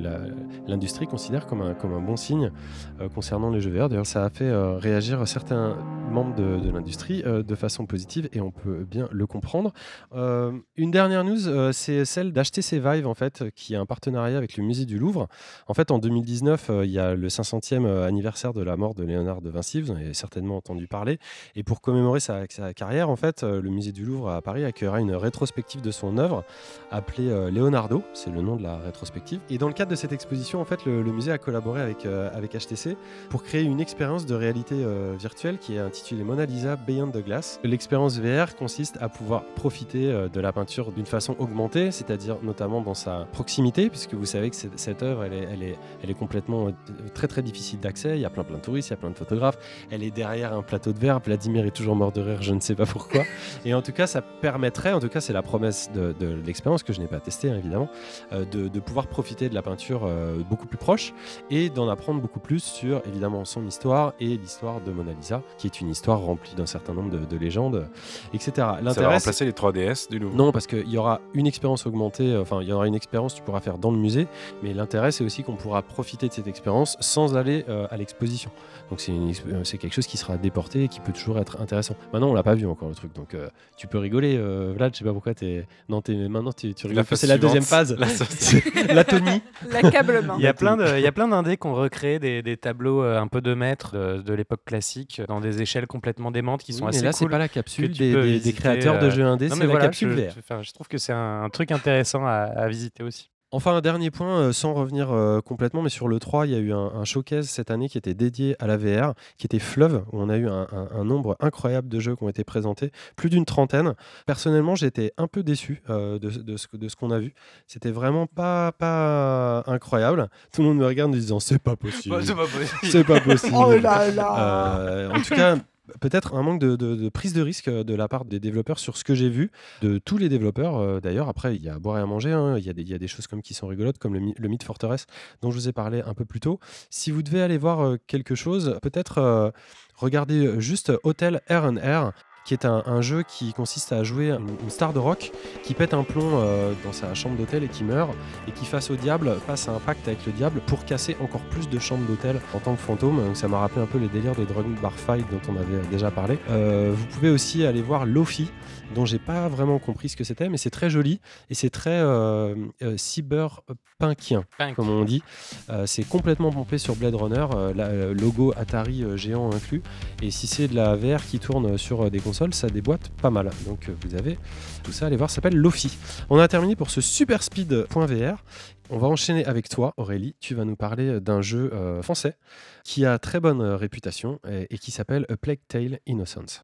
l'industrie considère comme un, comme un bon signe euh, concernant les jeux VR. D'ailleurs, ça a fait euh, réagir certains membres de, l'industrie euh, de façon positive et on peut bien le comprendre. Euh, une dernière news, euh, c'est celle d'HTC Vive en fait, qui a un partenariat avec le musée du Louvre. En fait, en 2019, euh, il y a le 500e anniversaire de la mort de Léonard de Vinci. Vous en avez certainement entendu parler. Et pour commémorer sa, sa carrière, en fait, euh, le musée du Louvre à Paris accueillera une rétrospective de son œuvre appelée euh, Leonardo. C'est le nom de la rétrospective. Et dans le cadre de cette exposition, en fait, le, le musée a collaboré avec, euh, avec HTC pour créer une expérience de réalité euh, virtuelle qui est intitulée Mona Lisa Beyond the Glass. L'expérience VR consiste à pouvoir profiter de la peinture d'une façon augmentée, c'est-à-dire notamment dans sa proximité, puisque vous savez que cette, œuvre, elle est, elle est, elle est complètement très très difficile d'accès. Il y a plein plein de touristes, il y a plein de photographes. Elle est derrière un plateau de verre. Vladimir est toujours mort de rire, je ne sais pas pourquoi. (laughs) Et en tout cas, ça permettrait, en tout cas, c'est la promesse de, de l'expérience que je n'ai pas testée évidemment, euh, de, de pouvoir profiter de la peinture euh, beaucoup plus proche et d'en apprendre beaucoup plus sur évidemment son histoire et l'histoire de Mona Lisa, qui est une histoire remplie d'un certain nombre de, de légendes, etc. Ça va L'intérêt, remplacer les 3DS du Louvre. non, parce qu'il y aura une expérience augmentée, euh, enfin, il y aura une expérience que tu pourras faire dans le musée, mais l'intérêt, c'est aussi qu'on pourra profiter de cette expérience sans aller euh, à l'exposition. Donc, c'est quelque chose qui sera déporté et qui peut toujours être intéressant. Maintenant, on l'a pas vu encore le truc, donc euh, tu peux rigoler, euh, Vlad, je sais pas pourquoi t'es. Non, maintenant, tu, tu rigoles. phase C'est la deuxième phase. La- (laughs) L'atonie. (laughs) L'accablement. Il y a plein de- d'indés qui ont recréé des, des tableaux euh, un peu de maître de, de l'époque classique dans des échelles complètement démentes qui sont Oui, mais assez là, c'est pas la capsule des, créateurs de euh, jeux indés, non, c'est mais la voilà, capsule je, VR. je- trouve que c'est un, un truc intéressant à, à visiter aussi. Enfin, un dernier point, euh, sans revenir euh, complètement, mais sur le 3, il y a eu un, un showcase cette année qui était dédié à la VR, qui était Fleuve, où on a eu un, un- un nombre incroyable de jeux qui ont été présentés, plus d'une trentaine. Personnellement, j'étais un peu déçu euh, de, de ce, que- de ce qu'on a vu. C'était vraiment pas, pas incroyable. Tout le monde me regarde en disant c'est pas possible. Bah, c'est pas possible. C'est pas possible. (laughs) Oh là là. Euh, en tout cas, peut-être un manque de, prise de risque de la part des développeurs sur ce que j'ai vu, de tous les développeurs. euh, D'ailleurs, après, il y a à boire et à manger. hein. Il y, a des- choses comme qui sont rigolotes, comme le, Mi- le Myth Fortress, dont je vous ai parlé un peu plus tôt. Si vous devez aller voir euh, quelque chose, peut-être euh, regardez euh, juste Hotel R&R qui est un, jeu qui consiste à jouer une, star de rock qui pète un plomb euh, dans sa chambre d'hôtel et qui meurt et qui face au diable passe un pacte avec le diable pour casser encore plus de chambres d'hôtel en tant que fantôme. Donc ça m'a rappelé un peu les délires de Dragon Bar Fight dont on avait déjà parlé. Euh, vous pouvez aussi aller voir Lofi dont j'ai pas vraiment compris ce que c'était mais c'est très joli et c'est très euh, euh, cyberpunkien Punk. comme on dit. Euh, c'est complètement pompé sur Blade Runner, euh, la- euh, logo Atari géant inclus. Et si c'est de la VR qui tourne sur des consoles, ça déboîte pas mal. Donc vous avez tout ça, allez voir, ça s'appelle Lofi. On a terminé pour ce super speed.vr. On va enchaîner avec toi, Aurélie. Tu vas nous parler d'un jeu euh, français qui a très bonne réputation et, et qui s'appelle A Plague Tale Innocence.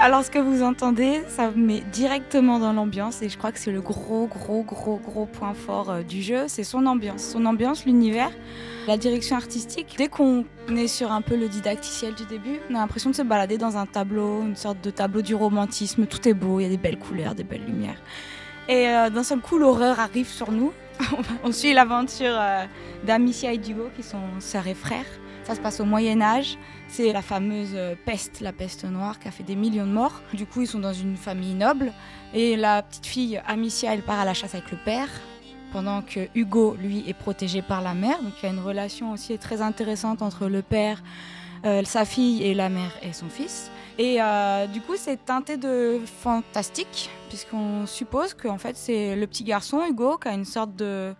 Alors ce que vous entendez, ça vous met directement dans l'ambiance et je crois que c'est le gros gros gros gros point fort euh, du jeu, c'est son ambiance. Son ambiance, l'univers, la direction artistique. Dès qu'on est sur un peu le didacticiel du début, on a l'impression de se balader dans un tableau, une sorte de tableau du romantisme. Tout est beau, il y a des belles couleurs, des belles lumières. Et euh, d'un seul coup, l'horreur arrive sur nous. (laughs) on suit l'aventure euh, d'Amicia et d'Hugo qui sont sœurs et frères. Ça se passe au Moyen Âge. C'est la fameuse euh, peste, la peste noire, qui a fait des millions de morts. Du coup, ils sont dans une famille noble. Et la petite fille, Amicia, elle part à la chasse avec le père, pendant que Hugo, lui, est protégé par la mère. Donc il y a une relation aussi très intéressante entre le père, euh, sa fille et la mère et son fils. Et euh, du coup, c'est teinté de fantastique, puisqu'on suppose qu'en fait, c'est le petit garçon, Hugo, qui a une sorte de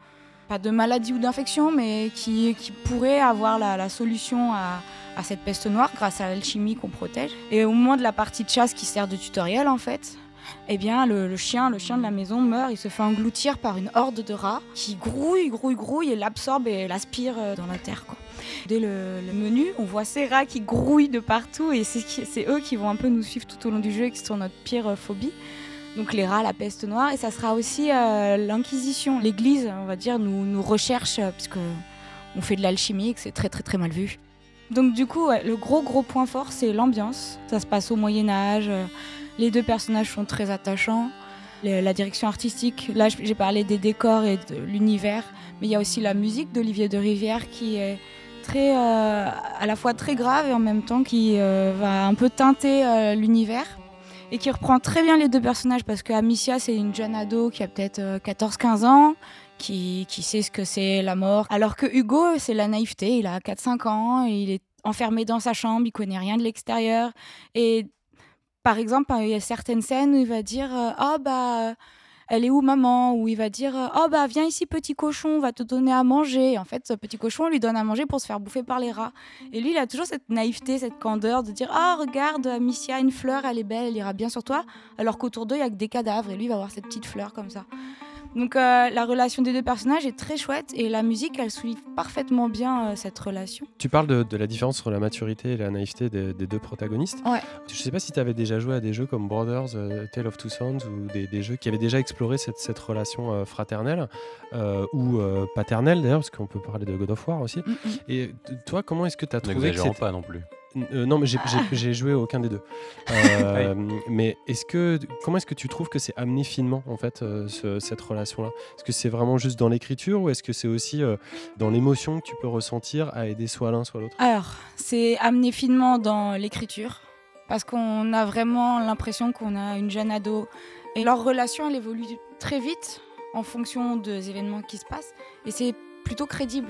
pas de maladie ou d'infection, mais qui, pourrait avoir la, solution à, cette peste noire grâce à l'alchimie qu'on protège. Et au moment de la partie de chasse qui sert de tutoriel, en fait, eh bien, le, chien, le chien de la maison meurt, il se fait engloutir par une horde de rats qui grouille, grouille, grouille et l'absorbe et l'aspire euh, dans la terre. Dès le, le menu, on voit ces rats qui grouillent de partout et c'est eux qui vont un peu nous suivre tout au long du jeu et qui sont notre pire euh, phobie. Donc les rats, la peste noire, et ça sera aussi euh, l'Inquisition. L'Église, on va dire, nous, recherche euh, puisque on fait de l'alchimie que c'est très très très mal vu. Donc du coup, le gros gros point fort, c'est l'ambiance. Ça se passe au Moyen Âge. euh, Les deux personnages sont très attachants. La direction artistique, là j'ai parlé des décors et de l'univers, mais il y a aussi la musique d'Olivier de Rivière qui est très, euh, à la fois très grave et en même temps qui va un peu teinter l'univers et qui reprend très bien les deux personnages parce que Amicia c'est une jeune ado qui a peut-être euh, 14-15 ans qui, qui sait ce que c'est la mort. Alors que Hugo c'est la naïveté il a 4-5 ans il est enfermé dans sa chambre il connaît rien de l'extérieur. Et par exemple il y a certaines scènes où il va dire euh, oh bah elle est où maman? Ou il va dire Oh bah viens ici petit cochon, on va te donner à manger. En fait, ce petit cochon on lui donne à manger pour se faire bouffer par les rats. Et lui, il a toujours cette naïveté, cette candeur de dire Ah regarde, Amicia, une fleur, elle est belle, elle ira bien sur toi. Alors qu'autour d'eux, il y a que des cadavres. Et lui, il va avoir cette petite fleur comme ça. Donc euh, la relation des deux personnages est très chouette et la musique, elle souligne parfaitement bien euh, cette relation. Tu parles de, de la différence entre la maturité et la naïveté des, des deux protagonistes. Ouais. Je sais pas si tu avais déjà joué à des jeux comme Brothers, euh, Tale of Two Sons ou des, des jeux qui avaient déjà exploré cette, cette relation euh, fraternelle euh, ou euh, paternelle d'ailleurs, parce qu'on peut parler de God of War aussi. Mm, mm. Et toi, comment est-ce que tu as trouvé N'exagérons pas non plus. Euh, non, mais j'ai- j'ai joué aucun des deux. (laughs) Euh, Mais est-ce que comment est-ce que tu trouves que c'est amené finement en fait euh, ce- cette relation-là? Est-ce que c'est vraiment juste dans l'écriture ou est-ce que c'est aussi dans l'émotion que tu peux ressentir à aider soit l'un soit l'autre? Alors, c'est amené finement dans l'écriture, parce qu'on a vraiment l'impression qu'on a une jeune ado. Et leur relation, elle évolue très vite en fonction des événements qui se passent, et c'est plutôt crédible.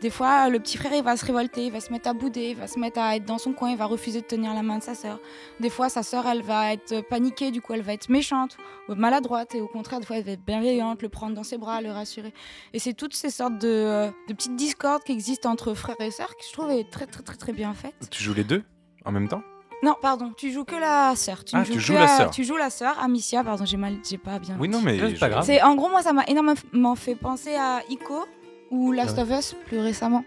Des fois, le petit frère, il va se révolter, il va se mettre à bouder, il va se mettre à être dans son coin, il va refuser de tenir la main de sa sœur. Des fois, sa sœur, elle va être paniquée, du coup, elle va être méchante ou maladroite, et au contraire, des fois, elle va être bienveillante, le prendre dans ses bras, le rassurer. Et c'est toutes ces sortes de, euh, de petites discordes qui existent entre frères et sœurs, qui je trouve est très, très, très, très bien faites. Tu joues les deux en même temps? Non, pardon, tu joues que la sœur. Tu Ah, ne tu joues la sœur. Tu joues la sœur, Amicia, pardon, j'ai mal, j'ai pas bien. Oui, non, mais. C'est pas grave. C'est en gros moi ça m'a énormément fait penser à Ico ou Last Ah of Us plus récemment.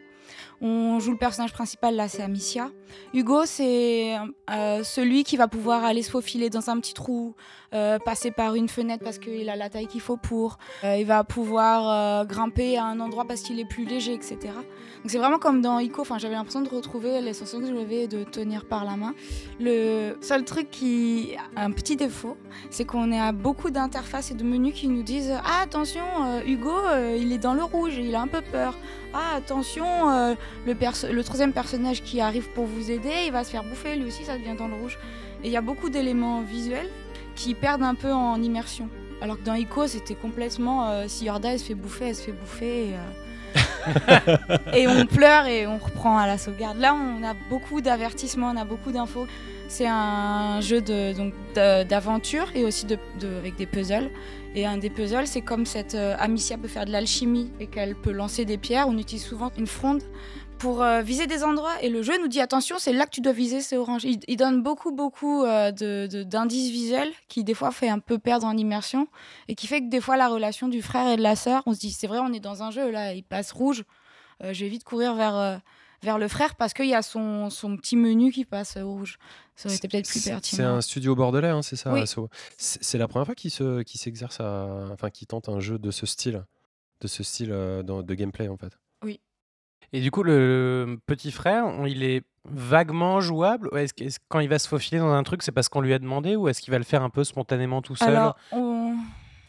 On joue le personnage principal là, c'est Amicia. Hugo, c'est euh, celui qui va pouvoir aller se faufiler dans un petit trou, euh, passer par une fenêtre parce qu'il a la taille qu'il faut pour. Euh, il va pouvoir euh, grimper à un endroit parce qu'il est plus léger, etc. Donc c'est vraiment comme dans Ico. Enfin, j'avais l'impression de retrouver les sensations que j'avais de tenir par la main. Le seul truc qui a un petit défaut, c'est qu'on est à beaucoup d'interfaces et de menus qui nous disent Ah, attention, Hugo, il est dans le rouge, il a un peu peur. Ah, attention, le, le troisième personnage qui arrive pour vous aider, il va se faire bouffer, lui aussi, ça devient dans le rouge. Et il y a beaucoup d'éléments visuels qui perdent un peu en immersion. Alors que dans Ico, c'était complètement euh, si Yorda elle se fait bouffer, elle se fait bouffer. Et, euh, (laughs) et on pleure et on reprend à la sauvegarde. Là, on a beaucoup d'avertissements, on a beaucoup d'infos. C'est un jeu d'aventure et aussi de, de- avec des puzzles. Et un des puzzles, c'est comme cette euh, Amicia peut faire de l'alchimie et qu'elle peut lancer des pierres. On utilise souvent une fronde pour euh, viser des endroits. Et le jeu nous dit attention, c'est là que tu dois viser, c'est orange. Il, il donne beaucoup, beaucoup euh, de- de- d'indices visuels qui, des fois, fait un peu perdre en immersion et qui fait que, des fois, la relation du frère et de la sœur, on se dit c'est vrai, on est dans un jeu, là, il passe rouge. Euh, je vais vite courir vers, euh, vers le frère parce qu'il y a son, son petit menu qui passe au rouge. Ça aurait été peut-être plus pertinent. C'est un studio bordelais, hein, c'est ça Oui. C'est la première fois qu'il se, s'exerce à, enfin, qu'il tente un jeu de ce style, de ce style euh, de gameplay en fait. Et du coup, le petit frère, il est vaguement jouable? Ou est-ce quand il va se faufiler dans un truc, c'est parce qu'on lui a demandé? Ou est-ce qu'il va le faire un peu spontanément tout seul? Alors, on,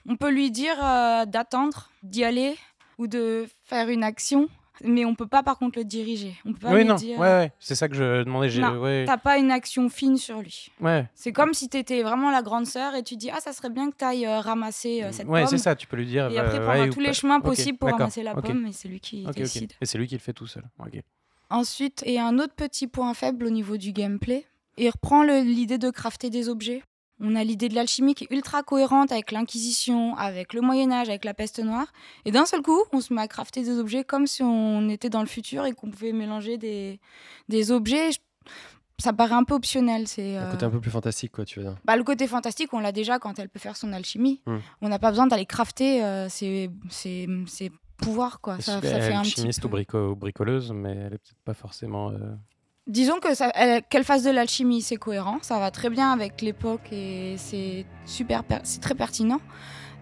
on peut lui dire euh, d'attendre, d'y aller ou de faire une action, mais on peut pas par contre le diriger. On peut pas Oui, non, dire. ouais, ouais, c'est ça que je demandais. j'ai- Non, ouais, T'as pas une action fine sur lui. ouais. C'est comme si t'étais vraiment la grande sœur et tu dis ah ça serait bien que t'ailles euh, ramasser euh, cette Ouais, pomme. c'est ça, tu peux lui dire. Et euh, après ouais, prendre ou tous les pas. chemins possibles pour d'accord, ramasser la ok. pomme et c'est lui qui décide. Et c'est lui qui le fait tout seul. Ensuite, et un autre petit point faible au niveau du gameplay, il reprend le- l'idée de crafter des objets. On a l'idée de l'alchimie qui est ultra cohérente avec l'Inquisition, avec le Moyen Âge, avec la peste noire. Et d'un seul coup, on se met à crafter des objets comme si on était dans le futur et qu'on pouvait mélanger des, des objets. Je- Ça paraît un peu optionnel. C'est Un euh, côté un peu plus fantastique, quoi, tu veux dire. bah, le côté fantastique, on l'a déjà quand elle peut faire son alchimie. Hmm. On n'a pas besoin d'aller crafter euh, ses, ses- ses pouvoirs. Quoi. Ça, Elle ça est fait un petit alchimiste peu- ou, brico- ou bricoleuse, mais elle est peut-être pas forcément. euh, Disons que qu'elle fasse de l'alchimie, c'est cohérent, ça va très bien avec l'époque et c'est super, per- c'est très pertinent.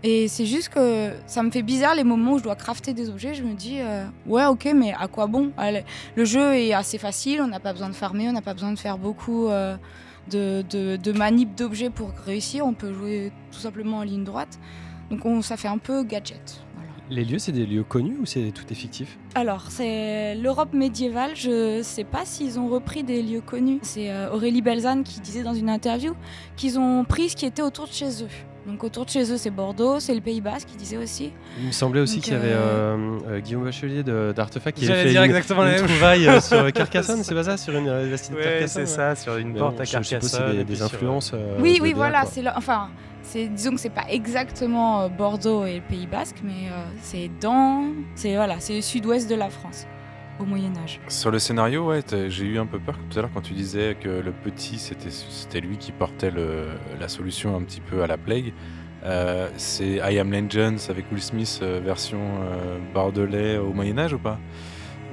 Et c'est juste que ça me fait bizarre les moments où je dois crafter des objets. Je me dis, euh, ouais, ok, mais à quoi bon? Le jeu est assez facile, on n'a pas besoin de farmer, on n'a pas besoin de faire beaucoup euh, de, de, manip d'objets pour réussir. On peut jouer tout simplement en ligne droite. Donc on, ça fait un peu gadget. Les lieux, c'est des lieux connus ou c'est tout est fictif Alors, c'est l'Europe médiévale. Je sais pas s'ils ont repris des lieux connus. C'est euh, Aurélie Belzane qui disait dans une interview qu'ils ont pris ce qui était autour de chez eux. Donc autour de chez eux, c'est Bordeaux, c'est le Pays Basque, qui disait aussi. Il me semblait aussi qu'il y avait euh, euh, Guillaume Bachelier de- d'Artefact qui avait fait dire une, exactement une chose. trouvaille euh, sur Carcassonne, (laughs) c'est pas ça Sur une Ouais, Carcassonne c'est ouais. ça, sur une Mais porte bon, à je suppose Carcassonne. des, des influences. euh, oui, de oui, voilà. C'est enfin, c'est disons que c'est pas exactement euh, Bordeaux et le Pays Basque, mais euh, c'est dans, c'est voilà, c'est le sud-ouest de la France au Moyen Âge. Sur le scénario, ouais, j'ai eu un peu peur tout à l'heure quand tu disais que le petit, c'était lui qui portait la solution un petit peu à la plague. Euh, c'est I Am Legends avec Will Smith version euh, bordelais au Moyen Âge ou pas?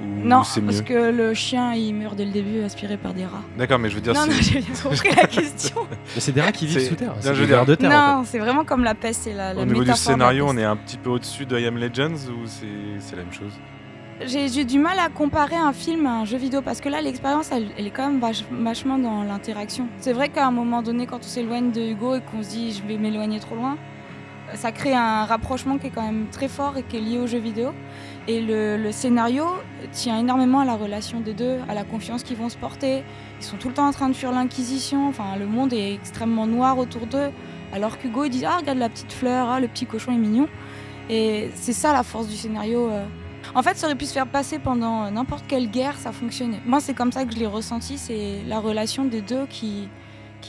Ou non, c'est parce mieux que le chien il meurt dès le début, aspiré par des rats. D'accord, mais je veux dire, Non, non, c'est- j'ai bien compris la question. (laughs) Mais c'est des rats qui vivent sous terre. Non, C'est des dire- de terre. en non, c'est vraiment comme la peste, c'est la, la au niveau du scénario, on est un petit peu au-dessus de I Am Legends ou c'est c'est la même chose? J'ai j'ai du mal à comparer un film à un jeu vidéo parce que là, l'expérience, elle, elle est quand même vach- vachement dans l'interaction. C'est vrai qu'à un moment donné, quand on s'éloigne de Hugo et qu'on se dit je vais m'éloigner trop loin, ça crée un rapprochement qui est quand même très fort et qui est lié au jeu vidéo. Et le, scénario tient énormément à la relation des deux, à la confiance qu'ils vont se porter. Ils sont tout le temps en train de fuir l'Inquisition. Enfin, le monde est extrêmement noir autour d'eux. Alors qu'Hugo, dit Ah, regarde la petite fleur, ah, le petit cochon est mignon. Et c'est ça la force du scénario. euh. En fait, ça aurait pu se faire passer pendant euh, n'importe quelle guerre, ça fonctionnait. Moi, c'est comme ça que je l'ai ressenti, c'est la relation des deux qui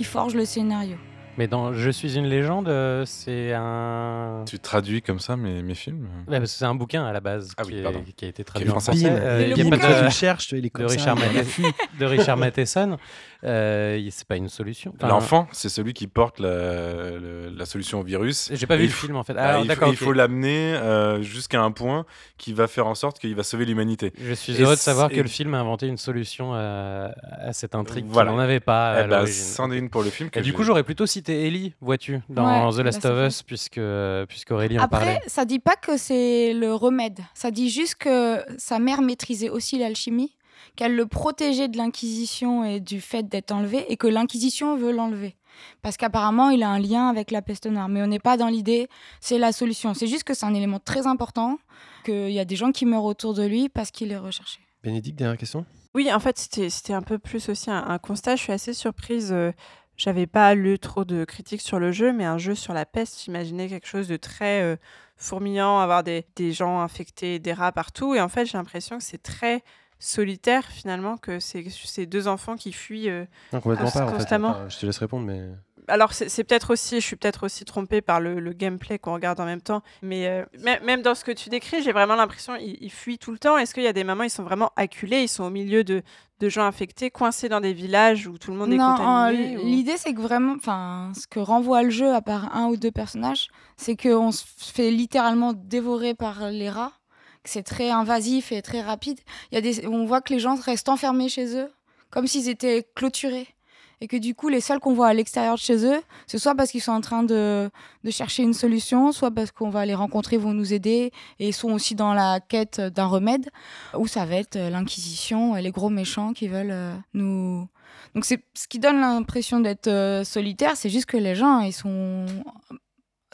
forge le scénario. Mais dans Je suis une légende, euh, c'est un. Tu traduis comme ça mes, mes films? Ouais, parce que c'est un bouquin à la base Ah qui, oui, est- pardon. qui a été traduit en français. euh, Et il le y a pas de- tu le cherches, tu vois, il est de comme ça. Richard, (laughs) Mathé- de Richard (laughs) Matheson. Euh, c'est pas une solution. Enfin, L'enfant, c'est celui qui porte la, solution au virus. J'ai pas Et vu le faut- film en fait. bah, Ah, il faut- d'accord. il faut l'amener euh, jusqu'à un point qui va faire en sorte qu'il va sauver l'humanité. Je suis Et heureux de savoir que le film a inventé une solution à, à cette intrigue Voilà. qu'il n'en avait pas à l'origine. c'en est une pour le film. que Et du coup, j'aurais plutôt cité Ellie, vois-tu, dans Ouais, The bah, Last of. Us, puisque, puisqu'Aurélie en parlait. Après, ça dit pas que c'est le remède. Ça dit juste que sa mère maîtrisait aussi l'alchimie, qu'elle le protégeait de l'Inquisition et du fait d'être enlevé, et que l'Inquisition veut l'enlever. Parce qu'apparemment, il a un lien avec la peste noire. Mais on n'est pas dans l'idée, c'est la solution. C'est juste que c'est un élément très important, qu'il y a des gens qui meurent autour de lui parce qu'il est recherché. Bénédicte, dernière question Oui, en fait, c'était un peu plus aussi un, un constat. Je suis assez surprise. euh, J'avais pas lu trop de critiques sur le jeu, mais un jeu sur la peste, j'imaginais quelque chose de très euh, fourmillant, avoir des, des gens infectés, des rats partout. Et en fait, j'ai l'impression que c'est très solitaire finalement, que c'est ces deux enfants qui fuient. euh, Non, complètement Const- pas. En fait. constamment. Enfin, je te laisse répondre, mais. Alors, c'est peut-être aussi, je suis peut-être aussi trompée par le, le gameplay qu'on regarde en même temps, mais euh, mê- même dans ce que tu décris, j'ai vraiment l'impression qu'ils ils fuient tout le temps. Est-ce qu'il y a des moments, ils sont vraiment acculés, ils sont au milieu de, de gens infectés, coincés dans des villages où tout le monde est contaminé euh, ou- l'idée c'est que vraiment, enfin, ce que renvoie le jeu, à part un ou deux personnages, c'est qu'on se fait littéralement dévorer par les rats, que c'est très invasif et très rapide. Il y a des, on voit que les gens restent enfermés chez eux, comme s'ils étaient clôturés. Et que du coup, les seuls qu'on voit à l'extérieur de chez eux, c'est soit parce qu'ils sont en train de, de chercher une solution, soit parce qu'on va les rencontrer, ils vont nous aider, et ils sont aussi dans la quête d'un remède, ou ça va être euh, l'Inquisition, et les gros méchants qui veulent euh, nous, donc c'est ce qui donne l'impression d'être euh, solitaire, c'est juste que les gens ils sont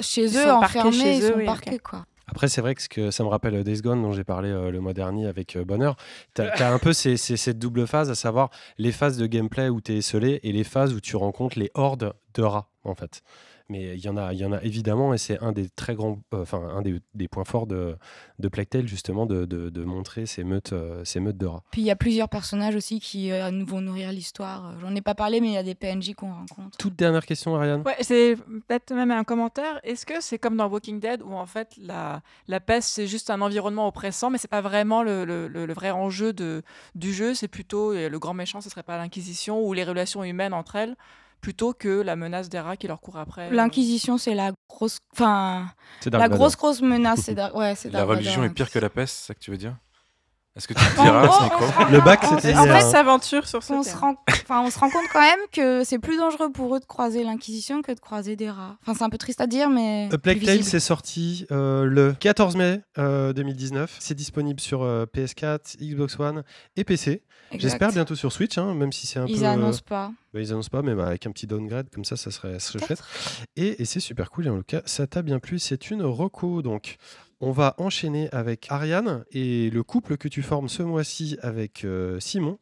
chez Ils eux sont enfermés, chez ils eux, sont oui, parqués quoi. Après, c'est vrai que, ce que ça me rappelle euh, Days Gone, dont j'ai parlé euh, le mois dernier avec euh, Bonheur. Tu as, (laughs) un peu ces- ces- cette double phase, à savoir les phases de gameplay où tu es esselé et les phases où tu rencontres les hordes de rats, en fait. Mais il y, en a, il y en a évidemment, et c'est un des très grands, euh, enfin, un des, des points forts de, de Plague Tale, justement, de, de- de montrer ces meutes, euh, ces meutes de rats. Puis il y a plusieurs personnages aussi qui euh, nous vont nourrir l'histoire. J'en ai pas parlé, mais il y a des PNJ qu'on rencontre. Toute dernière question, Ariane? Ouais, c'est peut-être même un commentaire. Est-ce que c'est comme dans Walking Dead où en fait la, la peste c'est juste un environnement oppressant, mais c'est pas vraiment le, le- le- vrai enjeu de, du jeu, c'est plutôt le grand méchant, ce serait pas l'Inquisition ou les relations humaines entre elles, plutôt que la menace des rats qui leur court après. L'Inquisition, c'est la grosse, enfin, la grosse grosse menace. Ouais, c'est La religion est pire que la peste, c'est ça que tu veux dire? Est-ce que tu me diras micro gros, Le bac, c'était En fait, hein. s'aventure sur ce on se, rend, (laughs) enfin, on se rend compte quand même que c'est plus dangereux pour eux de croiser l'Inquisition que de croiser des rats. Enfin, c'est un peu triste à dire, mais. A Plague Tale, c'est sorti euh, le 14 mai euh, 2019. C'est disponible sur euh, PS4, Xbox One et PC. J'espère bientôt sur Switch, hein, même si c'est un Ils peu. euh, annoncent pas. bah, ils annoncent pas, mais bah, avec un petit downgrade comme ça, ça serait, ça serait chouette. Et, et c'est super cool. Et en tout cas, ça t'a bien plu. C'est une reco. Donc, on va enchaîner avec Ariane et le couple que tu formes ce mois-ci avec euh, Simon.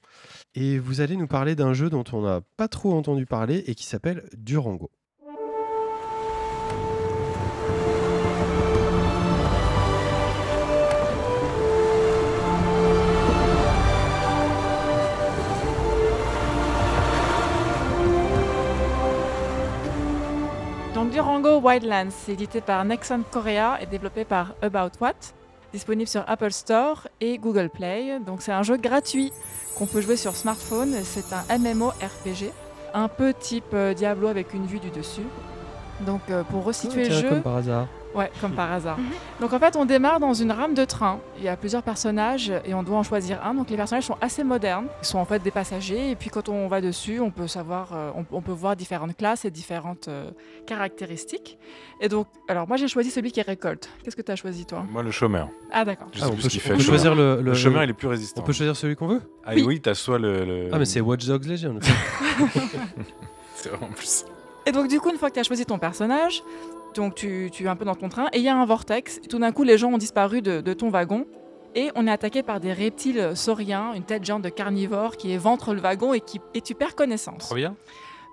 Et vous allez nous parler d'un jeu dont on n'a pas trop entendu parler et qui s'appelle Durango. Durango Wildlands, édité par Nexon Korea et développé par About What, disponible sur Apple Store et Google Play. Donc c'est un jeu gratuit qu'on peut jouer sur smartphone. C'est un MMORPG, un peu type euh, Diablo avec une vue du dessus. Donc euh, pour resituer Ah, tiens, le jeu, comme par hasard. Ouais, comme par hasard. Donc en fait, on démarre dans une rame de train. Il y a plusieurs personnages et on doit en choisir un. Donc les personnages sont assez modernes. Ils sont en fait des passagers. Et puis quand on va dessus, on peut savoir, euh, on, on peut voir différentes classes et différentes euh, caractéristiques. Et donc, alors moi j'ai choisi celui qui récolte. Qu'est-ce que tu as choisi toi? Moi, le chômeur. Ah d'accord. Ah, on peut, ce qu'il on fait. peut le choisir le, Le chômeur, il est plus résistant. On peut choisir celui qu'on veut? Ah oui, oui, t'as soit le, le- Ah, mais c'est Watch Dogs Legion. (laughs) C'est vraiment plus. Et donc du coup, une fois que tu as choisi ton personnage, donc tu, tu es un peu dans ton train et il y a un vortex. Et tout d'un coup, les gens ont disparu de, de ton wagon. Et on est attaqué par des reptiles sauriens, une tête géante de carnivore qui éventre le wagon et, qui, et tu perds connaissance. Trop bien.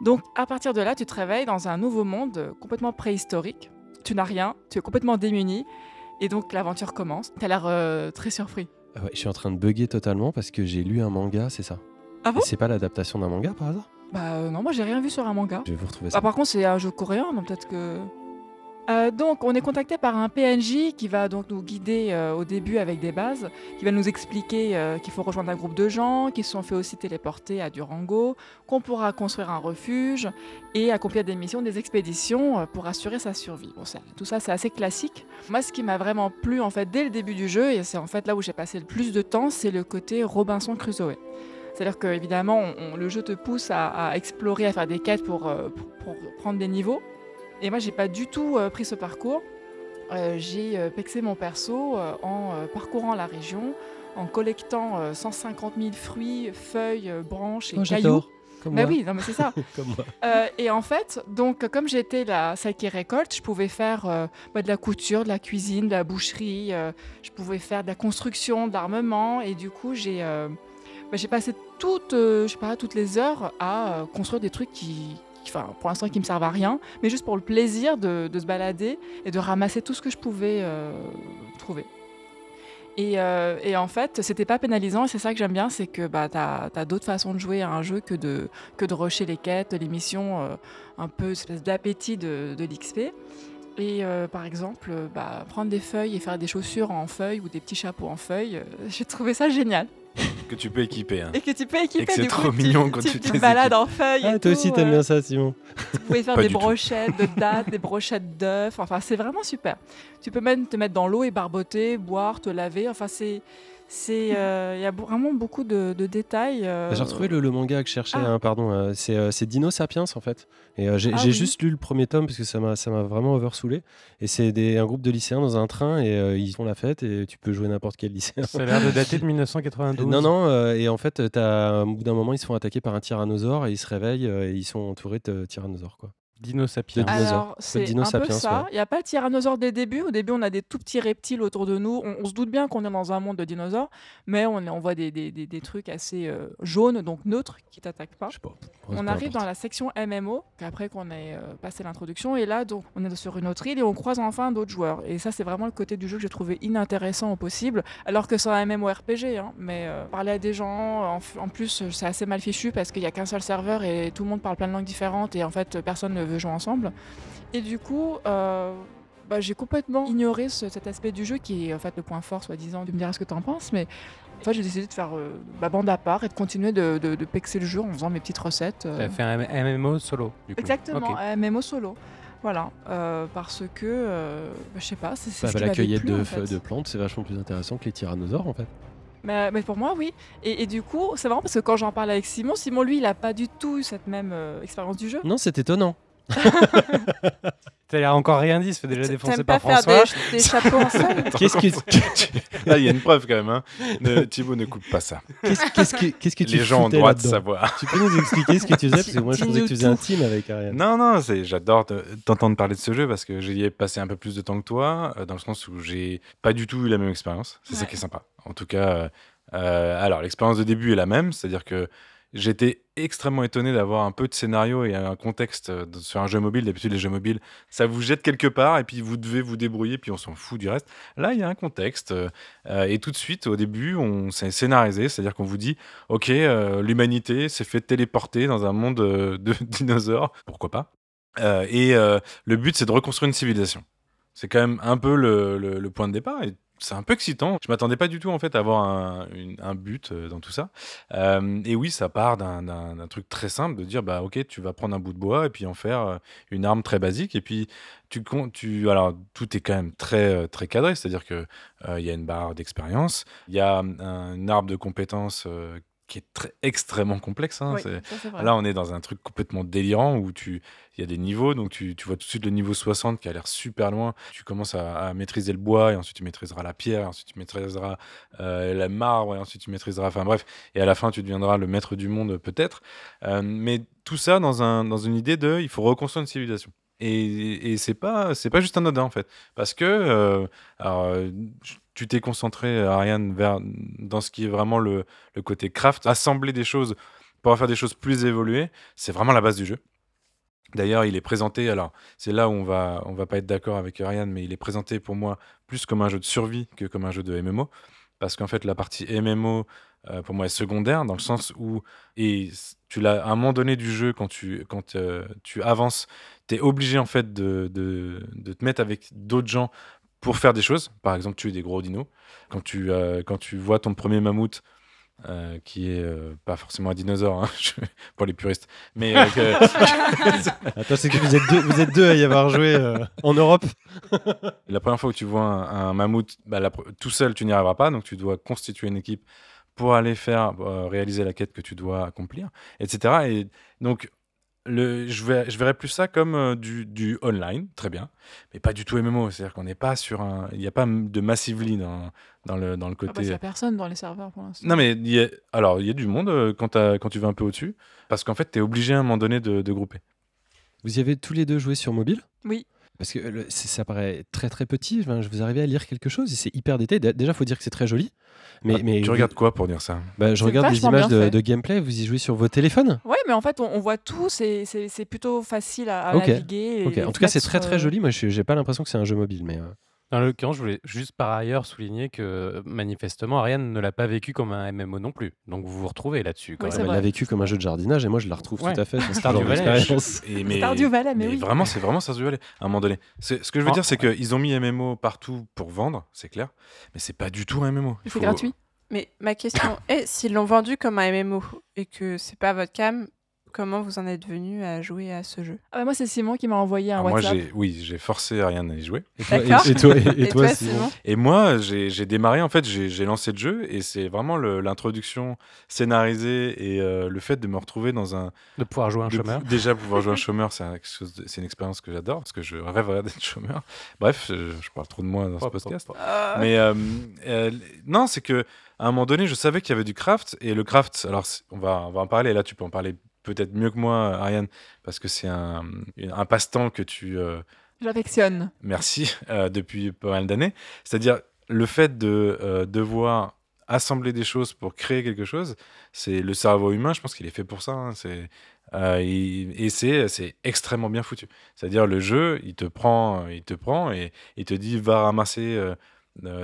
Donc à partir de là, tu te réveilles dans un nouveau monde complètement préhistorique. Tu n'as rien, tu es complètement démuni. Et donc l'aventure commence. Tu as l'air euh, très surpris. Ah ouais, je suis en train de bugger totalement parce que j'ai lu un manga, c'est ça. Ah bon? C'est pas l'adaptation d'un manga par hasard? Bah euh, non, moi j'ai rien vu sur un manga. Je vais vous retrouver ça. Ah, par contre, c'est un jeu coréen, donc peut-être que. Euh, donc, on est contacté par un PNJ qui va donc nous guider euh, au début avec des bases, qui va nous expliquer euh, qu'il faut rejoindre un groupe de gens, qui se sont fait aussi téléporter à Durango, qu'on pourra construire un refuge et accomplir des missions, des expéditions pour assurer sa survie. Tout ça, c'est assez classique. Moi, ce qui m'a vraiment plu en fait dès le début du jeu, et c'est en fait là où j'ai passé le plus de temps, c'est le côté Robinson Crusoe. C'est-à-dire que évidemment, le jeu te pousse à, explorer, à faire des quêtes pour prendre des niveaux. Et moi, j'ai pas du tout euh, pris ce parcours. Euh, j'ai euh, pexé mon perso en parcourant la région, en collectant euh, 150 000 fruits, feuilles, branches et Oh, cailloux. Comme Bah moi. oui, non mais c'est ça. (laughs) Comme moi. Euh, et en fait, donc comme j'étais la celle qui récolte, je pouvais faire euh, bah, de la couture, de la cuisine, de la boucherie, euh, je pouvais faire de la construction, de l'armement, et du coup j'ai bah, j'ai passé toutes, je sais pas, toutes les heures à construire des trucs qui- enfin pour l'instant qui me servent à rien, mais juste pour le plaisir de, se balader et de ramasser tout ce que je pouvais euh, trouver. Et, euh, et en fait, c'était pas pénalisant, et c'est ça que j'aime bien, c'est que bah, tu as, d'autres façons de jouer à un jeu que de, que rusher les quêtes, les missions, euh, un peu espèce d'appétit de, l'XP. Et par exemple, bah, prendre des feuilles et faire des chaussures en feuilles ou des petits chapeaux en feuilles, (laughs) j'ai trouvé ça génial. Que tu peux équiper. hein. Et que tu peux équiper Et que c'est du coup, trop tu- mignon quand tu, tu te balades en feuilles. Ah, et toi tout, aussi, t'aimes euh, bien ça, Simon. Vous pouvez faire des brochettes de (laughs) dattes, des brochettes d'œufs. Enfin, c'est vraiment super. Tu peux même te mettre dans l'eau et barboter, boire, te laver. Enfin, c'est. C'est, euh, Il y a vraiment beaucoup de, de détails. euh, Bah, J'ai retrouvé le, le manga que je cherchais, Ah. hein, pardon. euh, c'est euh, Dino Sapiens en fait. Et euh, j'ai Ah oui. juste lu le premier tome parce que ça m'a ça m'a vraiment oversoulé. Et c'est un groupe de lycéens dans un train et euh, ils font la fête et tu peux jouer n'importe quel lycéen. Ça a l'air de dater de (laughs) 1992. Non, non, euh, et en fait, as, au bout d'un moment, ils se font attaquer par un tyrannosaure et ils se réveillent euh, et ils sont entourés de tyrannosaures. Quoi. Dino Sapiens. Alors, c'est Dino un peu ça. ouais. Il n'y a pas le tyrannosaure dès le début. Au début, on a des tout petits reptiles autour de nous. On, on se doute bien qu'on est dans un monde de dinosaures, mais on, voit des, des- des- des trucs assez euh, jaunes, donc neutres, qui t'attaquent pas. On arrive dans la section MMO, après qu'on ait euh, passé l'introduction, et là, donc, on est sur une autre île et on croise enfin d'autres joueurs. Et ça, c'est vraiment le côté du jeu que j'ai trouvé inintéressant au possible, alors que c'est un MMORPG. Hein, mais euh, parler à des gens, en, en plus, c'est assez mal fichu parce qu'il n'y a qu'un seul serveur et tout le monde parle plein de langues différentes et en fait, personne ne veut jouer ensemble. Et du coup, euh, bah, j'ai complètement ignoré ce- cet aspect du jeu qui est en fait le point fort, soi-disant. Tu me diras ce que tu en penses, mais en fait, j'ai décidé de faire euh, ma bande à part et de continuer de, de, de pexer le jeu en faisant mes petites recettes. euh. T'as fait un MMO solo, du coup. Exactement, un MMO solo. Voilà, euh, parce que, euh, bah, je sais pas, c'est c'est Bah, ce bah, la cueillette de, en fait. de plantes, c'est vachement plus intéressant que les tyrannosaures en fait. Mais, mais pour moi, oui. Et, et du coup, c'est marrant parce que quand j'en parle avec Simon, Simon, lui, il a pas du tout eu cette même euh, expérience du jeu. Non, c'est étonnant. (laughs) T'as encore rien dit, ça fait déjà défoncer par faire François. des, des chapeaux en (laughs) sol Qu'est-ce que, (laughs) Là, il y a une preuve quand même. Hein. Ne- Thibaut ne coupe pas ça. qu'est-ce, qu'est-ce que, qu'est-ce que tu Les gens ont droit de savoir. Tu peux nous expliquer ce que tu faisais Parce que moi, je pensais que tu faisais un team avec Ariane. Non, non, c'est, j'adore te- t'entendre parler de ce jeu parce que j'y ai passé un peu plus de temps que toi, euh, dans le sens où j'ai pas du tout eu la même expérience. C'est ça Ouais. qui est sympa. En tout cas, euh, euh, alors l'expérience de début est la même, c'est-à-dire que j'étais extrêmement étonné d'avoir un peu de scénario et un contexte euh, sur un jeu mobile. D'habitude, les jeux mobiles, ça vous jette quelque part et puis vous devez vous débrouiller, puis on s'en fout du reste. Là, il y a un contexte euh, euh, et tout de suite, au début, on s'est scénarisé, c'est-à-dire qu'on vous dit, ok, l'humanité s'est fait téléporter dans un monde de (laughs) dinosaures, pourquoi pas Et le but, c'est de reconstruire une civilisation. C'est quand même un peu le, point de départ. C'est un peu excitant. Je m'attendais pas du tout en fait à avoir un, une- but euh, dans tout ça. Euh, et oui, ça part d'un- truc très simple de dire bah ok, tu vas prendre un bout de bois et puis en faire euh, une arme très basique. Et puis tu tu alors tout est quand même très très cadré, c'est-à-dire que y a une barre d'expérience, il y a un, un arbre de compétences qui est très extrêmement complexe. hein. Oui, ça. Là, on est dans un truc complètement délirant où tu, il y a des niveaux, donc tu, tu vois tout de suite le niveau 60 qui a l'air super loin. Tu commences à, à maîtriser le bois et ensuite tu maîtriseras la pierre, ensuite tu maîtriseras euh, la marbre et ensuite tu maîtriseras, enfin bref, et à la fin tu deviendras le maître du monde peut-être. Euh, mais tout ça dans, un, dans une idée de, il faut reconstruire une civilisation. Et, et c'est pas, c'est pas juste un anodin en fait, parce que euh, alors, euh, tu t'es concentré, Ariane, vers dans ce qui est vraiment le, le côté craft, assembler des choses pour faire des choses plus évoluées, c'est vraiment la base du jeu. D'ailleurs, il est présenté, alors c'est là où on va, on va pas être d'accord avec Ariane, mais il est présenté pour moi plus comme un jeu de survie que comme un jeu de MMO. Parce qu'en fait, la partie MMO, euh, pour moi, est secondaire, dans le sens où, et tu l'as à un moment donné du jeu, quand tu, quand, euh, tu avances, tu es obligé en fait de, de, de te mettre avec d'autres gens pour faire des choses. Par exemple, tuer des gros dinos. Quand tu, euh, quand tu vois ton premier mammouth, euh, qui est euh, pas forcément un dinosaure hein, (laughs) je- pour les puristes, mais euh, que- (laughs) Attends, c'est que vous êtes deux, vous êtes deux à y avoir joué en Europe. la première fois que tu vois un, un mammouth, bah, la tout seul, tu n'y arriveras pas, donc tu dois constituer une équipe pour aller faire réaliser la quête que tu dois accomplir, etc. Et donc le, je, verrais plus ça comme euh, du, du online, très bien, mais pas du tout MMO. C'est-à-dire qu'on n'est pas sur un, il n'y a pas de massively dans, dans le dans le Ah bah, côté. il y a personne dans les serveurs pour l'instant. Non, mais il y a- alors, il y a du monde euh, quand tu vas un peu au-dessus, parce qu'en fait, tu es obligé à un moment donné de, de grouper. Vous y avez tous les deux joué sur mobile? Oui. Parce que le- ça paraît très très petit. Enfin, je vous arrivez à lire quelque chose et c'est hyper détaillé. Dé- Déjà, faut dire que c'est très joli. Mais, Ah, mais tu vous- regardes quoi pour dire ça? Bah, Je regarde des images de, gameplay. Vous y jouez sur vos téléphones? Ouais, mais en fait, on, on voit tout, c'est c'est- c'est plutôt facile à, à Ok. naviguer. et Ok. les En tout cas, c'est très très euh, joli. Moi, je j'ai pas l'impression que c'est un jeu mobile, mais euh, Dans l'occurrence, je voulais juste par ailleurs souligner que manifestement, Ariane ne l'a pas vécu comme un MMO non plus. Donc vous vous retrouvez là-dessus. quand Oui, même. c'est elle vrai. l'a vécu comme un jeu de jardinage et moi, je la retrouve Ouais. tout à fait. dans (laughs) ce Stardew genre Valley. d'expérience. (laughs) Et mais, Stardew Valley, mais oui. vraiment, c'est vraiment Stardew Valley, à un moment donné. C'est- Ce que je veux Ah, dire, c'est qu'ils ont mis MMO partout pour vendre, c'est clair, mais c'est pas du tout un MMO. Il C'est faut- gratuit. Mais ma question (coughs) est, s'ils l'ont vendu comme un MMO et que c'est pas votre cam, comment vous en êtes venu à jouer à ce jeu? Ah bah, moi, c'est Simon qui m'a envoyé un moi, WhatsApp. j'ai, oui, j'ai forcé Ariane à y jouer. Et toi, D'accord. et- et toi, et- toi, toi, Simon Simon? Et moi, j'ai, démarré, en fait, j'ai, lancé le jeu et c'est vraiment l'introduction scénarisée et euh, le fait de me retrouver dans un. De pouvoir jouer un de chômeur. Déjà, pouvoir jouer un (laughs) chômeur, c'est, un- une expérience que j'adore parce que je rêverais d'être chômeur. Bref, je, je parle trop de moi dans ce podcast. Euh, Mais euh, euh, non, c'est que à un moment donné, je savais qu'il y avait du craft et le craft. Alors, on va on va en parler. Et là, tu peux en parler peut-être mieux que moi, Ariane, parce que c'est un, un passe-temps que tu euh, J'affectionne. merci euh, depuis pas mal d'années. C'est-à-dire le fait de euh, devoir assembler des choses pour créer quelque chose, c'est le cerveau humain. Je pense qu'il est fait pour ça. hein, c'est euh, et c'est c'est extrêmement bien foutu. C'est-à-dire le jeu, il te prend, il te prend et il te dit va ramasser euh,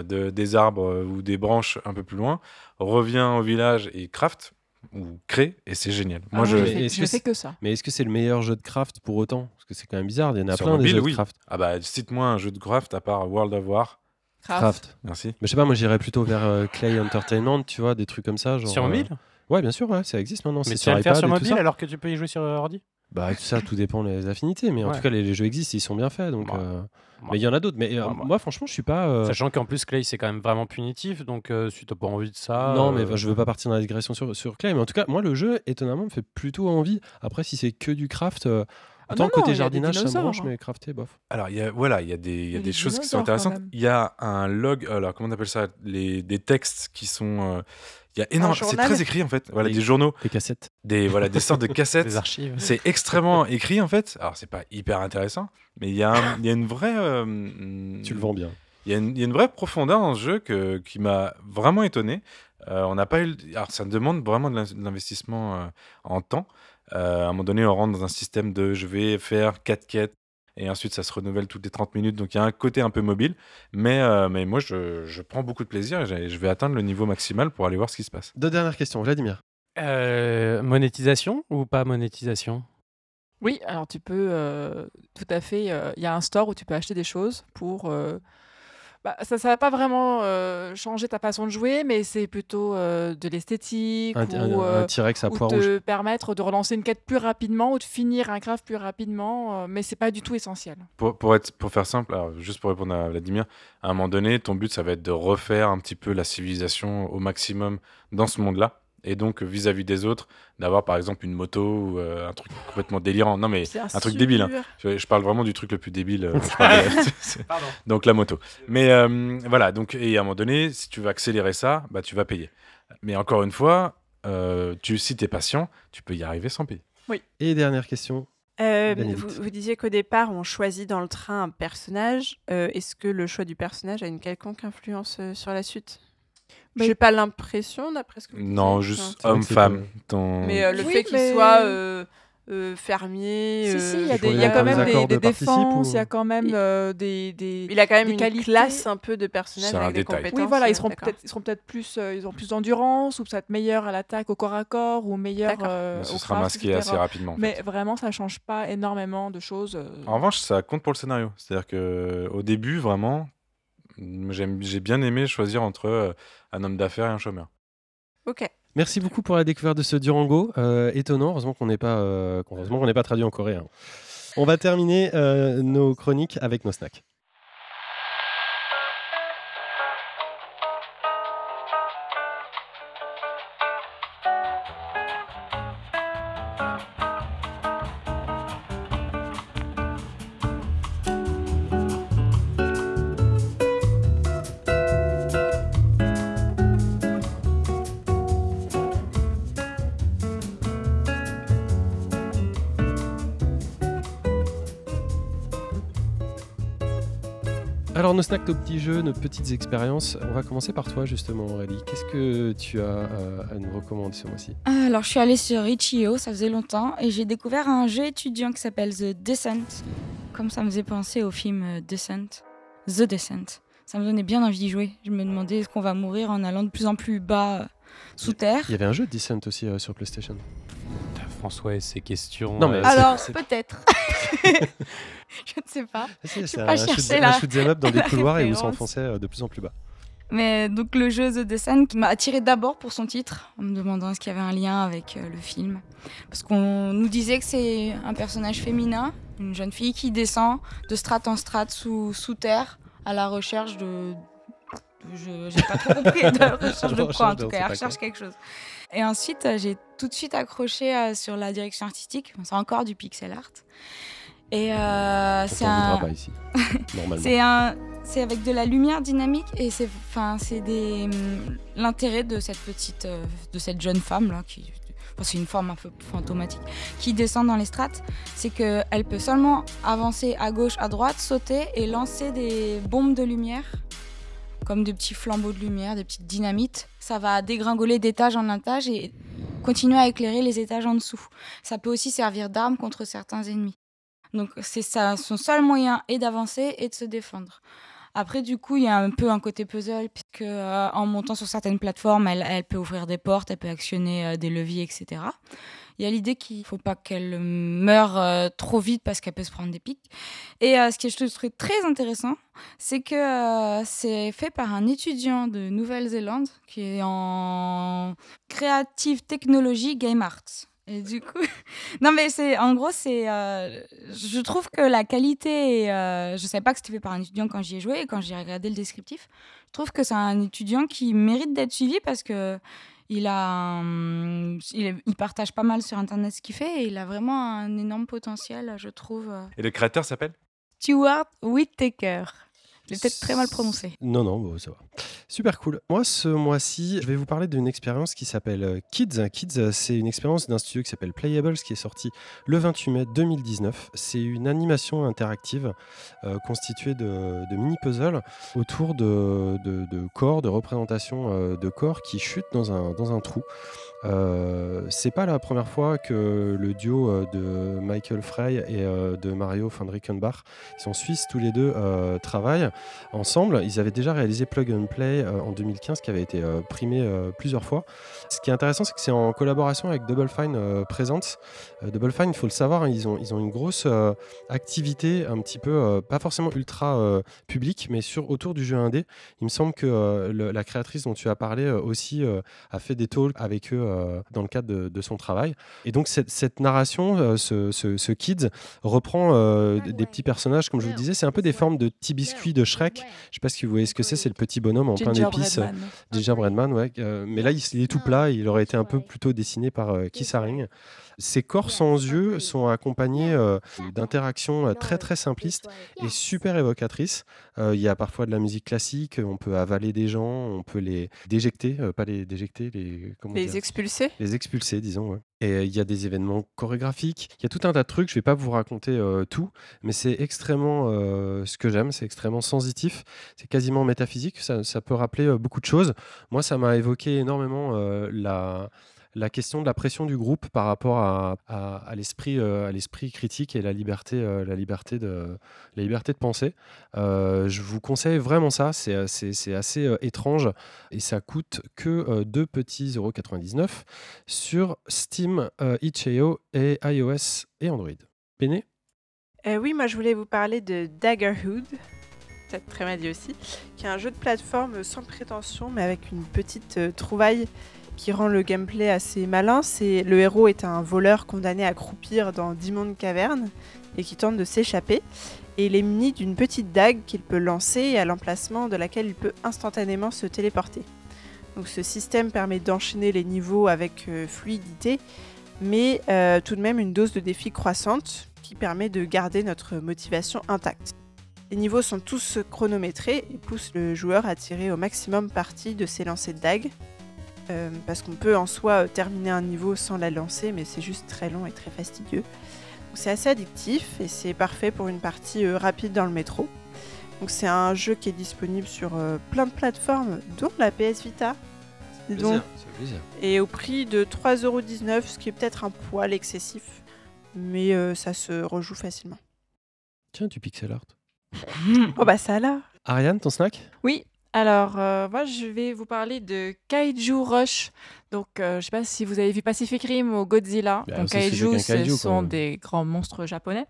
de- des arbres ou des branches un peu plus loin, reviens au village et craft ou crée et c'est génial. Moi Ah, je je Mais fais, est-ce je que fais c'est- que ça. Mais est-ce que c'est le meilleur jeu de craft pour autant? Parce que c'est quand même bizarre. Il y en a Sur plein des mobile, jeux oui. de craft. ah bah cite-moi un jeu de craft à part World of War. Craft. Merci. Mais je sais pas, moi j'irais plutôt vers euh, Clay Entertainment, tu vois, des trucs comme ça. Genre, Sur euh, mobile? Ouais, bien sûr, ouais, ça existe maintenant. Mais C'est tu vas sur le faire iPad sur mobile alors que tu peux y jouer sur ordi? Bah, ça, tout dépend des affinités, mais en Ouais. tout cas, les, les jeux existent, ils sont bien faits. Donc, Ouais. euh, Ouais. Mais il y en a d'autres. Mais euh, moi, franchement, je suis pas. euh, Sachant qu'en plus, Clay, c'est quand même vraiment punitif. Donc, euh, si t'as pas envie de ça. Non, mais bah, je veux pas partir dans la digression sur, sur Clay. Mais en tout cas, moi, le jeu, étonnamment, me fait plutôt envie. Après, si c'est que du craft. euh, Ah Attends, non, côté non, jardinage, ça me branche, hein. mais crafté, bof. Alors, il y a, voilà, il y a des, il y a des des choses qui sont intéressantes. Il y a un log, alors comment on appelle ça? Les, Des textes qui sont. Il y a énormément. C'est très écrit en fait. Voilà, des journaux, Les cassettes. des, voilà, des sortes de (laughs) cassettes. des archives. C'est extrêmement écrit en fait. Alors, c'est pas hyper intéressant, mais il y, a un- y a une vraie. euh, hum, Tu le vends bien. Il y, a une, il y a une vraie profondeur dans ce jeu que, qui m'a vraiment étonné. Euh, on n'a pas eu. Alors, ça demande vraiment de l'in- de l'investissement euh, en temps. Euh, à un moment donné, on rentre dans un système de je vais faire 4 quêtes et ensuite ça se renouvelle toutes les 30 minutes. Donc, il y a un côté un peu mobile. Mais, euh, mais moi, je, je prends beaucoup de plaisir et je vais atteindre le niveau maximal pour aller voir ce qui se passe. Deux dernières questions. Vladimir. Euh, monétisation ou pas monétisation? Oui, alors tu peux euh, tout à fait. euh, Il y a un store où tu peux acheter des choses pour. Bah, ça ne va pas vraiment euh, changer ta façon de jouer, mais c'est plutôt euh, de l'esthétique Un, ou, un- euh, un T-Rex à ou poids rouge. te permettre de relancer une quête plus rapidement ou de finir un craft plus rapidement, euh, mais c'est pas du tout essentiel. Pour, pour, être, pour faire simple, alors, juste pour répondre à Vladimir, à un moment donné, ton but, ça va être de refaire un petit peu la civilisation au maximum dans ce monde-là. Et donc, vis-à-vis des autres, d'avoir par exemple une moto ou euh, un truc complètement délirant. Non, mais un truc débile. hein. Je, je parle vraiment du truc le plus débile. euh, (laughs) de- (laughs) donc, la moto. Mais euh, voilà, donc, et à un moment donné, si tu veux accélérer ça, bah, tu vas payer. Mais encore une fois, euh, tu, si tu es patient, tu peux y arriver sans payer. Et dernière question. Euh, vous, vous disiez qu'au départ, on choisit dans le train un personnage. Euh, Est-ce que le choix du personnage a une quelconque influence euh, sur la suite? Bah, J'ai pas l'impression, d'après ce que vous Non, juste homme-femme. Ton... Mais euh, le Oui, fait qu'il mais- soit euh, euh, fermier. Si, si, il y a, des- y quand même des, de des défenses, ou- il y a quand même euh, des, des, Il a quand même une qualités. classe un peu de personnage C'est un détail. compétences. Oui, voilà, ils seront peut-être, ils seront peut-être plus, euh, ils ont plus d'endurance ou peut-être meilleurs à l'attaque au corps à corps ou meilleurs ce sera craft, masqué etc. assez rapidement. en fait. Mais vraiment, ça change pas énormément de choses. En revanche, ça compte pour le scénario. C'est-à-dire que au début, vraiment, j'ai bien aimé choisir entre euh, un homme d'affaires et un chômeur. Ok. Merci beaucoup pour la découverte de ce Durango. Euh, étonnant, heureusement qu'on n'est pas, euh, heureusement qu'on n'est pas traduit en coréen. On va terminer euh, nos chroniques avec nos snacks. Alors nos petits jeux, nos petites expériences. On va commencer par toi justement, Aurélie. Qu'est-ce que tu as euh, à nous recommander ce mois-ci? Alors, je suis allée sur Itch.io, ça faisait longtemps, et j'ai découvert un jeu étudiant qui s'appelle The Descent. Comme ça me faisait penser au film euh, Descent. The Descent. Ça me donnait bien envie d'y jouer. Je me demandais est-ce qu'on va mourir en allant de plus en plus bas euh, sous terre. Il y avait un jeu Descent aussi euh, sur PlayStation. François et ses questions. Non, mais euh, c'est- Alors, c'est- peut-être. (laughs) je ne sais pas. C'est c'est pas un, shoot, là, un shoot up dans (laughs) des la couloirs et où référence. s'enfonçait euh, de plus en plus bas. Mais donc le jeu The Descent qui m'a attiré d'abord pour son titre, en me demandant est-ce qu'il y avait un lien avec euh, le film. Parce qu'on nous disait que c'est un personnage féminin, une jeune fille qui descend de strate en strate sous, sous terre à la recherche de... de- je j'ai pas trop compris, de la (laughs) recherche de La quoi en tout cas, elle recherche quelque chose. Et ensuite, euh, j'ai tout de suite accroché euh, sur la direction artistique, c'est encore du pixel art. Et euh, c'est un... pas ici, (laughs) normalement. C'est un, c'est avec de la lumière dynamique et c'est, enfin, c'est des, hum, l'intérêt de cette petite, de cette jeune femme là qui, enfin, c'est une forme un peu fantomatique, qui descend dans les strates, c'est que elle peut seulement avancer à gauche, à droite, sauter et lancer des bombes de lumière, comme des petits flambeaux de lumière, des petites dynamites. Ça va dégringoler d'étage en étage et continuer à éclairer les étages en dessous. Ça peut aussi servir d'arme contre certains ennemis. Donc c'est son seul moyen est d'avancer et de se défendre. Après, du coup, il y a un peu un côté puzzle, puisque euh, en montant sur certaines plateformes, elle, peut ouvrir des portes, elle peut actionner euh, des leviers, etc. Il y a l'idée qu'il ne faut pas qu'elle meure euh, trop vite parce qu'elle peut se prendre des pics. Et ce que je trouve très intéressant, c'est que c'est fait par un étudiant de Nouvelle-Zélande qui est en Creative Technology Game Arts. Et du coup, (laughs) non mais c'est en gros c'est, euh, je trouve que la qualité, euh, je savais pas que c'était fait par un étudiant quand j'y ai joué et quand j'ai regardé le descriptif, je trouve que c'est un étudiant qui mérite d'être suivi parce que il a, un- il, partage pas mal sur internet ce qu'il fait et il a vraiment un énorme potentiel, je trouve. Et le créateur s'appelle? Stuart Whittaker. Je l'ai peut-être très mal prononcé. Non, non, ça va. Super cool. Moi, ce mois-ci, je vais vous parler d'une expérience qui s'appelle euh, Kids. Kids, euh, c'est une expérience d'un studio qui s'appelle Playables, qui est sorti le 28 mai 2019. C'est une animation interactive euh, constituée de, mini-puzzles autour de, corps, de représentations de corps qui chutent dans un, dans un trou. Euh, c'est pas la première fois que le duo de Michael Frey et de Mario van Rickenbach, qui sont suisses tous les deux, travaillent ensemble. Ils avaient déjà réalisé Plug and Play euh, en 2015, qui avait été euh, primé euh, plusieurs fois. Ce qui est intéressant, c'est que c'est en collaboration avec Double Fine Presents. Euh, Double Fine, il faut le savoir, hein, ils, ont, ils ont une grosse activité, un petit peu, pas forcément ultra publique, mais sur, autour du jeu indé. Il me semble que le- la créatrice dont tu as parlé aussi a fait des talks avec eux dans le cadre de, de son travail. Et donc, cette, cette narration, ce, ce, reprend euh, des petits personnages, comme je vous le disais, c'est un peu des formes de petits biscuits de Shrek. Je sais pas si vous voyez ce que c'est, c'est le petit bonhomme en plein d'épices. Gingerbread Man. Gingerbread Man, ouais. euh, mais là, il, est tout plat. Il aurait été un peu plutôt dessiné par euh, Keith Haring. Ces corps sans yeux sont accompagnés euh, d'interactions euh, très très simplistes et super évocatrices. Euh, Il y a parfois de la musique classique. On peut avaler des gens, on peut les déjecter, euh, pas les déjecter, les comment Les expulser? Les expulser, disons. ouais. Et il y a des événements chorégraphiques. Il y a tout un tas de trucs. Je vais pas vous raconter euh, tout, mais c'est extrêmement euh, ce que j'aime. C'est extrêmement sensitif. C'est quasiment métaphysique. Ça, ça peut rappeler euh, beaucoup de choses. Moi, ça m'a évoqué énormément euh, la la question de la pression du groupe par rapport à, euh, l'esprit critique et la liberté euh, la liberté de la liberté de penser. Euh, je vous conseille vraiment ça c'est assez étrange et ça coûte que euh, 2 petits 0,99 sur Steam, itch.io et iOS et Android. Euh, oui, moi je voulais vous parler de Daggerhood, peut-être très mal dit aussi, qui est un jeu de plateforme sans prétention, mais avec une petite trouvaille qui rend le gameplay assez malin. C'est le héros est un voleur condamné à croupir dans d'immondes cavernes et qui tente de s'échapper. Et il est muni d'une petite dague qu'il peut lancer à l'emplacement de laquelle il peut instantanément se téléporter. Donc ce système permet d'enchaîner les niveaux avec euh, fluidité, mais euh, tout de même une dose de défi croissante qui permet de garder notre motivation intacte. Les niveaux sont tous chronométrés et poussent le joueur à tirer au maximum parti de ses lancers de dague. Euh, parce qu'on peut en soi euh, terminer un niveau sans la lancer, mais c'est juste très long et très fastidieux. Donc C'est assez addictif et c'est parfait pour une partie euh, rapide dans le métro. Donc c'est un jeu qui est disponible sur euh, plein de plateformes, dont la PS Vita. Donc, et au prix de 3,19€, ce qui est peut-être un poil excessif, mais euh, ça se rejoue facilement. Tiens, du pixel art. (laughs) Oh bah ça là Ariane, ton snack? Oui, alors euh, moi je vais vous parler de Kaiju Rush. Donc euh, je sais pas si vous avez vu Pacific Rim ou Godzilla. Bah, Donc Kaiju, qu'un ce kaiju, quoi. sont des grands monstres japonais.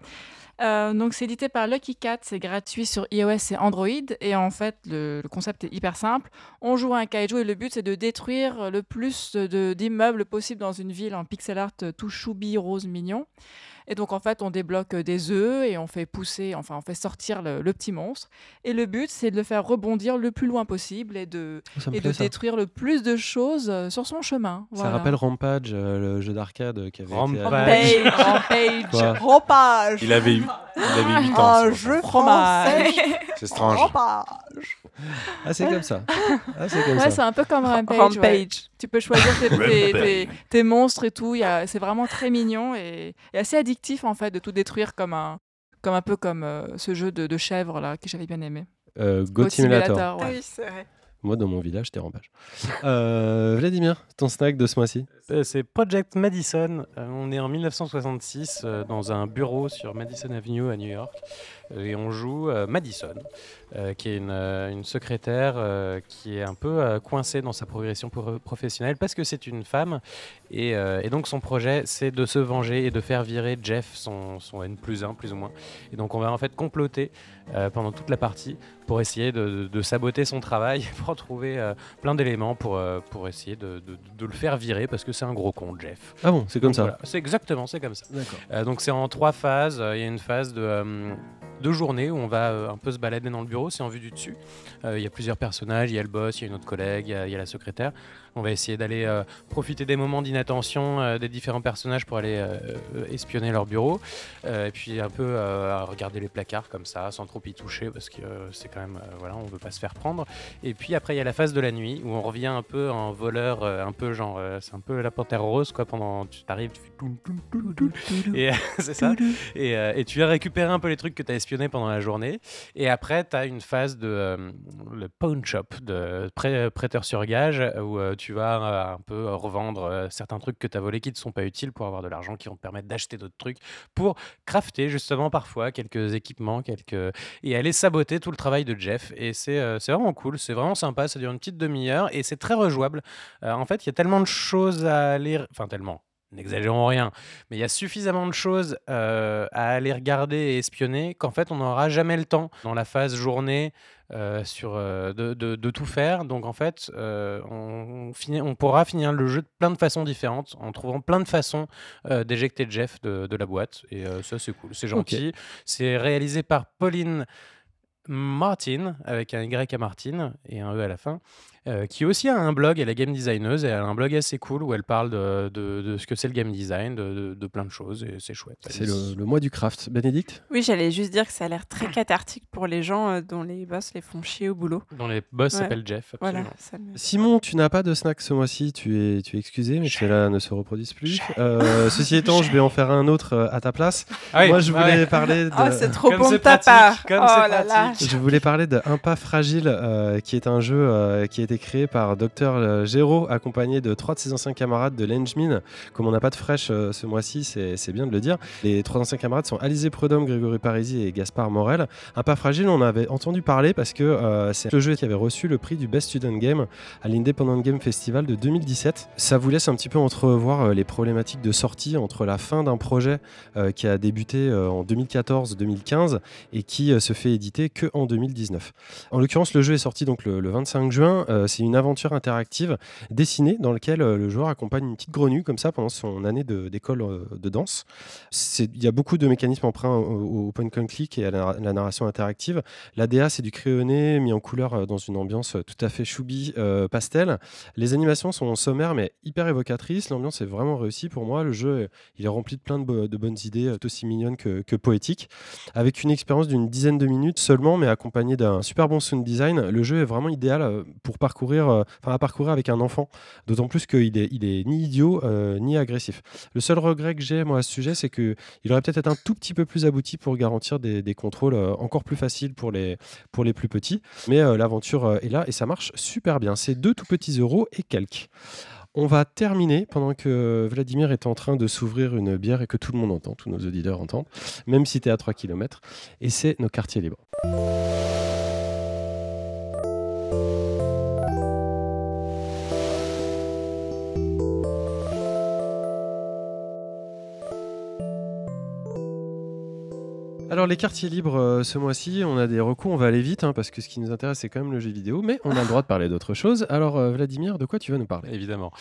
Euh, donc c'est édité par Lucky Cat, c'est gratuit sur iOS et Android. Et en fait, le, le concept est hyper simple. On joue à un kaiju et le but c'est de détruire le plus de- d'immeubles possible dans une ville en pixel art tout choubi, rose, mignon. Et donc en fait, on débloque euh, des œufs et on fait pousser, enfin on fait sortir le, le petit monstre. Et le but c'est de le faire rebondir le plus loin possible et de, et de ça. détruire le plus de choses euh, sur son chemin. Ça rappelle Rampage, euh, le jeu d'arcade qui avait Rampage. été... Rampage. (laughs) Quoi Rampage Il avait eu, il avait 8 ans. Un c'est pour jeu Fromage. français (laughs) C'est strange. Rampage Ah, c'est comme ça. Ah, c'est Ouais, c'est un peu comme Rampage. Rampage. ouais. Tu peux choisir tes, tes- tes- tes monstres et tout. il y a- C'est vraiment très mignon et, et assez addictif en fait de tout détruire comme un, comme un peu comme euh, ce jeu de, de chèvre là que j'avais bien aimé. Euh, Goat Goat Simulator. Simulator, Ah ouais. oui, c'est vrai. Moi, dans mon village, c'était Rampage. Euh, Vladimir, ton snack de ce mois-ci? Euh, C'est Project Madison. Euh, on est en 1966 euh, dans un bureau sur Madison Avenue à New York. Et on joue euh, Madison, euh, qui est une, euh, une secrétaire qui est un peu coincée dans sa progression pro- professionnelle parce que c'est une femme. Et, et donc son projet, c'est de se venger et de faire virer Jeff, son, son N plus 1 plus ou moins. Et donc on va en fait comploter pendant toute la partie pour essayer de, de saboter son travail, (laughs) pour trouver plein d'éléments pour, pour essayer de, le faire virer parce que c'est un gros con, Jeff. Ah bon, c'est comme Donc ça. voilà, c'est exactement, c'est comme ça. Euh, donc c'est en trois phases. Il y a une phase de, euh, de journée où on va euh, un peu se balader dans le bureau, c'est en vue du dessus. Euh, Il y a plusieurs personnages, il y a le boss, il y a une autre collègue, il y a la secrétaire. On va essayer d'aller euh, profiter des moments d'inattention euh, des différents personnages pour aller euh, espionner leur bureau. Et puis un peu regarder les placards comme ça, sans trop y toucher, parce que c'est quand même, voilà, on veut pas se faire prendre. Et puis après, il y a la phase de la nuit où on revient un peu en voleur, un peu genre, c'est un peu la panthère rose, quoi. Pendant, tu t'arrives, tu fais et (laughs) c'est ça. Et, et tu vas récupérer un peu les trucs que tu as espionnés pendant la journée. Et après, tu as une phase de le pawn shop, de prêt- prêteur sur gage, où tu vas euh, un peu euh, revendre euh, certains trucs que tu as volés qui ne sont pas utiles pour avoir de l'argent qui vont te permettre d'acheter d'autres trucs pour crafter justement parfois quelques équipements, quelques et aller saboter tout le travail de Jeff. Et c'est vraiment cool, c'est vraiment sympa. Ça dure une petite demi-heure et c'est très rejouable. En fait, il y a tellement de choses à aller, enfin tellement. N'exagérons rien, mais il y a suffisamment de choses euh, à aller regarder et espionner qu'en fait on n'aura jamais le temps dans la phase journée euh, sur, euh, de, de- de tout faire. Donc en fait, on, finit- on pourra finir le jeu de plein de façons différentes en trouvant plein de façons d'éjecter Jeff de, de la boîte. Et ça c'est cool, c'est gentil. C'est réalisé par Pauline Martin, avec un Y à Martin et un E à la fin, euh, qui aussi a un blog, elle est game designeuse, et elle a un blog assez cool où elle parle de, de- de ce que c'est le game design, de, de- de plein de choses, et c'est chouette. C'est le, le mois du craft. Bénédicte Oui, j'allais juste dire que ça a l'air très cathartique pour les gens euh, dont les boss les font chier au boulot. Dont les boss Ouais. s'appellent Jeff, absolument. me- Simon, tu n'as pas de snack ce mois-ci, tu es, tu es excusé, mais cela ne se reproduise plus. Euh, (laughs) ceci étant, je vais en faire un autre à ta place. Ah oui, Moi, je ah voulais ouais. parler (laughs) de... Oh, c'est trop Comme bon de c'est ta part. comme oh là là. Je voulais parler de Un pas fragile, euh, qui est un jeu euh, qui a été créé par Dr Géraud, accompagné de trois de ses anciens camarades de l'Engmin. Comme on n'a pas de fraîche euh, ce mois-ci, c'est bien de le dire. Les trois anciens camarades sont Alizé Prudhomme, Grégory Parisi et Gaspard Morel. Un pas fragile, on avait entendu parler parce que euh, c'est le jeu qui avait reçu le prix du Best Student Game à l'Independent Game Festival de 2017. Ça vous laisse un petit peu entrevoir euh, les problématiques de sortie entre la fin d'un projet euh, qui a débuté euh, en 2014-2015 et qui euh, se fait éditer que en 2019. En l'occurrence, le jeu est sorti donc le 25 juin. Euh, c'est une aventure interactive dessinée dans laquelle euh, le joueur accompagne une petite grenouille comme ça pendant son année d'école euh, de danse. Il y a beaucoup de mécanismes emprunts au, point and click et à la, narration interactive. L'ADA, c'est du crayonné mis en couleur dans une ambiance tout à fait choubi euh, pastel. Les animations sont sommaires mais hyper évocatrices. L'ambiance est vraiment réussie pour moi. Le jeu, il est rempli de plein de, bo- de bonnes idées, tout aussi mignonnes que, que poétiques. Avec une expérience d'une dizaine de minutes seulement, mais accompagné d'un super bon sound design, le jeu est vraiment idéal pour parcourir, euh, à parcourir avec un enfant. D'autant plus qu'il est, il est ni idiot euh, ni agressif. Le seul regret que j'ai moi à ce sujet, c'est que il aurait peut-être été un tout petit peu plus abouti pour garantir des, contrôles euh, encore plus faciles pour les, pour les plus petits. Mais l'aventure est là et ça marche super bien. C'est deux tout petits euros et quelques. On va terminer pendant que Vladimir est en train de s'ouvrir une bière et que tout le monde entend, tous nos auditeurs entendent, même si tu es à 3 km. Et c'est nos quartiers libres. Alors les quartiers libres euh, ce mois-ci, on a des recours, on va aller vite hein, parce que ce qui nous intéresse c'est quand même le jeu vidéo, mais on a le droit de parler d'autres choses. Alors euh, Vladimir, de quoi tu vas nous parler? Évidemment.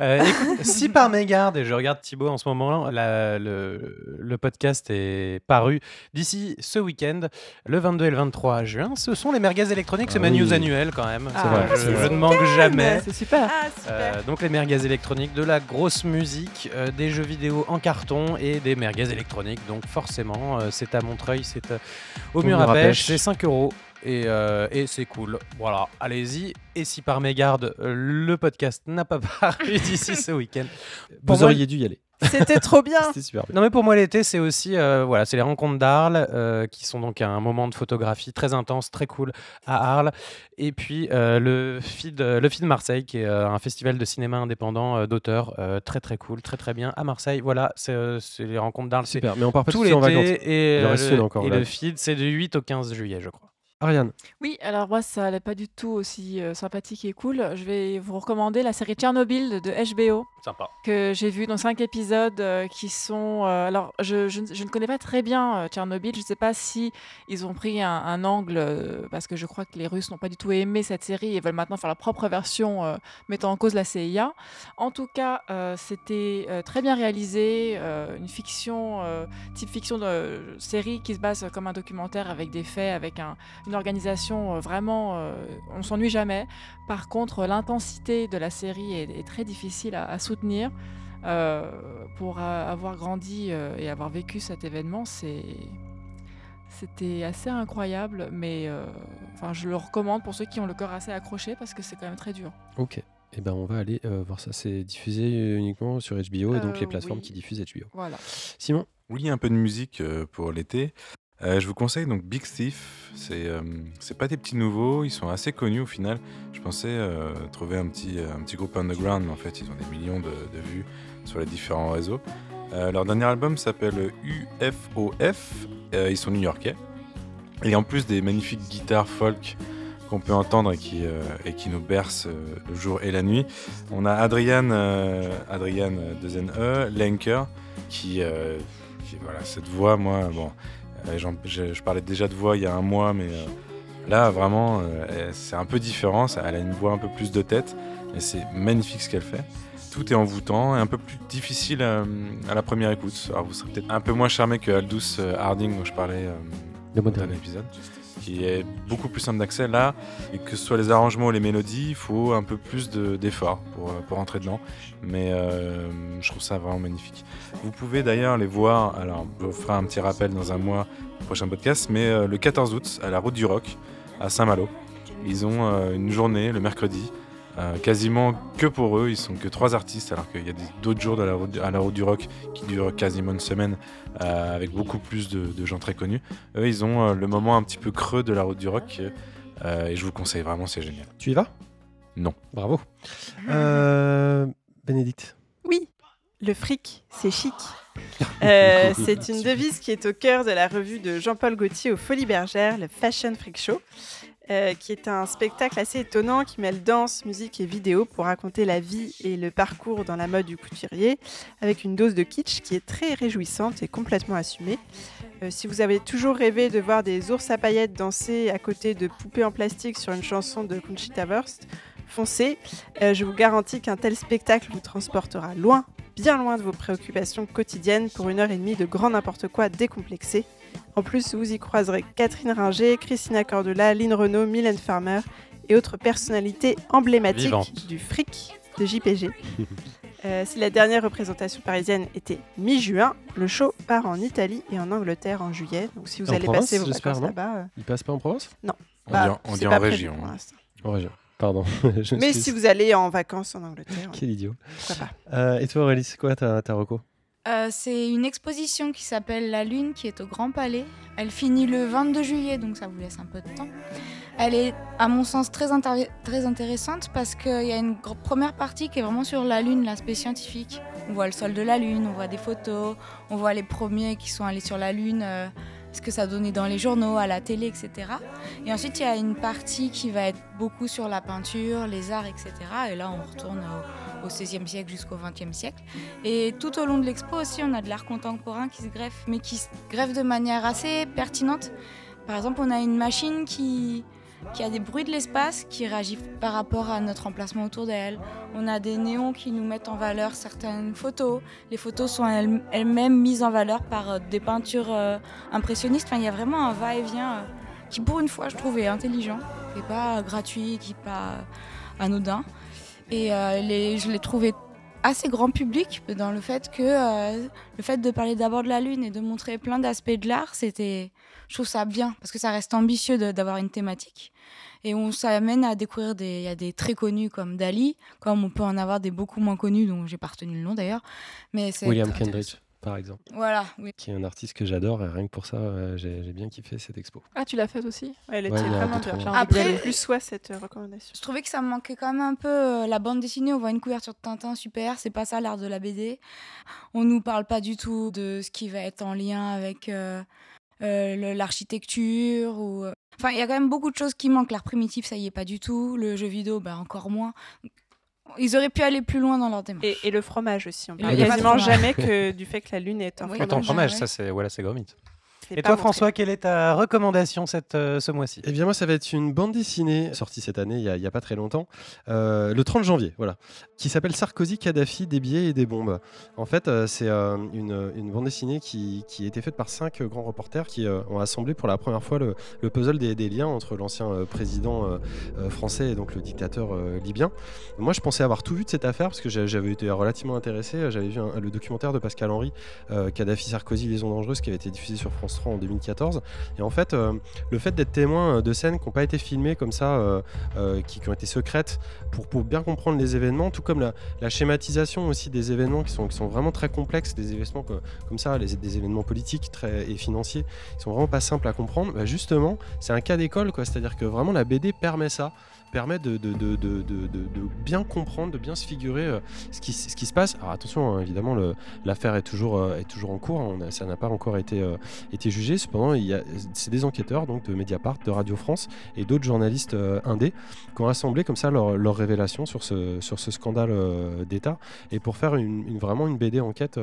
Euh, écoute, (laughs) si par mégarde, et je regarde Thibaut en ce moment, la- le, le podcast est paru d'ici ce week-end, le 22 et le 23 juin. Ce sont les merguez électroniques, c'est Ah ma oui. news annuelle quand même. C'est vrai, je, ne manque jamais. C'est super. Ah, super. Euh, donc les merguez électroniques, de la grosse musique, euh, des jeux vidéo en carton et des merguez électroniques. Donc forcément, euh, c'est à Montreuil, c'est euh, au mur à pêche, c'est 5 euros. Et, euh, et c'est cool. Voilà, allez-y. Et si par mégarde, euh, le podcast n'a pas (laughs) paru d'ici ce week-end, Vous moi- auriez dû y aller. C'était trop bien. C'était super bien. non mais pour moi l'été c'est aussi euh, voilà c'est les rencontres d'Arles euh, qui sont donc un moment de photographie très intense très cool à Arles et puis euh, le feed le feed Marseille qui est euh, un festival de cinéma indépendant euh, d'auteurs euh, très très cool très très bien à Marseille voilà c'est euh, les rencontres d'Arles Super, mais on part pas tout tous en vacances. et, Il en reste le, et le feed c'est du 8 au 15 juillet je crois Ariane. Oui, alors moi, ça n'est pas du tout aussi euh, sympathique et cool. Je vais vous recommander la série Tchernobyl de HBO. Sympa. Que j'ai vu dans cinq épisodes euh, qui sont. euh, alors, je, je, ne- je ne connais pas très bien euh, Tchernobyl. Je ne sais pas si ils ont pris un, un angle, euh, parce que je crois que les Russes n'ont pas du tout aimé cette série et veulent maintenant faire leur propre version euh, mettant en cause la CIA. En tout cas, euh, c'était euh, très bien réalisé, euh, une fiction, euh, type fiction de série qui se base comme un documentaire avec des faits, avec un, une organisation euh, vraiment, euh, on s'ennuie jamais. Par contre, l'intensité de la série est, est très difficile à, à soutenir. Euh, pour a- avoir grandi euh, et avoir vécu cet événement, c'est c'était assez incroyable, mais euh, enfin, je le recommande pour ceux qui ont le cœur assez accroché parce que c'est quand même très dur. Ok. Eh ben, on va aller euh, voir ça. C'est diffusé uniquement sur HBO et donc Euh, les plateformes oui. qui diffusent HBO. Voilà. Simon? Oui, un peu de musique euh, pour l'été. Euh, je vous conseille donc Big Thief. C'est euh, pas des petits nouveaux, ils sont assez connus au final. Je pensais euh, trouver un petit, un petit groupe underground, mais en fait, ils ont des millions de, vues sur les différents réseaux. Euh, leur dernier album s'appelle UFOF. Euh, ils sont new-yorkais. Et en plus des magnifiques guitares folk qu'on peut entendre et qui, euh, et qui nous bercent euh, le jour et la nuit, on a Adrian, euh, Adrian euh, de ZNE, Lenker, qui, euh, qui- voilà, cette voix, moi, bon, euh, je, je parlais déjà de voix il y a un mois, mais euh, là, vraiment, euh, c'est un peu différent. ça- elle a une voix un peu plus de tête, et c'est magnifique ce qu'elle fait. Tout est envoûtant et un peu plus difficile à, la première écoute. Alors, vous serez peut-être un peu moins charmé que Aldous euh, Harding, dont je parlais euh, dans moderne. Qui est beaucoup plus simple d'accès. Là, et que ce soit les arrangements ou les mélodies, il faut un peu plus de- d'effort pour, euh, pour entrer dedans. Mais euh, je trouve ça vraiment magnifique. Vous pouvez d'ailleurs les voir, alors je vous ferai un petit rappel dans un mois au prochain podcast, mais euh, le 14 août à la Route du Rock à Saint-Malo. Ils ont une journée le mercredi, euh, quasiment que pour eux. Ils sont que trois artistes, alors qu'il y a d'autres jours de la route, à la Route du Rock qui durent quasiment une semaine euh, avec beaucoup plus de, de gens très connus. Eux, ils ont euh, le moment un petit peu creux de la Route du Rock euh, et je vous conseille vraiment, c'est génial. Tu y vas? Non. Bravo. Euh, Bénédicte. Oui, le fric, c'est chic. (laughs) Euh, c'est une devise qui est au cœur de la revue de Jean-Paul Gaultier aux Folies Bergères, le Fashion Freak Show, euh, qui est un spectacle assez étonnant qui mêle danse, musique et vidéo pour raconter la vie et le parcours dans la mode du couturier, avec une dose de kitsch qui est très réjouissante et complètement assumée. Euh, si vous avez toujours rêvé de voir des ours à paillettes danser à côté de poupées en plastique sur une chanson de Conchita Wurst, foncez. Euh, je vous garantis qu'un tel spectacle vous transportera loin, bien loin de vos préoccupations quotidiennes pour une heure et demie de grand n'importe quoi décomplexé. En plus, vous y croiserez Catherine Ringer, Christina Cordula, Lynn Renault, Mylène Farmer et autres personnalités emblématiques Vivante. du fric de JPG. (laughs) Euh, si la dernière représentation parisienne était mi-juin, le show part en Italie et en Angleterre en juillet. Donc si vous En allez province, passer vos vacances non là-bas, euh, Il passe pas en province On bah, dit en, on dit en prévu région. En région. Pardon. (laughs) Je Mais si vous allez en vacances en Angleterre, Quel idiot. Euh, et toi, Aurélie, c'est quoi ta, ta reco? Euh, c'est une exposition qui s'appelle La Lune qui est au Grand Palais. Elle finit le 22 juillet, donc ça vous laisse un peu de temps. Elle est, à mon sens, très, intéressante parce qu'il y a une première partie qui est vraiment sur la Lune, l'aspect scientifique. On voit le sol de la Lune, on voit des photos, on voit les premiers qui sont allés sur la Lune, euh, ce que ça donnait dans les journaux, à la télé, etc. Et ensuite, il y a une partie qui va être beaucoup sur la peinture, les arts, etc. Et là, on retourne au, 16e siècle jusqu'au 20e siècle. Et tout au long de l'expo aussi, on a de l'art contemporain qui se greffe, mais qui se greffe de manière assez pertinente. Par exemple, on a une machine qui, qui a des bruits de l'espace qui réagit par rapport à notre emplacement autour d'elle. On a des néons qui nous mettent en valeur certaines photos. Les photos sont elles- elles-mêmes mises en valeur par euh, des peintures euh, impressionnistes. Enfin, il y a vraiment un va-et-vient euh, qui, pour une fois, je trouve, est intelligent, qui n'est pas gratuit, qui n'est pas anodin. Et euh, les- je l'ai trouvé assez grand public dans le fait que le fait de parler d'abord de la lune et de montrer plein d'aspects de l'art, c'était, je trouve ça bien parce que ça reste ambitieux d'avoir une thématique et on s'amène à découvrir des, il y a des très connus comme Dali, comme on peut en avoir des beaucoup moins connus dont j'ai pas retenu le nom d'ailleurs, mais William Kendrick, par exemple. Voilà, oui. qui est un artiste que j'adore et rien que pour ça, euh, j'ai j'ai bien kiffé cette expo. Ah, tu l'as faite aussi? Ouais, elle Ouais, était a vraiment bien. envie Après- plus soit cette euh, recommandation. Je trouvais que ça me manquait quand même un peu euh, la bande dessinée. On voit une couverture de Tintin, super. C'est pas ça l'art de la BD. On nous parle pas du tout de ce qui va être en lien avec euh, l'architecture ou. euh, Enfin, il y a quand même beaucoup de choses qui manquent. L'art primitif, ça y est pas du tout. Le jeu vidéo, bah, encore moins. Ils auraient pu aller plus loin dans leur démarche. Et, et le fromage aussi. On parle le quasiment jamais que du fait que la lune est un Oui, fromage. Attends, fromage, ça c'est voilà, c'est Gromit. Et toi. François, quelle est ta recommandation cette, euh, ce mois-ci? Eh bien moi ça va être une bande dessinée sortie cette année, il y a, pas très longtemps, euh, le 30 janvier, voilà, qui s'appelle Sarkozy, Kadhafi, des billets et des bombes. En fait euh, c'est euh, une, une bande dessinée qui, qui a été faite par cinq grands reporters qui euh, ont assemblé pour la première fois le, le puzzle des, des liens entre l'ancien euh, président français et donc le dictateur euh, libyen. Moi je pensais avoir tout vu de cette affaire parce que j'a- j'avais été relativement intéressé, j'avais vu un- le documentaire de Pascal Henry, euh, Kadhafi-Sarkozy, liaison dangereuse, qui avait été diffusé sur France 3 en 2014. Et en fait, euh, le fait d'être témoin euh, de scènes qui n'ont pas été filmées comme ça, euh, qui, ont été secrètes, pour, pour bien comprendre les événements, tout comme la, schématisation aussi des événements qui sont, qui sont vraiment très complexes, des événements co- comme ça, des événements politiques très, et financiers, qui sont vraiment pas simples à comprendre, bah, justement, c'est un cas d'école, quoi. C'est-à-dire que vraiment la BD permet ça permet de, bien comprendre, de bien se figurer euh, ce, qui, se passe. Alors attention, hein, évidemment, l'affaire est, toujours euh, est toujours en cours, ça n'a pas encore été, euh, jugé. Cependant, c'est des enquêteurs donc de Mediapart, de Radio France et d'autres journalistes indés qui ont assemblé comme ça leurs leurs révélations sur ce, scandale d'État et pour faire une, vraiment une BD enquête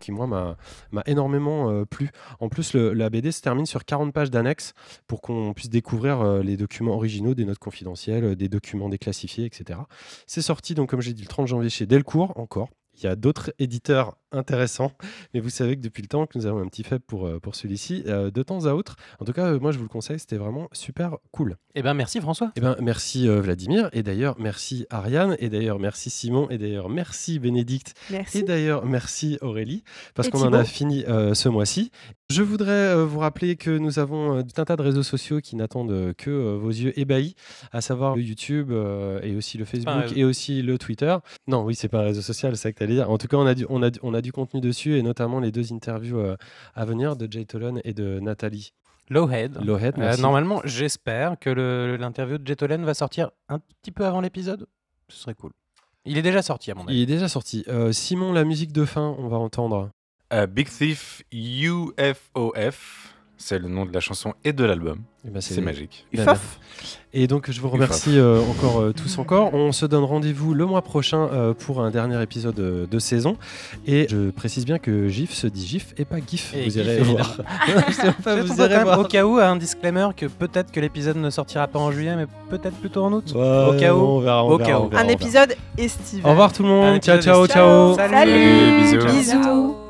qui, moi, m'a énormément plu. En plus, la BD se termine sur 40 pages d'annexes pour qu'on puisse découvrir les documents originaux, des notes confidentielles, euh, des documents déclassifiés, etc. C'est sorti, donc, comme j'ai dit, le 30 janvier chez Delcourt, encore. Il y a d'autres éditeurs intéressants, mais vous savez que depuis le temps que nous avons un petit faible pour, euh, pour celui-ci, euh, de temps à autre. En tout cas, euh, moi, je vous le conseille, c'était vraiment super cool. Eh ben merci François. Eh ben, merci euh, Vladimir, et d'ailleurs merci Ariane, et d'ailleurs merci Simon, et d'ailleurs merci Bénédicte, Merci. et d'ailleurs merci Aurélie, parce qu'on en a fini euh, ce mois-ci. Je voudrais euh, vous rappeler que nous avons euh, tout un tas de réseaux sociaux qui n'attendent euh, que euh, vos yeux ébahis, à savoir le YouTube euh, et aussi le Facebook et aussi le Twitter. Non, oui, c'est pas un réseau social, c'est ça que tu allais dire. En tout cas, on a, du, on, a, du- on a du contenu dessus, et notamment les deux interviews euh, à venir de Jay Tolan et de Nathalie. Lowhead. Lowhead, Euh, merci. normalement, j'espère que l'interview de Jetolen va sortir un petit peu avant l'épisode. Ce serait cool. Il est déjà sorti à mon avis. Il est déjà sorti. Euh, Simon, la musique de fin, on va entendre. Big Thief UFOF, c'est le nom de la chanson et de l'album. Eh ben, C'est magique. Et donc je vous remercie euh, encore euh, tous encore. On se donne rendez-vous le mois prochain euh, pour un dernier épisode de saison. Et je précise bien que GIF se dit GIF et pas GIF. Et vous GIF, irez voir. Pas, (laughs) vous irez (laughs) voir. au cas où, un disclaimer que peut-être que l'épisode ne sortira pas en juillet, mais peut-être plutôt en août. Ouais, au cas où. on verra, on au verra, cas on où. verra, Un épisode estival. Au revoir tout le monde. Ciao, ciao, ciao. Salut. Salut, bisous. Bisous.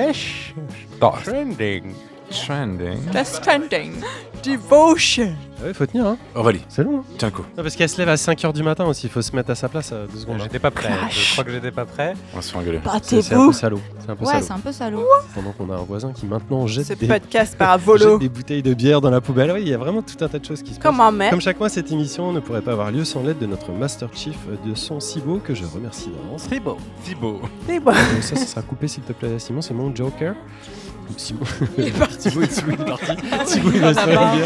Dash Oh, trending. Stranding. Death Stranding. Devotion. Ah ouais, faut tenir, hein. Aurélie, C'est long. hein. tiens un coup. Non, parce qu'elle se lève à 5h du matin aussi, il faut se mettre à sa place à deux secondes. hein. J'étais pas prêt. Je crois que j'étais pas prêt. On va se faire engueuler. C'est c'est un peu salaud. C'est un peu Ouais, salaud. c'est un peu salaud. Pendant qu'on a un voisin qui maintenant jette des, podcast par (laughs) jette volo. des bouteilles de bière dans la poubelle. Oui, il y a vraiment tout un tas de choses qui se passent. Comment mais Comme chaque mois, cette émission ne pourrait pas avoir lieu sans l'aide de notre Master Chief de son Cibo, que je remercie d'avance. Beau. Thibaut. C'est bon. Euh, ça, ça sera coupé s'il te plaît, Simon, c'est mon Joker. Simon. Il est parti. Simon, Simon est parti. (laughs) Simon, il va se faire. Je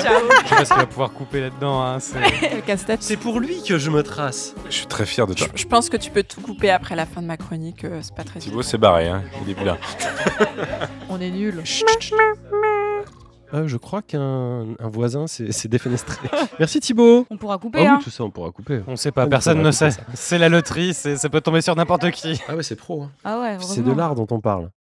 sais pas s'il va pouvoir couper là-dedans. hein, c'est- pour lui que je me trace. Je suis très fier de toi. Je pense que tu peux tout couper après la fin de ma chronique, euh, c'est pas très Thibaut s'est barré, hein. il est plus là. (laughs) On est nuls. Euh, je crois qu'un un voisin s'est s'est défenestré. (laughs) Merci Thibaut. On pourra Ah couper, oui, hein. tout ça, on pourra couper. On sait pas, On personne ne sait. C'est la loterie, c'est- ça peut tomber sur n'importe qui. Ah ouais, c'est pro. hein. Ah ouais, C'est de heureusement. l'art dont on parle.